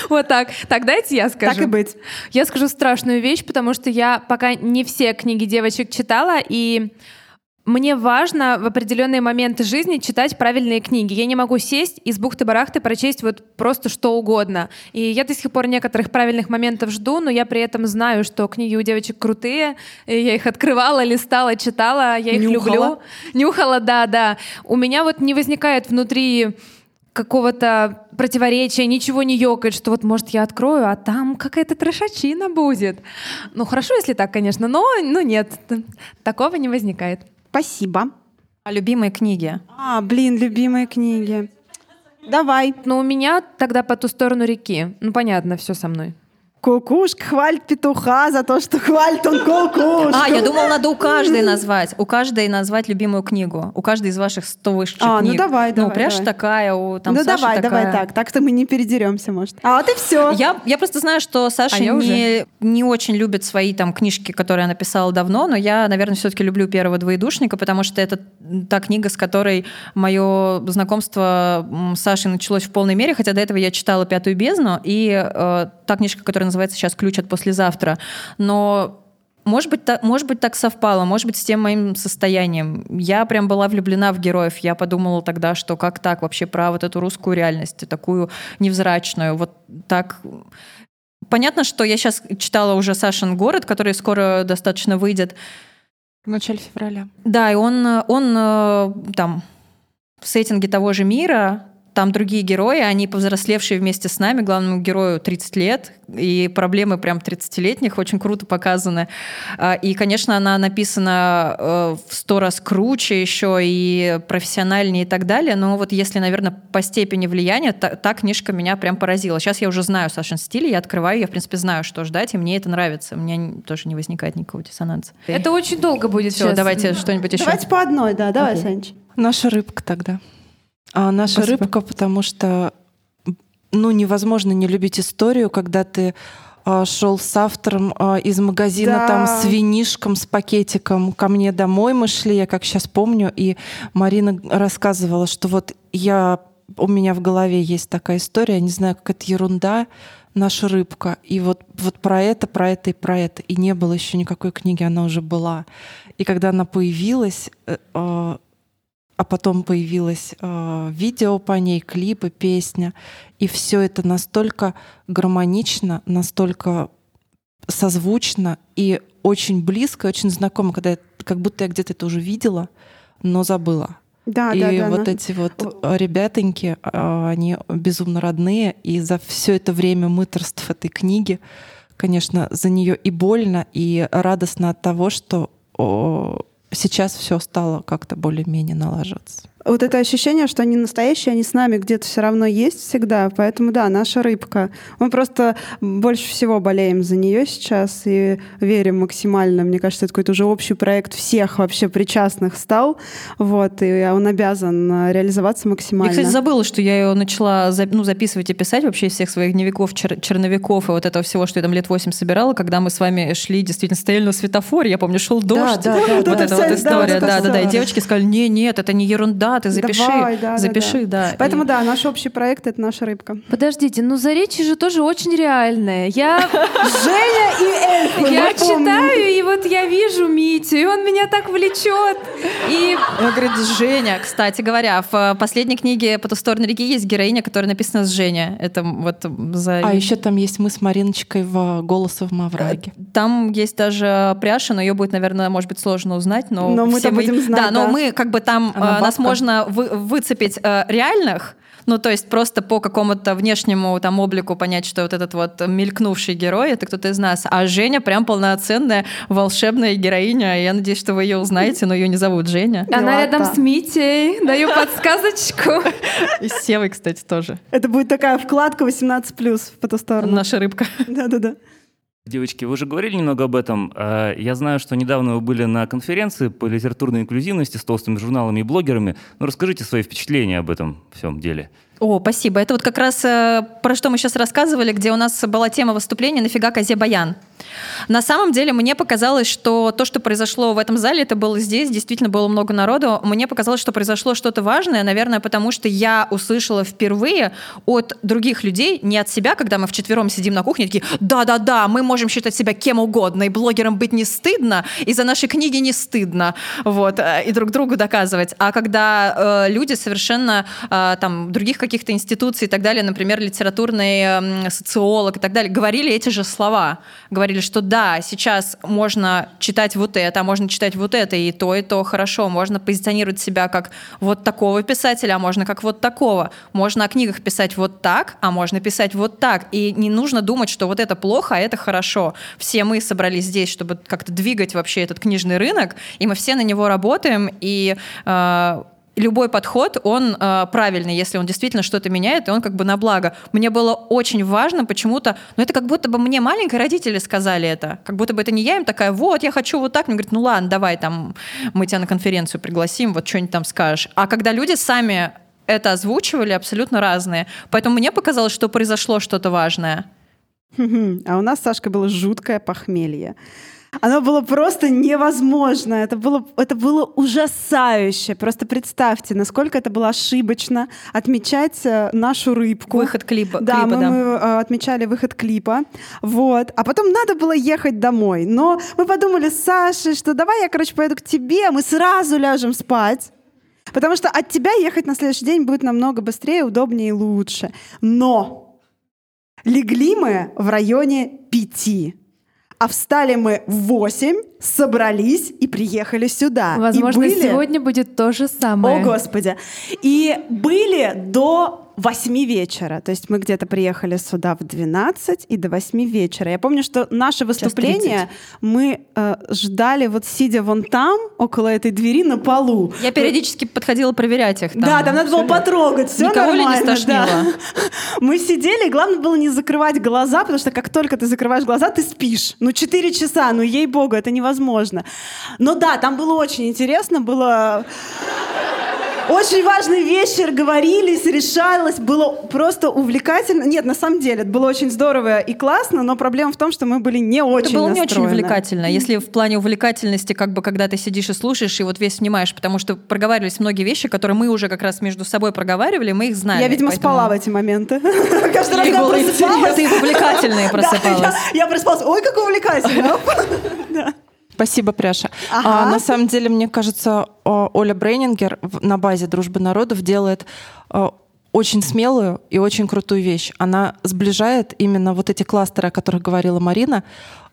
Вот так. Так, дайте я скажу. Так и быть. Я скажу страшную вещь, потому что я пока не все книги девочек читала, и мне важно в определенные моменты жизни читать правильные книги. Я не могу сесть и с бухты-барахты прочесть вот просто что угодно. И я до сих пор некоторых правильных моментов жду, но я при этом знаю, что книги у девочек крутые. Я их открывала, листала, читала, я их Нюхала. люблю. Нюхала, да, да. У меня вот не возникает внутри какого-то противоречия, ничего не ёкает, что вот, может, я открою, а там какая-то трешачина будет. Ну, хорошо, если так, конечно, но ну, нет, такого не возникает. Спасибо. А любимые книги? А, блин, любимые книги. Давай. Но у меня тогда по ту сторону реки. Ну, понятно, все со мной. Кукушка хвалит петуха за то, что хвалит он кукушку. А, я думала, надо у каждой назвать. У каждой назвать любимую книгу. У каждой из ваших 100 высших А, ну книг. давай, давай, Ну, пряж давай. такая, у там ну Саши давай, давай такая. так. Так-то мы не передеремся, может. А вот и все. Я, я просто знаю, что Саша А не, не очень любит свои там книжки, которые она писала давно, но я, наверное, все-таки люблю первого двоедушника, потому что это та книга, с которой мое знакомство с Сашей началось в полной мере, хотя до этого я читала «Пятую бездну», и э, та книжка, которая называется сейчас «Ключ от послезавтра». Но может быть, так, может быть, так совпало, может быть, с тем моим состоянием. Я прям была влюблена в героев. Я подумала тогда, что как так вообще про вот эту русскую реальность, такую невзрачную, вот так... Понятно, что я сейчас читала уже Сашин город, который скоро достаточно выйдет. В начале февраля. Да, и он, он э, там в сеттинге того же мира, там другие герои, они повзрослевшие вместе с нами, главному герою 30 лет, и проблемы прям 30-летних очень круто показаны. А, И, конечно, она написана э, в сто раз круче еще и профессиональнее и так далее, но вот если, наверное, по степени влияния, та, та книжка меня прям поразила. Сейчас я уже знаю Сашин стиль, я открываю, я, в принципе, знаю, что ждать, и мне это нравится. У меня тоже не возникает никакого диссонанса. Это очень долго будет Все, сейчас. давайте что-нибудь еще. Давайте по одной, да, давай, Окей. Саныч. Наша рыбка тогда. А наша Спасибо. рыбка, потому что ну, невозможно не любить историю, когда ты а, шел с автором а, из магазина Да. там с винишком, с пакетиком. Ко мне домой мы шли, я как сейчас помню, и Марина рассказывала, что вот я у меня в голове есть такая история, я не знаю, как это ерунда, наша рыбка. И вот, вот про это, про это и про это. И не было еще никакой книги, она уже была. И когда она появилась, э, э, а потом появилось э, видео по ней, клипы, песня, и все это настолько гармонично, настолько созвучно и очень близко, очень знакомо, когда я, как будто я где-то это уже видела, но забыла. Да, и да, да, вот на- эти вот ребятоньки, а, они безумно родные, и за все это время мыторств этой книги, конечно, за нее и больно, и радостно от того, что сейчас все стало как-то более-менее налаживаться. Вот это ощущение, что они настоящие, они с нами где-то все равно есть всегда. Поэтому да, наша рыбка. Мы просто больше всего болеем за нее сейчас и верим максимально. Мне кажется, это какой-то уже общий проект всех вообще причастных стал. Вот, и он обязан а, реализоваться Я, максимально. кстати, забыла, что я ее начала ну, записывать и писать вообще из всех своих дневников, чер- черновиков и вот этого всего, что я там лет 8 собирала, когда мы с вами шли, действительно стояли на светофоре, я помню, шел дождь. да, да, вот да, эта вот да, история. вот это Да, да, да. И девочки сказали, не, нет, это не ерунда, ты запиши, Давай, да, да, запиши, да. да. Поэтому И- да, наш общий проект — это наша рыбка. Подождите, ну Заречье же тоже очень реальное. Я... Женя и эльфы, Я мы читаю, и вот я вижу Митю, и он меня так влечет. И Я говорю, Женя, кстати говоря, в э, последней книге «По ту сторону реки» есть героиня, которая написана с Женя. Это вот за... А еще там есть мы с Мариночкой в «Голосовом овраге». Там есть даже пряша, но ее будет, наверное, может быть, сложно узнать. Но, Но все будем знать, Да, но да. мы как бы там, э, нас бабка. Можно вы- выцепить э, реальных, ну, то есть просто по какому-то внешнему там облику понять, что вот этот вот мелькнувший герой — это кто-то из нас. А Женя прям полноценная волшебная героиня. Я надеюсь, что вы ее узнаете, но ее не зовут Женя. она рядом с Митей. Даю подсказочку. И с Севой, кстати, тоже. Это будет такая вкладка 18+, в по ту сторону. Наша рыбка. Да-да-да. Девочки, вы уже говорили немного об этом. Э, Я знаю, что недавно вы были на конференции по литературной инклюзивности с толстыми журналами и блогерами. Ну, расскажите свои впечатления об этом всем деле. О, спасибо. Это вот как раз э, про что мы сейчас рассказывали, где у нас была тема выступления «Нафига козе баян?». На самом деле мне показалось, что то, что произошло в этом зале, это было здесь, действительно было много народу. Мне показалось, что произошло что-то важное, наверное, потому что я услышала впервые от других людей, не от себя, когда мы вчетвером сидим на кухне, такие, да-да-да, мы можем считать себя кем угодно, и блогером быть не стыдно, и за наши книги не стыдно, вот, э, и друг другу доказывать. А когда э, люди совершенно э, там других каких-то институций и так далее, например, литературный эм, социолог и так далее, говорили эти же слова. Говорили, что да, сейчас можно читать вот это, а можно читать вот это, и то, и то хорошо. Можно позиционировать себя как вот такого писателя, а можно как вот такого. Можно о книгах писать вот так, а можно писать вот так. И не нужно думать, что вот это плохо, а это хорошо. Все мы собрались здесь, чтобы как-то двигать вообще этот книжный рынок, и мы все на него работаем, и э, любой подход, он э, правильный, если он действительно что-то меняет, и он как бы на благо. Мне было очень важно почему-то, но это как будто бы мне маленькие родители сказали это, как будто бы это не я им такая, вот, я хочу вот так, мне говорят, ну ладно, давай там, мы тебя на конференцию пригласим, вот что-нибудь там скажешь. А когда люди сами это озвучивали, абсолютно разные. Поэтому мне показалось, что произошло что-то важное. А у нас, Сашка, было жуткое похмелье. Оно было просто невозможно. Это было, это было ужасающе. Просто представьте, насколько это было ошибочно отмечать э, нашу рыбку. Выход клипа. Да, клипа, мы, да. мы э, отмечали выход клипа. Вот. А потом надо было ехать домой. Но мы подумали с Сашей, что давай я, короче, поеду к тебе, мы сразу ляжем спать. Потому что от тебя ехать на следующий день будет намного быстрее, удобнее и лучше. Но легли мы в районе пяти. А встали мы в 8, собрались и приехали сюда. Возможно, и были... сегодня будет то же самое. О, Господи. И были до 8 вечера. То есть мы где-то приехали сюда в 12 и до 8 вечера. Я помню, что наше выступление мы э, ждали вот сидя вон там, около этой двери, на полу. Я периодически подходила проверять их. Там. Да, там надо было потрогать, все Никого ли не нормально. стошнило? да. Мы сидели, и главное было не закрывать глаза, потому что как только ты закрываешь глаза, ты спишь. Ну, 4 часа, ну, ей-богу, это невозможно. Но да, там было очень интересно, было... Очень важный вечер, говорились, решалось, было просто увлекательно. Нет, на самом деле, это было очень здорово и классно, но проблема в том, что мы были не очень Это было не очень настроены. увлекательно. Если в плане увлекательности, как бы, когда ты сидишь и слушаешь, и вот весь внимаешь, потому что проговаривались многие вещи, которые мы уже как раз между собой проговаривали, мы их знали. Я, видимо, поэтому- спала в эти моменты. Каждый раз, когда просыпалась... Ты увлекательная Да, просыпалась. я- Я просыпалась. Ой, как увлекательно. Спасибо, Пряша. Ага. А, на самом деле, мне кажется, Оля Брейнингер на базе Дружбы народов делает очень смелую и очень крутую вещь. Она сближает именно вот эти кластеры, о которых говорила Марина,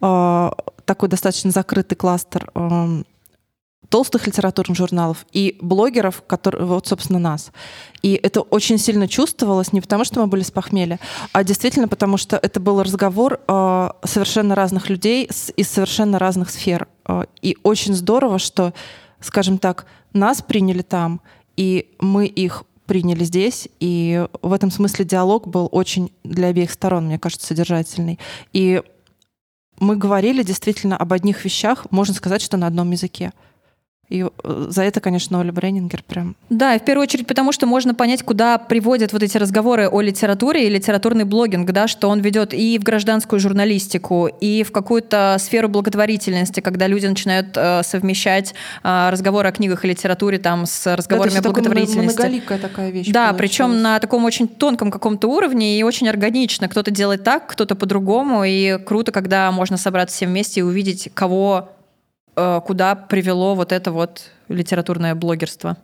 такой достаточно закрытый кластер э, толстых литературных журналов и блогеров, которые, вот, собственно, нас. И это очень сильно чувствовалось не потому, что мы были с похмелья, а действительно потому, что это был разговор э, совершенно разных людей с- из совершенно разных сфер. Э, и очень здорово, что, скажем так, нас приняли там, и мы их приняли здесь, и в этом смысле диалог был очень для обеих сторон, мне кажется, содержательный. И мы говорили действительно об одних вещах, можно сказать, что на одном языке. И э, за это, конечно, Оля Брейнингер прям Да, и в первую очередь потому, что можно понять, куда приводят вот эти разговоры о литературе и литературный блогинг, да, что он ведет и в гражданскую журналистику, и в какую-то сферу благотворительности, когда люди начинают э, совмещать э, разговоры о книгах и литературе там с разговорами Это о всё такая благотворительности. многоликая такая вещь Да, получилась. причем на таком очень тонком каком-то уровне и очень органично. Кто-то делает так, кто-то по-другому, и круто, когда можно собраться все вместе и увидеть, кого куда привело вот это вот литературное блогерство.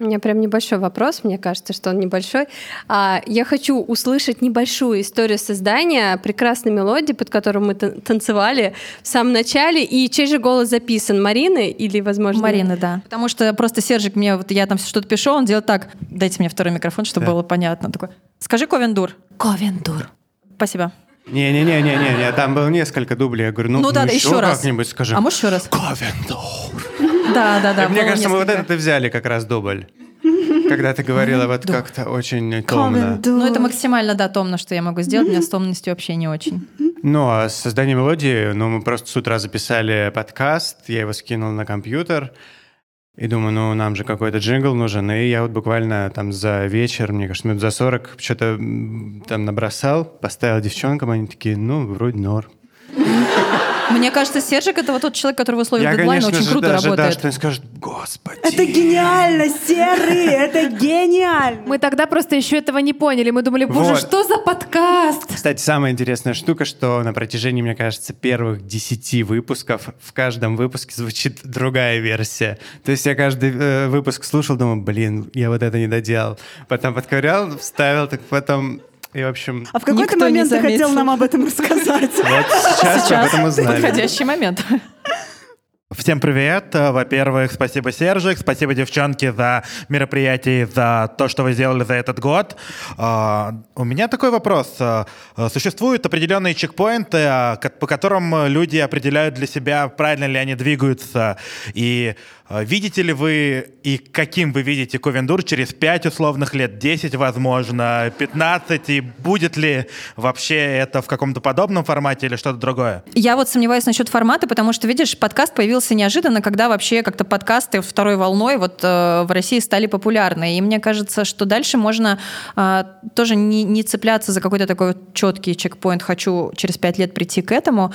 У меня прям небольшой вопрос, мне кажется, что он небольшой. А, я хочу услышать небольшую историю создания прекрасной мелодии, под которую мы тан- танцевали в самом начале. И чей же голос записан? Марины или, возможно... Марины, да. Потому что просто Сержик мне, вот я там что-то пишу, он делает так, дайте мне второй микрофон, чтобы Да. было понятно. Такой, скажи Ковендур. Ковендур. Спасибо. Не-не-не-не-не, там было несколько дублей. Я говорю, ну, Ну да, да, еще, еще раз. как-нибудь скажи. А можешь еще раз? Да, да, да. Мне кажется, мы вот и взяли как раз дубль. Когда ты говорила вот как-то очень томно. Ну, это максимально, да, томно, что я могу сделать. У меня с томностью вообще не очень. Ну, а создание мелодии, ну, мы просто с утра записали подкаст, я его скинул на компьютер, и думаю, ну, нам же какой-то джингл нужен, и я вот буквально там за вечер, мне кажется, минут за 40 что-то там набросал, поставил девчонкам, они такие, ну, вроде норм. Мне кажется, Сержик — это вот тот человек, который в условиях Я, дедлайна конечно очень же, круто даже, да, работает. что они скажут, господи. Это гениально, серый, это гениально. Мы тогда просто еще этого не поняли. Мы думали, боже, Вот. что за подкаст? Кстати, самая интересная штука, что на протяжении, мне кажется, первых десяти выпусков в каждом выпуске звучит другая версия. То есть я каждый э, выпуск слушал, думал, блин, я вот это не доделал. Потом подковырял, вставил, так потом... И, в общем, А в какой-то момент ты хотел нам об этом рассказать? вот сейчас, об этом узнали. Подходящий момент. Всем привет. Во-первых, спасибо, Сержик, спасибо, девчонки, за мероприятие, за то, что вы сделали за этот год. А, У меня такой вопрос. А, Существуют определенные чекпоинты, а, по которым люди определяют для себя, правильно ли они двигаются. И видите ли вы и каким вы видите Ковендур через 5 условных лет, 10, возможно, 15, и будет ли вообще это в каком-то подобном формате или что-то другое? Я вот сомневаюсь насчет формата, потому что, видишь, подкаст появился неожиданно, когда вообще как-то подкасты второй волной вот э, в России стали популярны. И мне кажется, что дальше можно э, тоже не, не цепляться за какой-то такой вот четкий чекпоинт «хочу через пять лет прийти к этому»,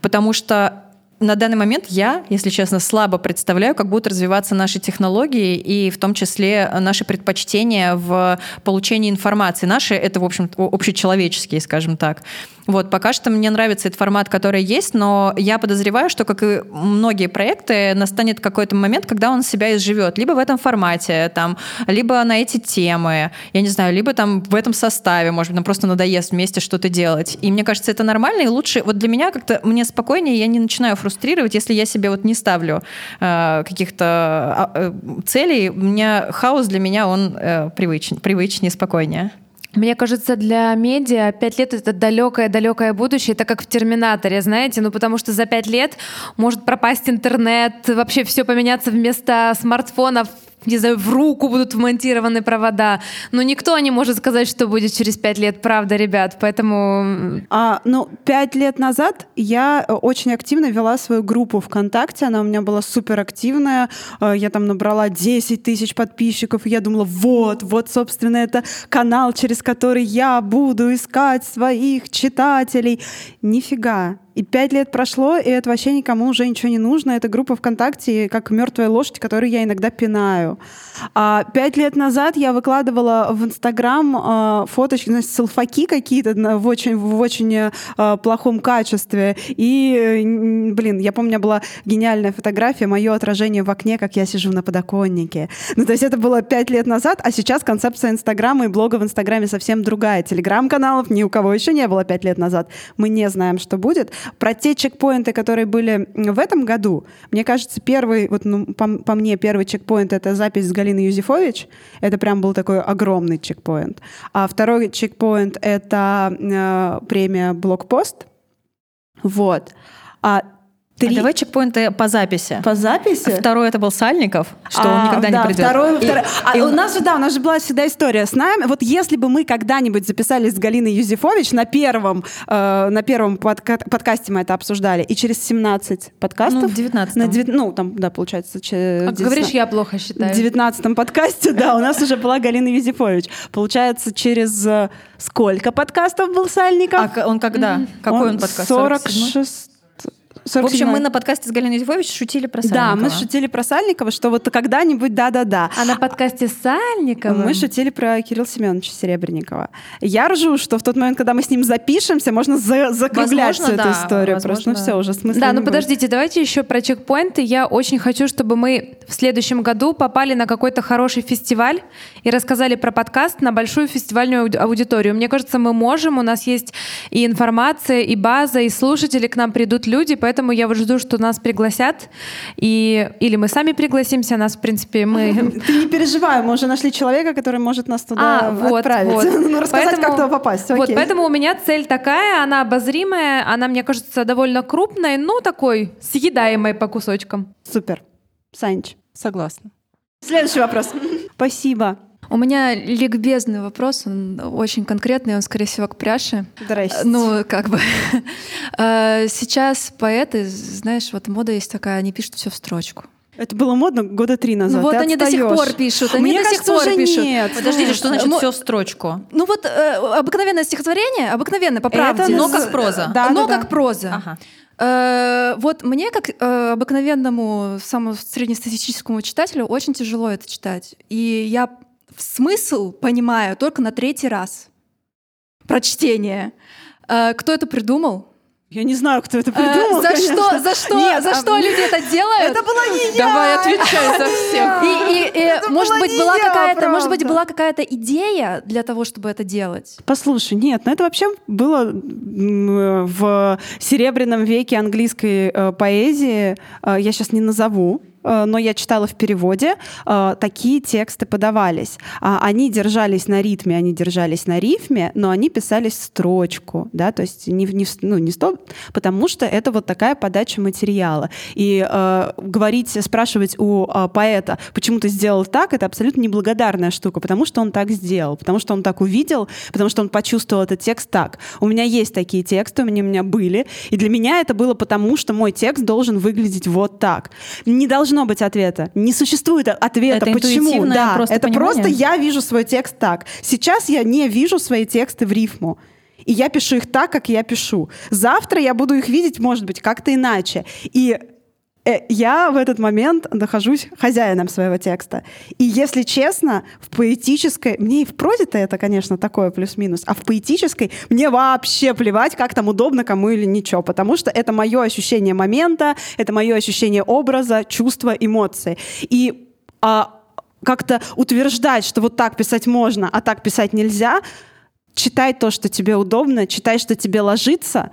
потому что на данный момент я, если честно, слабо представляю, как будут развиваться наши технологии и в том числе наши предпочтения в получении информации. Наши — это, в общем, общечеловеческие, скажем так. Вот, пока что мне нравится этот формат, который есть, но я подозреваю, что, как и многие проекты, настанет какой-то момент, когда он себя изживет. Либо в этом формате, там, либо на эти темы, я не знаю, либо там в этом составе, может быть, нам просто надоест вместе что-то делать. И мне кажется, это нормально, и лучше, вот для меня как-то, мне спокойнее, я не начинаю фрустрировать, если я себе вот не ставлю э, каких-то э, целей. У меня хаос для меня, он э, привычнее, привычнее, спокойнее. Мне кажется, для медиа пять лет это далекое-далекое будущее, это как в Терминаторе, знаете, ну потому что за пять лет может пропасть интернет, вообще все поменяться вместо смартфонов не знаю, в руку будут вмонтированы провода. Но никто не может сказать, что будет через пять лет, правда, ребят. Поэтому... А, ну, пять лет назад я э, очень активно вела свою группу ВКонтакте. Она у меня была супер активная. Э, я там набрала 10 тысяч подписчиков. И я думала, вот, вот, собственно, это канал, через который я буду искать своих читателей. Нифига. И пять лет прошло, и это вообще никому уже ничего не нужно. Это группа ВКонтакте, как мертвая лошадь, которую я иногда пинаю. А пять лет назад я выкладывала в Инстаграм э, фоточки, значит, селфаки какие-то в очень, в очень э, плохом качестве. И, блин, я помню, у меня была гениальная фотография, мое отражение в окне, как я сижу на подоконнике. Ну, то есть это было пять лет назад, а сейчас концепция Инстаграма и блога в Инстаграме совсем другая. Телеграм-каналов ни у кого еще не было пять лет назад. Мы не знаем, что будет. Про те чекпоинты, которые были в этом году, мне кажется, первый, вот ну, по, по мне, первый чекпоинт — это запись с Галиной Юзефович. Это прям был такой огромный чекпоинт. А второй чекпоинт — это э, премия «Блокпост». Вот. А Три... А давай чекпоинты по записи. По записи? Второй это был Сальников, что а, он никогда да, не придет. Второй, и, второй. А и у нас же, да, у нас же была всегда история с нами. Вот если бы мы когда-нибудь записались с Галиной Юзефович на первом, э, на первом подка подкасте мы это обсуждали, и через 17 подкастов... Ну, в 19 на 9, Ну, там, да, получается... Че, а говоришь, я плохо считаю. В 19 подкасте, да, у нас уже была Галина Юзефович. Получается, через э, сколько подкастов был Сальников? А он когда? Какой он подкаст? 46 47. В общем, мы на подкасте с Галиной Юзефович шутили про Сальникова. Да, мы шутили про Сальникова, что вот когда-нибудь да-да-да. А на подкасте Сальникова? Мы шутили про Кирилла Семеновича Серебренникова. Я ржу, что в тот момент, когда мы с ним запишемся, можно за закруглять возможно, всю да, эту историю. Возможно, Просто, ну все, уже смысла Да, ну будет. подождите, давайте еще про чекпоинты. Я очень хочу, чтобы мы в следующем году попали на какой-то хороший фестиваль и рассказали про подкаст на большую фестивальную аудиторию. Мне кажется, мы можем, у нас есть и информация, и база, и слушатели, к нам придут люди, поэтому я вот жду, что нас пригласят, и или мы сами пригласимся, нас, в принципе, мы... Ты не переживай, мы уже нашли человека, который может нас туда а, вот, отправить. Вот. ну, рассказать, поэтому, как туда попасть. Вот, поэтому у меня цель такая, она обозримая, она, мне кажется, довольно крупная, ну, такой, съедаемой по кусочкам. Супер. Санич. Согласна. Следующий вопрос. Спасибо. У меня ликбезный вопрос, он очень конкретный, он, скорее всего, к Пряше. Здрасте. Ну, как бы. Э, Сейчас поэты, знаешь, вот мода есть такая, они пишут все в строчку. Это было модно года три назад. Ну вот Ты они до сих пор пишут, они Мне до сих кажется, пор уже пишут. нет. Подождите, что значит все в строчку? Ну вот э, обыкновенное стихотворение, обыкновенное, по правде. но С- как проза. Да, но да, как да. проза. Ага. Э, вот мне, как э, обыкновенному, самому среднестатистическому читателю, очень тяжело это читать. И я смысл понимаю только на третий раз прочтение. Э, кто это придумал? Я не знаю, кто это Э, придумал. за конечно. что, за что, Нет, за а- что люди это делают? Это была не я! Давай отвечай за всех. И, и- и, Это может была быть была какая-то, может быть была какая-то идея для того, чтобы это делать. Послушай, нет, ну это вообще было в серебряном веке английской э, поэзии. Э, я сейчас не назову, э, но я читала в переводе, э, такие тексты подавались. А, Они держались на ритме, они держались на рифме, но они писались строчку, да, то есть не, не, ну, не стоп, потому что это вот такая подача материала. И э, говорить, спрашивать у э, поэта, почему ты сделал так, это абсолютно неблагодарная штука, потому что он так сделал, потому что он так увидел, потому что он почувствовал этот текст так. У меня есть такие тексты, они у меня были, и для меня это было потому, что мой текст должен выглядеть вот так. Не должно быть ответа. Не существует ответа. Это Почему? Да, просто это понимание. просто я вижу свой текст так. Сейчас я не вижу свои тексты в рифму. И я пишу их так, как я пишу. Завтра я буду их видеть, может быть, как-то иначе. И я в этот момент нахожусь хозяином своего текста. И если честно, в поэтической... Мне и в прозе-то это, конечно, такое плюс-минус, а в поэтической мне вообще плевать, как там удобно кому или ничего, потому что это мое ощущение момента, это мое ощущение образа, чувства, эмоций. И а, как-то утверждать, что вот так писать можно, а так писать нельзя, читай то, что тебе удобно, читай, что тебе ложится,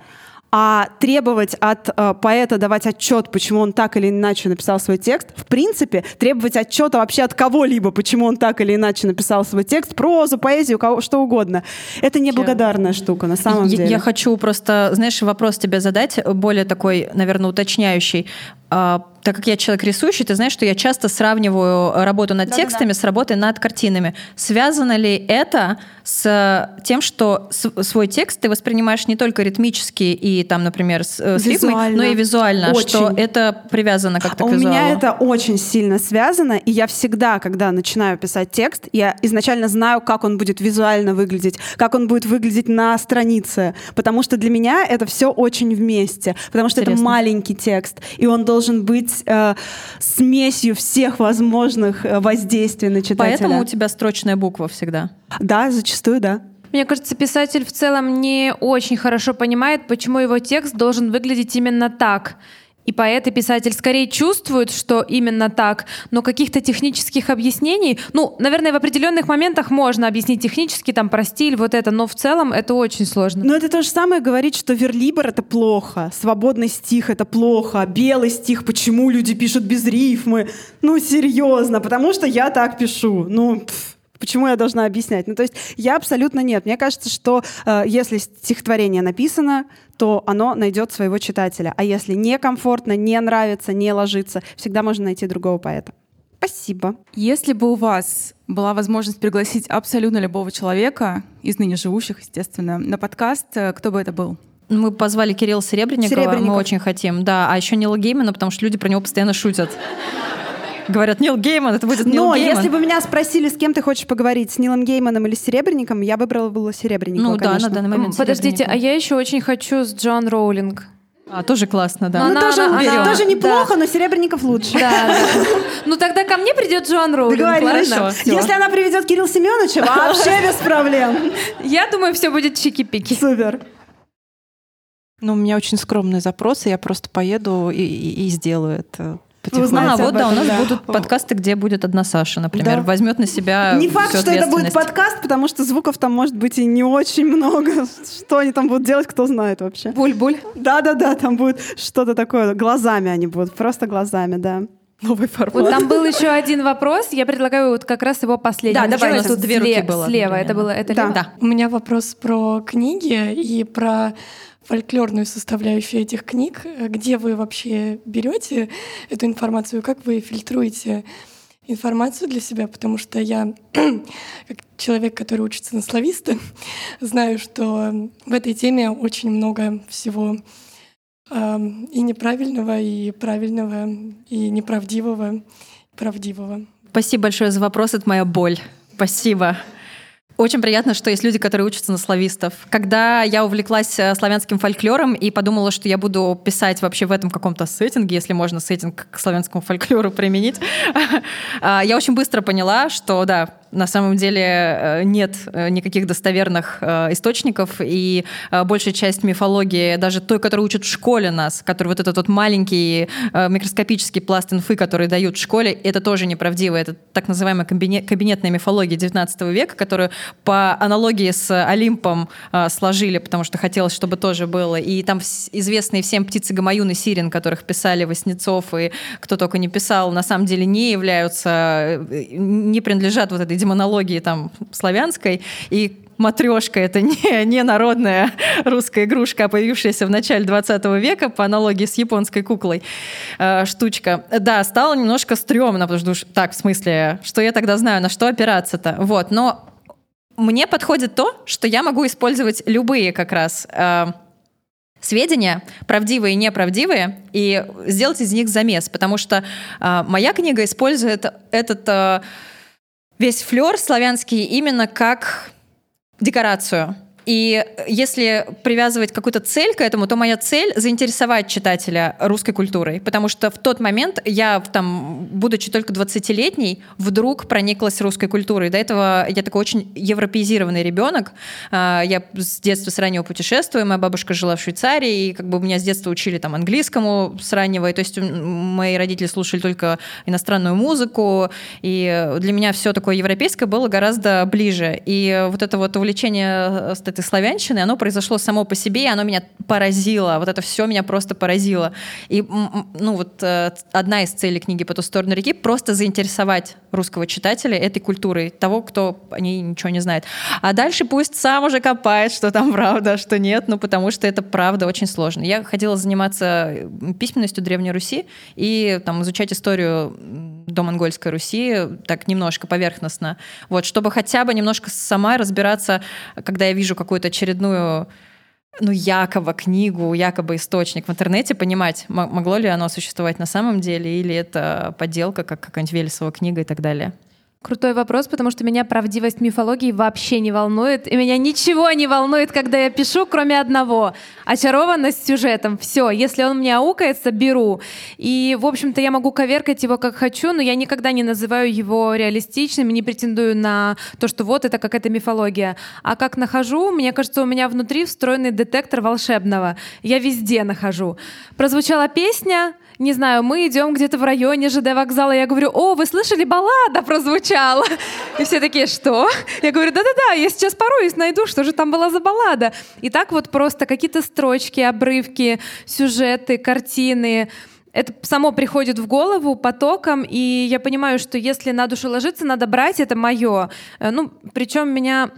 а требовать от э, поэта давать отчет, почему он так или иначе написал свой текст, в принципе, требовать отчета вообще от кого-либо, почему он так или иначе написал свой текст, прозу, поэзию, кого, что угодно, это неблагодарная штука на самом я, деле. я хочу просто, знаешь, вопрос тебе задать, более такой, наверное, уточняющий. А, так как я человек рисующий, ты знаешь, что я часто сравниваю работу над Да-да-да. текстами с работой над картинами. Связано ли это с тем, что свой текст ты воспринимаешь не только ритмически и там, например, с, э, с Визуально. но и визуально, что Очень. это привязано как-то А к у визуалу? меня это очень сильно связано, и я всегда, когда начинаю писать текст, я изначально знаю, как он будет визуально выглядеть, как он будет выглядеть на странице, потому что для меня это все очень вместе, потому что это Интересно. маленький текст, и он должен быть э, смесью всех возможных э, воздействий на читателя. Поэтому у тебя строчная буква всегда. Да, зачастую, да. Мне кажется, писатель в целом не очень хорошо понимает, почему его текст должен выглядеть именно так. И поэт и писатель скорее чувствуют, что именно так, но каких-то технических объяснений, ну, наверное, в определенных моментах можно объяснить технически, там, про стиль, вот это, но в целом это очень сложно. Но это то же самое говорить, что верлибр — это плохо, свободный стих — это плохо, белый стих — почему люди пишут без рифмы? Ну, серьезно, потому что я так пишу. Ну, пф, Почему я должна объяснять? Ну, то есть я абсолютно нет. Мне кажется, что э, если стихотворение написано, то оно найдет своего читателя. А если некомфортно, не нравится, не ложится, всегда можно найти другого поэта. Спасибо. Если бы у вас была возможность пригласить абсолютно любого человека, из ныне живущих, естественно, на подкаст, э, кто бы это был? Мы позвали Кирилла Серебренникова, Серебренников. мы очень хотим, да, а еще Нила Геймана, потому что люди про него постоянно шутят. Говорят, Нил Гейман, это будет Нил Но Гейман. если бы меня спросили, с кем ты хочешь поговорить, с Нилом Гейманом или Серебренником, я выбрала было Серебренникова, Ну да, конечно. на данный момент Подождите, а я еще очень хочу с Джон Роулинг. А, тоже классно, да. Но Ну, она- тоже, она- она- тоже да. неплохо, но Серебренников лучше. Да, да. Ну тогда ко мне придет Джон Роулинг. Договорились. ладно? Если она приведет Кирилла Семеновича, вообще без проблем. Я думаю, все будет чики-пики. Супер. Ну, у меня очень скромный запрос, и я просто поеду и, и- и сделаю это. Вы знаете, а об вот да, у этом, нас да. будут подкасты, где будет одна Саша, например, Да. возьмет на себя Не факт, всю что это будет подкаст, потому что звуков там может быть и не очень много. Что они там будут делать, кто знает вообще. Буль-буль. Да-да-да, там будет что-то такое. Глазами они будут, просто глазами, да. Новый формат. Вот там был еще один вопрос, я предлагаю вот как раз его последний. Да, давай, у нас тут две руки было Слева, это было, это Да. лево? Да. У меня вопрос про книги и про фольклорную составляющую этих книг. Где вы вообще берете эту информацию? Как вы фильтруете информацию для себя? Потому что я, как человек, который учится на слависта, знаю, что в этой теме очень много всего эм, и неправильного, и правильного, и неправдивого, правдивого. Спасибо большое за вопрос, это моя боль. Спасибо. Очень приятно, что есть люди, которые учатся на славистов. Когда я увлеклась э, славянским фольклором и подумала, что я буду писать вообще в этом каком-то сеттинге, если можно сеттинг к славянскому фольклору применить, а, я очень быстро поняла, что да, На самом деле э, нет э, никаких достоверных источников, и большая часть мифологии, даже той, которую учат в школе нас, который вот этот вот маленький микроскопический пласт инфы, который дают в школе, это тоже неправдиво. Это так называемая кабинет, кабинетная мифология 19 века, которую по аналогии с Олимпом э, сложили, потому что хотелось, чтобы тоже было. И там известные всем птицы Гамаюн и Сирин, которых писали Васнецов и кто только не писал, на самом деле не являются, э, не принадлежат вот этой демонологии там славянской. И матрешка это не, не народная русская игрушка, а появившаяся в начале 20 века по аналогии с японской куклой э, штучка. Да, стало немножко стрёмно, потому что так, в смысле, что я тогда знаю, на что опираться-то? Вот, но мне подходит то, что я могу использовать любые как раз э, сведения, правдивые и неправдивые, и сделать из них замес, потому что э, моя книга использует этот э, весь флер славянский именно как декорацию. И если привязывать какую-то цель к этому, то моя цель — заинтересовать читателя русской культурой. Потому что в тот момент я, там, будучи только 20-летней, вдруг прониклась русской культурой. До этого я такой очень европеизированный ребенок. А, Я с детства с раннего путешествую. Моя бабушка жила в Швейцарии, и как бы меня с детства учили там английскому с раннего. И, то есть мои родители слушали только иностранную музыку. И для меня все такое европейское было гораздо ближе. И вот это вот увлечение с этой славянщиной, оно произошло само по себе, и оно меня поразило. Вот это все меня просто поразило. И, ну, вот э, одна из целей книги «По ту сторону реки» — просто заинтересовать русского читателя этой культурой, того, кто о ней ничего не знает. А дальше пусть сам уже копает, что там правда, а что нет, ну, потому что это правда очень сложно. Я хотела заниматься письменностью Древней Руси и там изучать историю до монгольской Руси так немножко поверхностно. Вот, чтобы хотя бы немножко сама разбираться, когда я вижу какую-то очередную ну, якобы книгу, якобы источник в интернете, понимать, могло ли оно существовать на самом деле, или это подделка, как какая-нибудь Велесова книга и так далее. Крутой вопрос, потому что меня правдивость мифологии вообще не волнует. И меня ничего не волнует, когда я пишу, кроме одного. Очарованность сюжетом. Все, если он мне аукается, беру. И, в общем-то, я могу коверкать его как хочу, но я никогда не называю его реалистичным, не претендую на то, что вот это какая-то мифология. А как нахожу, мне кажется, у меня внутри встроенный детектор волшебного. Я везде нахожу. Прозвучала песня, не знаю, мы идем где-то в районе ЖД вокзала, я говорю, о, вы слышали, баллада прозвучала. И все такие, что? Я говорю, да-да-да, я сейчас поруюсь, найду, что же там была за баллада. И так вот просто какие-то строчки, обрывки, сюжеты, картины, это само приходит в голову потоком, и я понимаю, что если на душу ложиться, надо брать, это мое. Ну, причем меня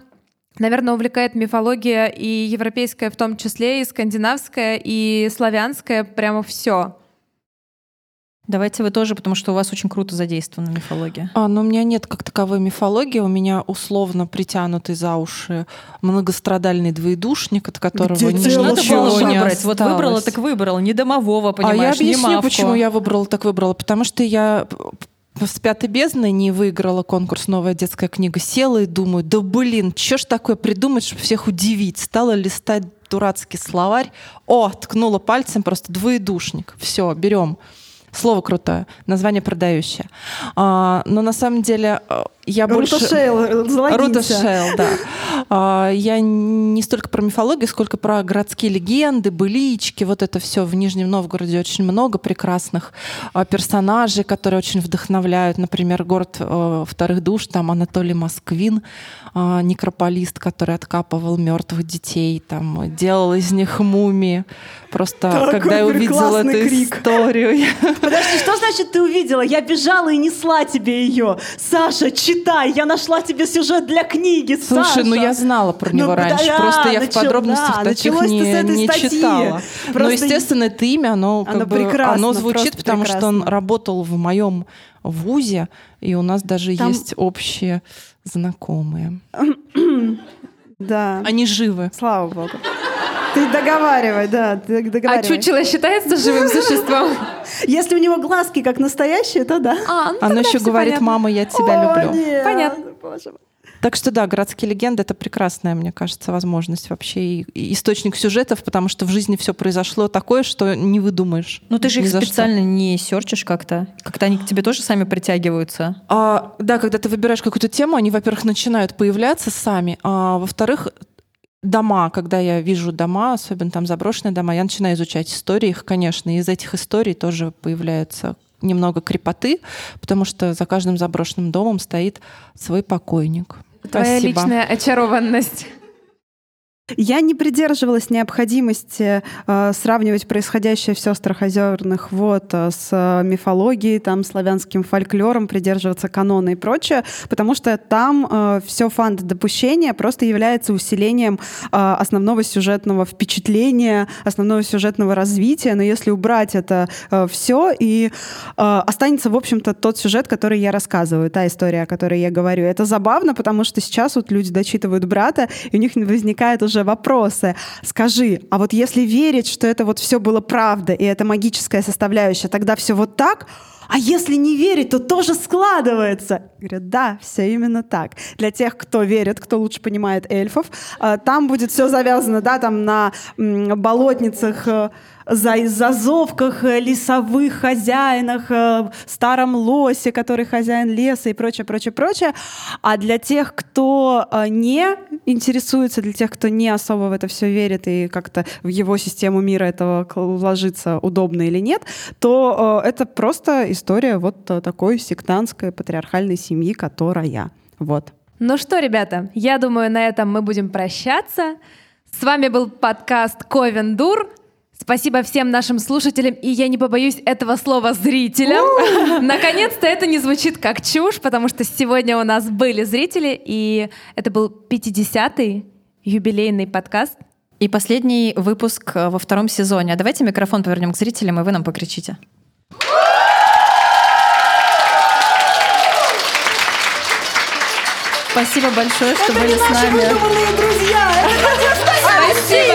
Наверное, увлекает мифология и европейская в том числе, и скандинавская, и славянская, прямо все. Давайте вы тоже, потому что у вас очень круто задействована мифология. А, но у меня нет как таковой мифологии, у меня условно притянутый за уши многострадальный двоедушник, от которого Где ни- тело Надо было ничего не выбрать. Вот осталось. выбрала, так выбрала. Не домового, А понимаешь, я не объясню, мавку. почему я выбрала так выбрала. Потому что я с пятой бездны не выиграла конкурс «Новая детская книга». Села и думаю, да блин, что ж такое придумать, чтобы всех удивить? Стала листать дурацкий словарь. О, ткнула пальцем, просто двоедушник. Все, берем. Слово крутое, название продающее. А, но на самом деле э, я больше... Залогинься. Руташейл, да. А, Я не столько про мифологию, сколько про городские легенды, былички, вот это все в Нижнем Новгороде очень много прекрасных а, персонажей, которые очень вдохновляют. Например, город э, вторых душ, там Анатолий Москвин, а, некрополист, который откапывал мертвых детей, там делал из них мумии. Просто Какой когда я увидела эту крик. историю, я Подожди, что значит ты увидела? Я бежала и несла тебе ее. Саша, читай, я нашла тебе сюжет для книги, Слушай, Саша. ну я знала про Ну, него раньше, да, просто я в начала- подробностях таких началось-то не, с этой не статьи. читала. Но, Просто естественно, это имя, оно, как Оно бы, прекрасно, оно звучит, потому что он прекрасно. работал в моем вузе, и у нас даже Там- есть общие знакомые. Да. Они живы. Слава богу. Ты договаривай, да, ты договаривай. А чучело считается живым существом? Если у него глазки как настоящие, то да. А, Оно еще говорит, мама, я тебя О, люблю. нет, Понятно. боже мой. Так что да, городские легенды это прекрасная, мне кажется, возможность вообще и, и источник сюжетов, потому что в жизни все произошло такое, что не выдумаешь. Ну ты же их за что. специально не серчишь как-то. Как-то они к тебе тоже сами притягиваются. А, да, когда ты выбираешь какую-то тему, они, во-первых, начинают появляться сами, а во-вторых, дома, когда я вижу дома, особенно там заброшенные дома, я начинаю изучать истории их, конечно, и из этих историй тоже появляются немного крепоты, потому что за каждым заброшенным домом стоит свой покойник. Твоя Спасибо. личная очарованность. Я не придерживалась необходимости э, сравнивать происходящее в сестрах озерных вод э, с э, мифологией, там, славянским фольклором, придерживаться канона и прочее, потому что там э, все фан-допущение просто является усилением э, основного сюжетного впечатления, основного сюжетного развития. Но если убрать это все, и э, останется, в общем-то, тот сюжет, который я рассказываю, та история, о которой я говорю. Это забавно, потому что сейчас вот люди дочитывают брата, и у них возникает уже вопросы. Скажи, а вот если верить, что это вот все было правда, и это магическая составляющая, тогда все вот так? А если не верить, то тоже складывается. Говорят, да, все именно так. Для тех, кто верит, кто лучше понимает эльфов, э, там будет все завязано, да, там на болотницах, э, за зазовках э, лесовых хозяинах, э, старом лосе, который хозяин леса и прочее, прочее, прочее. А для тех, кто э, не интересуется, для тех, кто не особо в это все верит и как-то в его систему мира этого ложится удобно или нет, то это просто история вот такой сектантской патриархальной семьи, которая. Вот. Ну что, ребята, я думаю, на этом мы будем прощаться. С вами был подкаст Ковендур. Спасибо всем нашим слушателям, и я не побоюсь этого слова зрителям. Наконец-то это не звучит как чушь, потому что сегодня у нас были зрители, и это был 50-й юбилейный подкаст. И последний выпуск э, во втором сезоне. А давайте микрофон повернем к зрителям, и вы нам покричите. Спасибо большое, что были с нами. Спасибо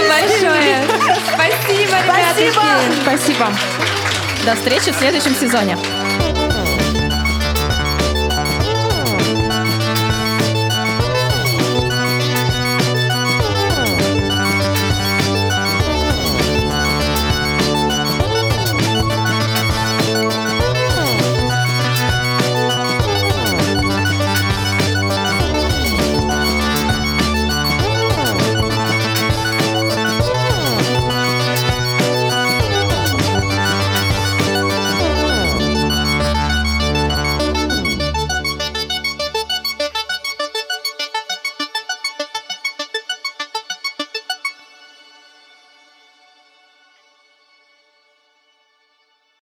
Спасибо. До встречи в следующем сезоне.